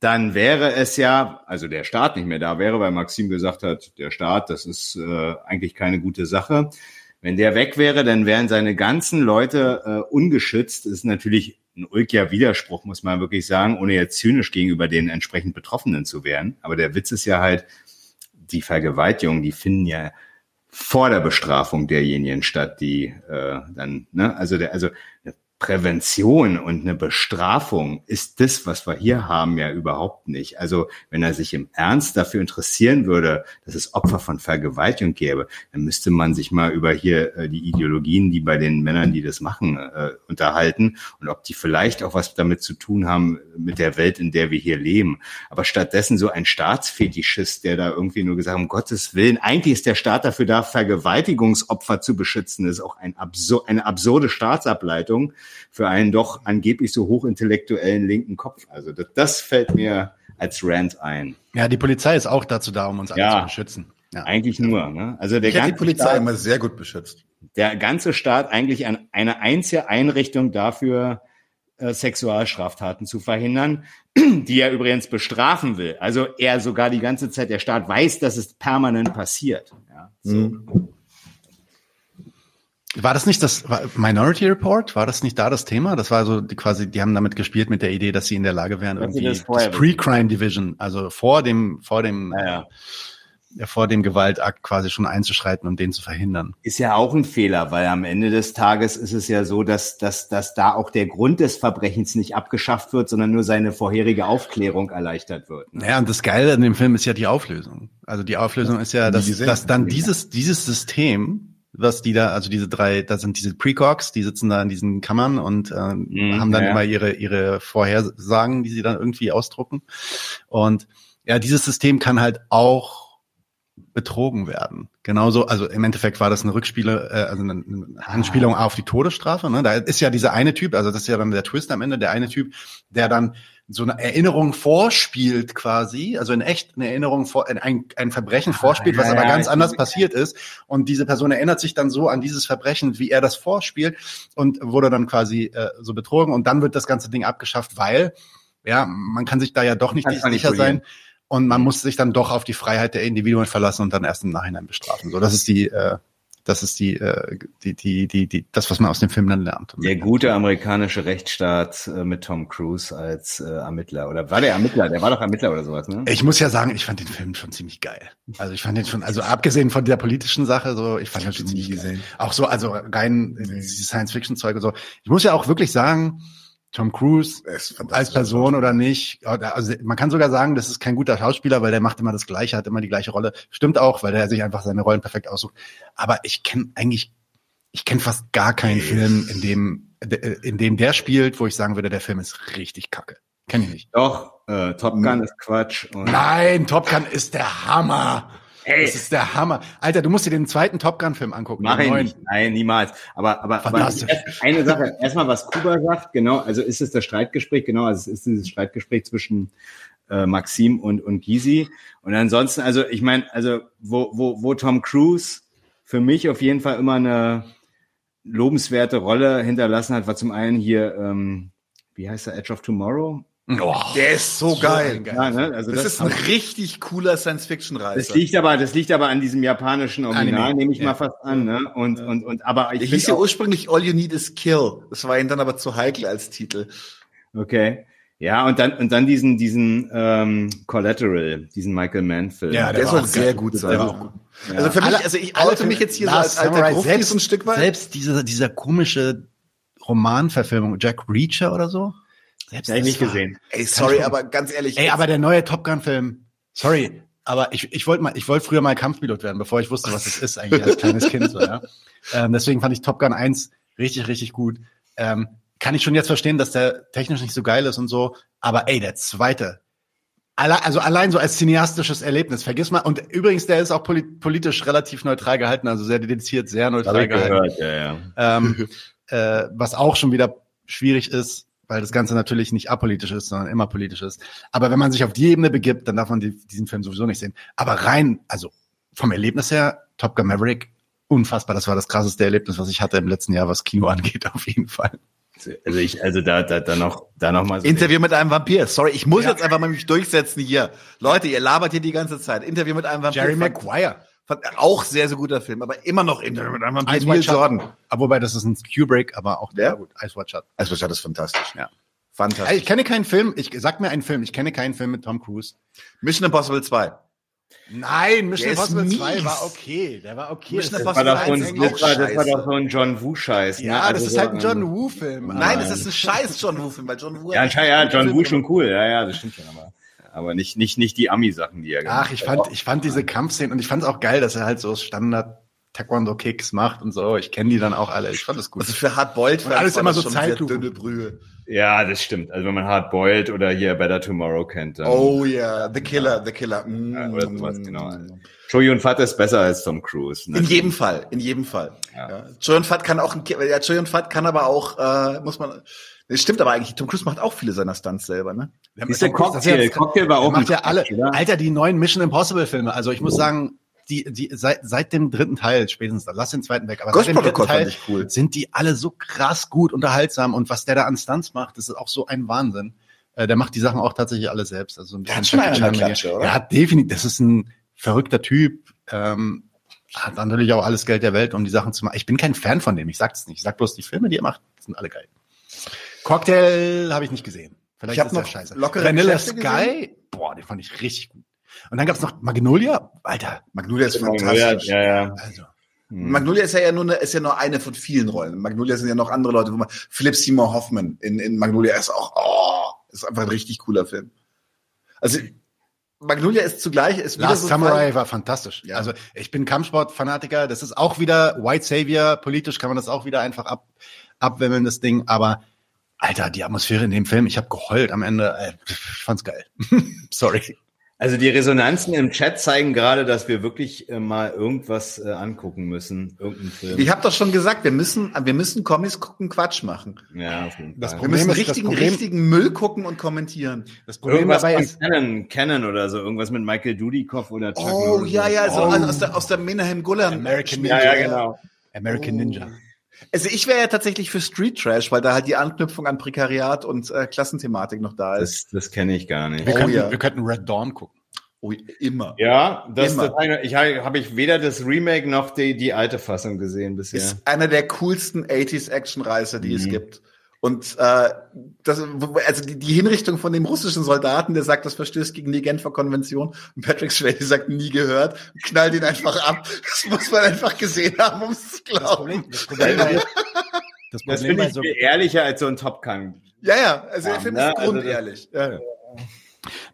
dann wäre es ja, also der Staat nicht mehr da wäre, weil Maxim gesagt hat, der Staat, das ist äh, eigentlich keine gute Sache. Wenn der weg wäre, dann wären seine ganzen Leute äh, ungeschützt. Das ist natürlich ein ulkiger Widerspruch, muss man wirklich sagen, ohne jetzt zynisch gegenüber den entsprechend Betroffenen zu werden. Aber der Witz ist ja halt, die Vergewaltigung, die finden ja vor der Bestrafung derjenigen statt, die äh, dann, ne, also der, also Prävention und eine Bestrafung ist das, was wir hier haben, ja überhaupt nicht. Also wenn er sich im Ernst dafür interessieren würde, dass es Opfer von Vergewaltigung gäbe, dann müsste man sich mal über hier äh, die Ideologien, die bei den Männern, die das machen, äh, unterhalten und ob die vielleicht auch was damit zu tun haben mit der Welt, in der wir hier leben. Aber stattdessen so ein Staatsfetischist, der da irgendwie nur gesagt um Gottes Willen, eigentlich ist der Staat dafür da, Vergewaltigungsopfer zu beschützen. Das ist auch ein absur eine absurde Staatsableitung für einen doch angeblich so hochintellektuellen linken Kopf. Also das, das fällt mir als Rant ein. Ja, die Polizei ist auch dazu da, um uns alle ja, zu beschützen. Ja. Eigentlich nur. Ne? Also der ich ganze die Polizei Staat, immer sehr gut beschützt. Der ganze Staat eigentlich an eine einzige Einrichtung dafür, äh, Sexualstraftaten zu verhindern, die er übrigens bestrafen will. Also er sogar die ganze Zeit, der Staat weiß, dass es permanent passiert. Ja, so. mhm. War das nicht das war Minority Report? War das nicht da das Thema? Das war so die quasi, die haben damit gespielt mit der Idee, dass sie in der Lage wären, irgendwie das, das Pre-Crime Division, also vor dem, vor dem, naja. äh, vor dem Gewaltakt quasi schon einzuschreiten und den zu verhindern. Ist ja auch ein Fehler, weil am Ende des Tages ist es ja so, dass, dass, dass da auch der Grund des Verbrechens nicht abgeschafft wird, sondern nur seine vorherige Aufklärung erleichtert wird. Ne? Ja, und das Geile an dem Film ist ja die Auflösung. Also die Auflösung ist ja, dass, dass dann dieses, dieses System, was die da, also diese drei, da sind diese Precogs, die sitzen da in diesen Kammern und äh, mhm, haben dann ja. immer ihre ihre Vorhersagen, die sie dann irgendwie ausdrucken. Und ja, dieses System kann halt auch betrogen werden. Genauso, also im Endeffekt war das eine Rückspiele, äh, also eine, eine Anspielung ah. auf die Todesstrafe. Ne? Da ist ja dieser eine Typ, also das ist ja dann der Twist am Ende, der eine Typ, der dann so eine Erinnerung vorspielt quasi, also in echt eine Erinnerung vor, ein, ein Verbrechen vorspielt, was aber ganz anders passiert ist. Und diese Person erinnert sich dann so an dieses Verbrechen, wie er das vorspielt und wurde dann quasi äh, so betrogen. Und dann wird das ganze Ding abgeschafft, weil, ja, man kann sich da ja doch nicht sicher sein. Und man muss sich dann doch auf die Freiheit der Individuen verlassen und dann erst im Nachhinein bestrafen. So, das ist die, äh, das ist die, äh, die, die, die, die, das, was man aus dem Film dann lernt. Der gute amerikanische Rechtsstaat äh, mit Tom Cruise als äh, Ermittler. Oder war der Ermittler? Der war doch Ermittler oder sowas, ne? Ich muss ja sagen, ich fand den Film schon ziemlich geil. Also ich fand den schon, also abgesehen von der politischen Sache, so, ich fand den schon ziemlich gesehen. Auch so, also rein nee. Science-Fiction-Zeug und so. Ich muss ja auch wirklich sagen, Tom Cruise als Person oder nicht. Also man kann sogar sagen, das ist kein guter Schauspieler, weil der macht immer das Gleiche, hat immer die gleiche Rolle. Stimmt auch, weil der sich einfach seine Rollen perfekt aussucht. Aber ich kenne eigentlich, ich kenne fast gar keinen Film, in dem, in dem der spielt, wo ich sagen würde, der Film ist richtig kacke. Kenn ich nicht. Doch, äh, Top Gun ist Quatsch. Nein, Top Gun ist der Hammer. Hey. Das ist der Hammer. Alter, du musst dir den zweiten Top Gun-Film angucken. Mach ich nicht. Nein, niemals. Aber, aber, aber eine Sache. Erstmal, was Kuba sagt, genau, also ist es das Streitgespräch, genau, also es ist dieses Streitgespräch zwischen äh, Maxim und, und Gysi. Und ansonsten, also ich meine, also wo, wo, wo Tom Cruise für mich auf jeden Fall immer eine lobenswerte Rolle hinterlassen hat, war zum einen hier, ähm, wie heißt der, Edge of Tomorrow? Oh, der ist so, so geil. geil. Ja, ne? also das, das ist ein richtig cooler Science-Fiction-Reise. Das liegt aber, das liegt aber an diesem japanischen Original, nehme ich ja. mal fast an. Ne? Und, ja. und, und, aber ich. Der hieß ja ursprünglich All You Need Is Kill. Das war ihm dann aber zu heikel als Titel. Okay. Ja, und dann, und dann diesen, diesen ähm, Collateral, diesen Michael Mann-Film. Ja, der, der soll sehr gut sein. Gut. Ja. Also für mich, also ich oute mich jetzt hier so als alter Grufti selbst, ein Stück weit. Selbst dieser, dieser komische Romanverfilmung, Jack Reacher oder so, selbst ja, ich nicht gesehen. Ey, sorry, aber ganz ehrlich. Ey, aber der neue Top Gun Film. Sorry, aber ich, ich wollte mal, ich wollte früher mal Kampfpilot werden, bevor ich wusste, was es ist eigentlich als kleines Kind. So, ja? ähm, deswegen fand ich Top Gun 1 richtig, richtig gut. Ähm, kann ich schon jetzt verstehen, dass der technisch nicht so geil ist und so, aber ey, der zweite, also allein so als cineastisches Erlebnis, vergiss mal. Und übrigens, der ist auch politisch relativ neutral gehalten, also sehr dediziert, sehr neutral gehalten. Gehört, ja, ja. Ähm, äh, was auch schon wieder schwierig ist, weil das Ganze natürlich nicht apolitisch ist, sondern immer politisch ist. Aber wenn man sich auf die Ebene begibt, dann darf man die, diesen Film sowieso nicht sehen. Aber rein, also vom Erlebnis her, Top Gun Maverick, unfassbar. Das war das krasseste Erlebnis, was ich hatte im letzten Jahr, was Kino angeht, auf jeden Fall. Also ich, also da, da, da noch, da noch mal so Interview mit einem Vampir. Sorry, ich muss ja. jetzt einfach mal mich durchsetzen hier. Leute, ihr labert hier die ganze Zeit. Interview mit einem Vampir. Jerry Maguire. Auch sehr, sehr guter Film, aber immer noch einem Vampir. Neil Jordan. Aber wobei, das ist ein Kubrick, aber auch ja. gut. Ice Watch Shut. Ice Watch Shut ist fantastisch. Ja. Fantastisch. Ich kenne keinen Film, ich sag mir einen Film, ich kenne keinen Film mit Tom Cruise. Mission Impossible 2. Nein, Mission Impossible 2 war okay. Der war okay. Mission das, war doch so ein, das, war, das war doch so ein John Woo-Scheiß. Ne? Ja, also das ist halt ein John Woo-Film. Nein, das ist ein scheiß John Woo-Film, weil John Woo. Ja, ja, John Woo schon cool. Ja, ja, das stimmt schon, aber. Aber nicht, nicht, nicht die Ami-Sachen, die er gemacht hat. Ach, ich fand, ich fand diese Kampfszenen und ich fand es auch geil, dass er halt so Standard Taekwondo-Kicks macht und so. Ich kenne die dann auch alle. Ich fand das gut. Also für Hardboiled und alles immer so dünne Brühe. Ja, das stimmt. Also wenn man Hardboiled oder hier Better Tomorrow kennt. Dann, oh ja, yeah. The Killer, The Killer. Mm. Ja, oder sowas, genau. Choi Fat ist besser als Tom Cruise. Ne? In jedem Fall, in jedem Fall. Ja. Ja. Choi Fat kann auch, ja, Choi Fat kann aber auch, äh, muss man, das stimmt aber eigentlich. Tom Cruise macht auch viele seiner Stunts selber, ne? Ist der Cocktail, Cocktail war auch macht ja alle. Alter, die neuen Mission Impossible Filme. Also ich muss sagen, die, die, seit, seit dem dritten Teil spätestens, lass den zweiten weg, aber Ghost seit dem dritten Teil cool. sind die alle so krass gut unterhaltsam und was der da an Stunts macht, das ist auch so ein Wahnsinn. Äh, der macht die Sachen auch tatsächlich alle selbst. Also ein der hat schon eine Klatsche, oder? Er hat definitiv, das ist ein verrückter Typ. Ähm, hat natürlich auch alles Geld der Welt, um die Sachen zu machen. Ich bin kein Fan von dem, ich sag's nicht. Ich sag bloß, die Filme, die er macht, sind alle geil. Cocktail habe ich nicht gesehen. Vielleicht ich habe ist noch scheiße. lockere Vanilla Geschäfte Sky, gesehen. boah, den fand ich richtig gut. Und dann gab's noch Magnolia, Alter. Magnolia ist Magnolia, fantastisch. ja, ja. Also, Magnolia ist ja, ja nur eine, ist ja nur eine von vielen Rollen. Magnolia sind ja noch andere Leute, wo man Philip Seymour Hoffman in, in Magnolia ist auch, oh, ist einfach ein richtig cooler Film. Also Magnolia ist zugleich ist wieder Last so Samurai war fantastisch. Ja. Also ich bin Kampfsport-Fanatiker. Das ist auch wieder White Savior. Politisch kann man das auch wieder einfach ab, abwimmeln, das Ding. Aber Alter, die Atmosphäre in dem Film, ich habe geheult am Ende. Äh, Ich fand's geil. Sorry. Also die Resonanzen im Chat zeigen gerade, dass wir wirklich äh, mal irgendwas äh, angucken müssen, irgendeinen Film. Ich habe doch schon gesagt, wir müssen, wir müssen Comics gucken, Quatsch machen. ja, auf jeden Das Fall. Wir Problem müssen ist, das richtigen, Problem- richtigen Müll gucken und kommentieren. Das Problem Irgendwas dabei ist, Canon, Canon oder so, irgendwas mit Michael Dudikoff oder Chuck Oh, Norris. ja, ja, so Oh. aus der, aus der Menahem Gulam. American Ja, ja, genau. American Ninja. Also ich wäre ja tatsächlich für Street Trash, weil da halt die Anknüpfung an Prekariat und äh, Klassenthematik noch da ist. Das, das kenne ich gar nicht. Wir, Oh, könnten, ja. wir könnten Red Dawn gucken. Oh, immer. Ja, das, Immer. das eine, ich habe hab ich weder das Remake noch die, die alte Fassung gesehen bisher. Ist einer der coolsten 80s Actionreißer, die es Mhm. gibt. Und äh, das, also die, die Hinrichtung von dem russischen Soldaten, der sagt, das verstößt gegen die Genfer Konvention. Und Patrick Swayze sagt, nie gehört, und knallt ihn einfach ab. Das muss man einfach gesehen haben, um es zu glauben. Das Problem bei, das das Problem finde bei ich so, viel ehrlicher als so ein Top Gun. Ja, ja, also der Ja, Film ne? ist Also grundehrlich. ja.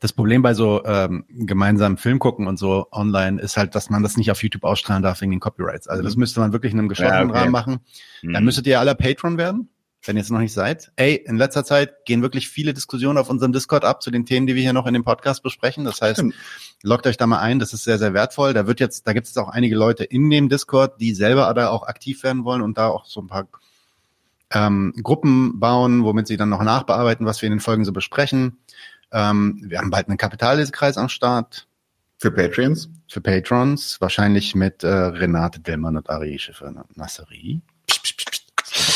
das Problem bei so ähm, gemeinsamen Film gucken und so online ist halt, dass man das nicht auf YouTube ausstrahlen darf wegen den Copyrights. Also das müsste man wirklich in einem geschlossenen Ja, okay. Rahmen machen. Dann Mhm. müsstet ihr alle Patreon werden, wenn ihr es noch nicht seid. Ey, in letzter Zeit gehen wirklich viele Diskussionen auf unserem Discord ab zu den Themen, die wir hier noch in dem Podcast besprechen. Das heißt, loggt euch da mal ein. Das ist sehr, sehr wertvoll. Da wird jetzt, da gibt es auch einige Leute in dem Discord, die selber da auch aktiv werden wollen und da auch so ein paar ähm, Gruppen bauen, womit sie dann noch nachbearbeiten, was wir in den Folgen so besprechen. Ähm, wir haben bald einen Kapitallesekreis am Start Für Patreons. für Patrons, wahrscheinlich mit äh, Renate Dillmann und Ari Schiffer Nasseri.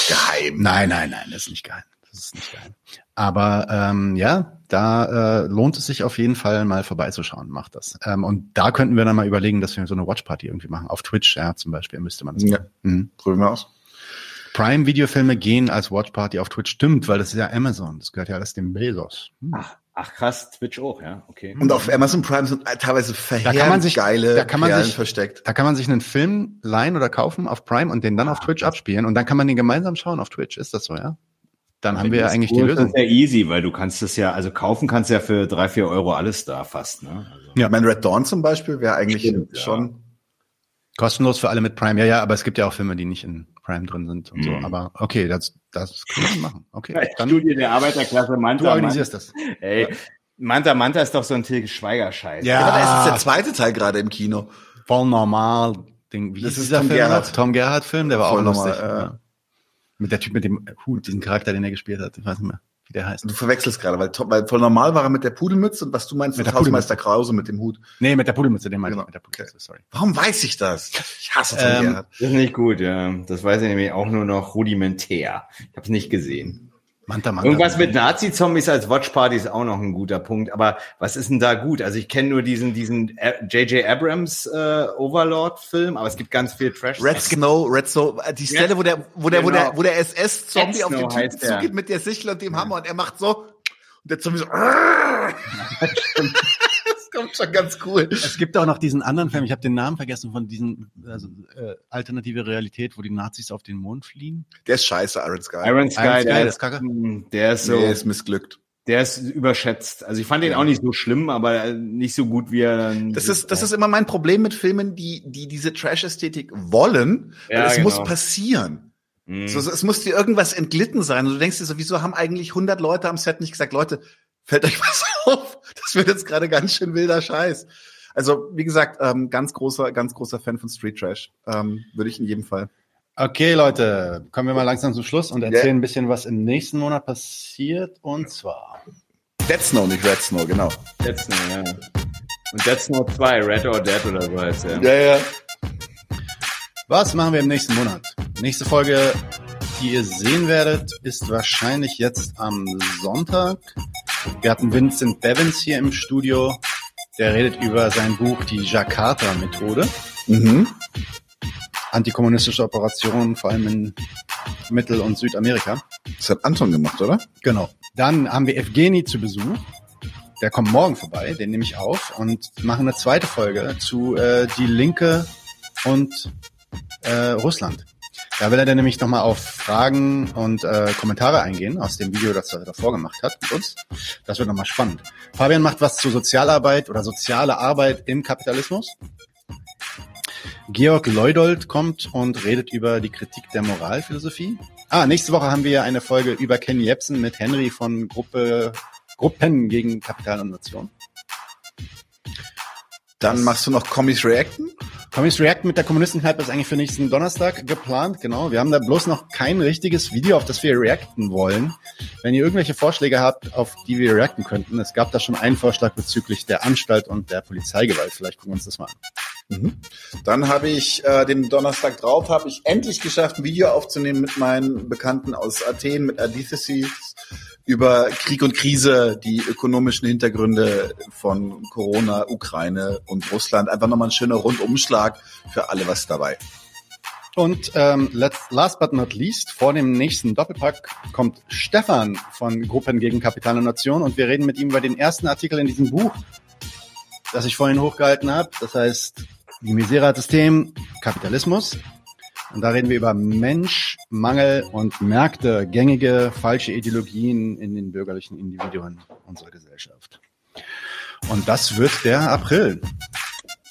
Geheim. Nein, nein, nein, das ist nicht geil. Das ist nicht geil. Aber ähm, ja, da äh, lohnt es sich auf jeden Fall mal vorbeizuschauen. Macht das. Ähm, und da könnten wir dann mal überlegen, dass wir so eine Watchparty irgendwie machen. Auf Twitch, ja, zum Beispiel müsste man das Ja. machen. Mhm. Probieren wir aus. Prime-Videofilme gehen als Watchparty auf Twitch. Stimmt, weil das ist ja Amazon. Das gehört ja alles dem Bezos. Hm. Ach, ach krass, Twitch auch, ja, okay. Und auf Amazon Prime sind teilweise verheerend Da kann man sich- geile da kann man Perlen sich- versteckt. Da kann man sich einen Film leihen oder kaufen auf Prime und den dann auf Twitch abspielen und dann kann man den gemeinsam schauen auf Twitch. Ist das so, ja? Dann haben wir ja Das eigentlich die ist Lösung. ja easy, weil du kannst es ja, also kaufen kannst ja für drei, vier Euro alles da fast, ne? Also, Ja. Ich meine, Red Dawn zum Beispiel wäre eigentlich Stimmt, ja. schon. Kostenlos für alle mit Prime, ja, ja, aber es gibt ja auch Filme, die nicht in Prime drin sind und so. Mhm. Aber okay, das, das können wir machen. Okay, dann Studie der Arbeiterklasse Manta. du organisierst das. Manta. Ey, Manta Manta ist doch so ein Til Schweiger-Scheiß. Ja, aber da ist Ja, jetzt der zweite Teil gerade im Kino. voll normal. Ding. Wie Das ist ist dieser Tom Film? Gerhardt. noch? Tom Gerhardt Film, der war Voll auch ja. ja. Mit der Typ mit dem Hut, diesen Charakter, den er gespielt hat. Ich weiß nicht mehr, wie der heißt. Du verwechselst gerade, weil, weil voll normal war er mit der Pudelmütze und was du meinst, Mit der Hausmeister Krause mit dem Hut. Nee, mit der Pudelmütze, den meinte Genau. ich mit der Pudelmütze, sorry. Warum weiß ich das? Ich hasse Tom Ähm. Das ist nicht gut, ja. Das weiß ich nämlich auch nur noch rudimentär. Ich habe es nicht gesehen. Manta Manta. Irgendwas mit Nazi-Zombies als Watchparty ist auch noch ein guter Punkt. Aber was ist denn da gut? Also ich kenne nur diesen diesen J.J. Abrams äh, Overlord-Film, aber es gibt ganz viel Trash. Red Snow, Red Snow, äh, die Stelle, wo der, wo der, wo der, Genau. wo der SS-Zombie Red auf den Typen der. zugeht mit der Sichel und dem Hammer und er macht so, und der Zombie so, das kommt schon ganz cool. Es gibt auch noch diesen anderen Film, ich habe den Namen vergessen von diesen also, äh, alternative Realität, wo die Nazis auf den Mond fliehen. Der ist scheiße, Iron Sky. Iron Sky, Iron Sky, der, ist kacke. Hm, der ist so, Nee, ist missglückt. der ist überschätzt. Also ich fand den auch nicht so schlimm, aber äh, nicht so gut wie er dann. Das ist, das ist immer mein Problem mit Filmen, die, die diese Trash-Ästhetik wollen, weil Ja, es genau. muss passieren. Hm. So, so, es muss dir irgendwas entglitten sein. Und du denkst dir so, wieso haben eigentlich 100 Leute am Set nicht gesagt, Leute, fällt euch was auf? Das wird jetzt gerade ganz schön wilder Scheiß. Also, wie gesagt, ähm, ganz großer, ganz großer Fan von Street Trash. Ähm, würde ich in jedem Fall. Okay, Leute, kommen wir mal langsam zum Schluss und erzählen Ja. ein bisschen, was im nächsten Monat passiert. Und zwar. Dead Snow, nicht Red Snow, genau. Dead Snow, ja. Und Dead Snow 2, Red or Dead oder so heißt der. Ja, ja. Was machen wir im nächsten Monat? Nächste Folge, die ihr sehen werdet, ist wahrscheinlich jetzt am Sonntag. Wir hatten Vincent Bevins hier im Studio. Der redet über sein Buch Die Jakarta-Methode. Mhm. Antikommunistische Operationen, vor allem in Mittel- und Südamerika. Das hat Anton gemacht, oder? Genau. Dann haben wir Evgeni zu Besuch. Der kommt morgen vorbei, den nehme ich auf und machen eine zweite Folge zu äh, die Linke und äh, Russland. Da will er dann nämlich nochmal auf Fragen und äh, Kommentare eingehen aus dem Video, das er davor gemacht hat mit uns. Das wird nochmal spannend. Fabian macht was zu Sozialarbeit oder soziale Arbeit im Kapitalismus. Georg Leudold kommt und redet über die Kritik der Moralphilosophie. Ah, nächste Woche haben wir eine Folge über Ken Jebsen mit Henry von Gruppe Gruppen gegen Kapital und Nation. Dann machst du noch Commies Reacten? Commies React mit der Kommunistenkneipe ist eigentlich für nächsten Donnerstag geplant, genau. Wir haben da bloß noch kein richtiges Video, auf das wir reacten wollen. Wenn ihr irgendwelche Vorschläge habt, auf die wir reacten könnten, es gab da schon einen Vorschlag bezüglich der Anstalt und der Polizeigewalt. Vielleicht gucken wir uns das mal an. Mhm. Dann habe ich äh, den Donnerstag drauf, habe ich endlich geschafft, ein Video aufzunehmen mit meinen Bekannten aus Athen, mit Adithesis über Krieg und Krise, die ökonomischen Hintergründe von Corona, Ukraine und Russland. Einfach nochmal ein schöner Rundumschlag für alle was dabei. Und ähm, last but not least, vor dem nächsten Doppelpack kommt Stefan von Gruppen gegen Kapital und Nation und wir reden mit ihm über den ersten Artikel in diesem Buch, das ich vorhin hochgehalten habe. Das heißt, die Misera System, Kapitalismus, und da reden wir über Mensch, Mangel und Märkte, gängige falsche Ideologien in den bürgerlichen Individuen unserer Gesellschaft. Und das wird der April.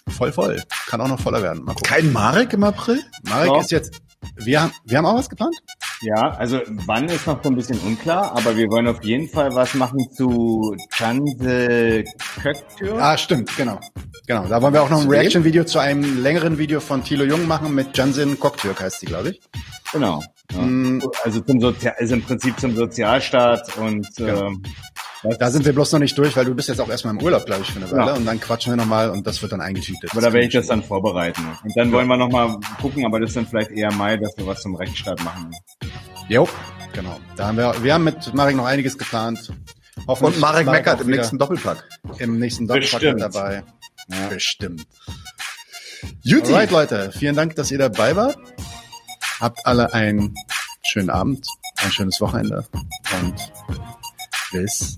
Voll voll. Kann auch noch voller werden. Kein Marek im April? Marek so. ist jetzt. Wir wir haben auch was geplant? Ja, also wann ist noch so ein bisschen unklar, aber wir wollen auf jeden Fall was machen zu Chanse Köktür. Ah, stimmt, genau. Genau. Da wollen wir auch noch ein Reaction-Video zu einem längeren Video von Thilo Jung machen mit Jansin Koktürk heißt sie, glaube ich. Genau. Ja. Mm. Also zum Sozial also im Prinzip zum Sozialstaat und genau. ähm, da sind wir bloß noch nicht durch, weil du bist jetzt auch erstmal im Urlaub, glaube ich, für eine Weile. Ja. Und dann quatschen wir nochmal und das wird dann eingetütet. Aber da werde ich das dann vorbereiten. Und dann wollen wir nochmal gucken, aber das ist dann vielleicht eher Mai, dass wir was zum Rechtsstaat machen. Jo, genau. Da haben wir, wir haben mit Marek noch einiges geplant. Und Marek meckert im nächsten Doppelpack. Im nächsten Doppelpack Bestimmt. dabei. Ja. Bestimmt. Juti. Alright, Leute. Vielen Dank, dass ihr dabei wart. Habt alle einen schönen Abend, ein schönes Wochenende und bis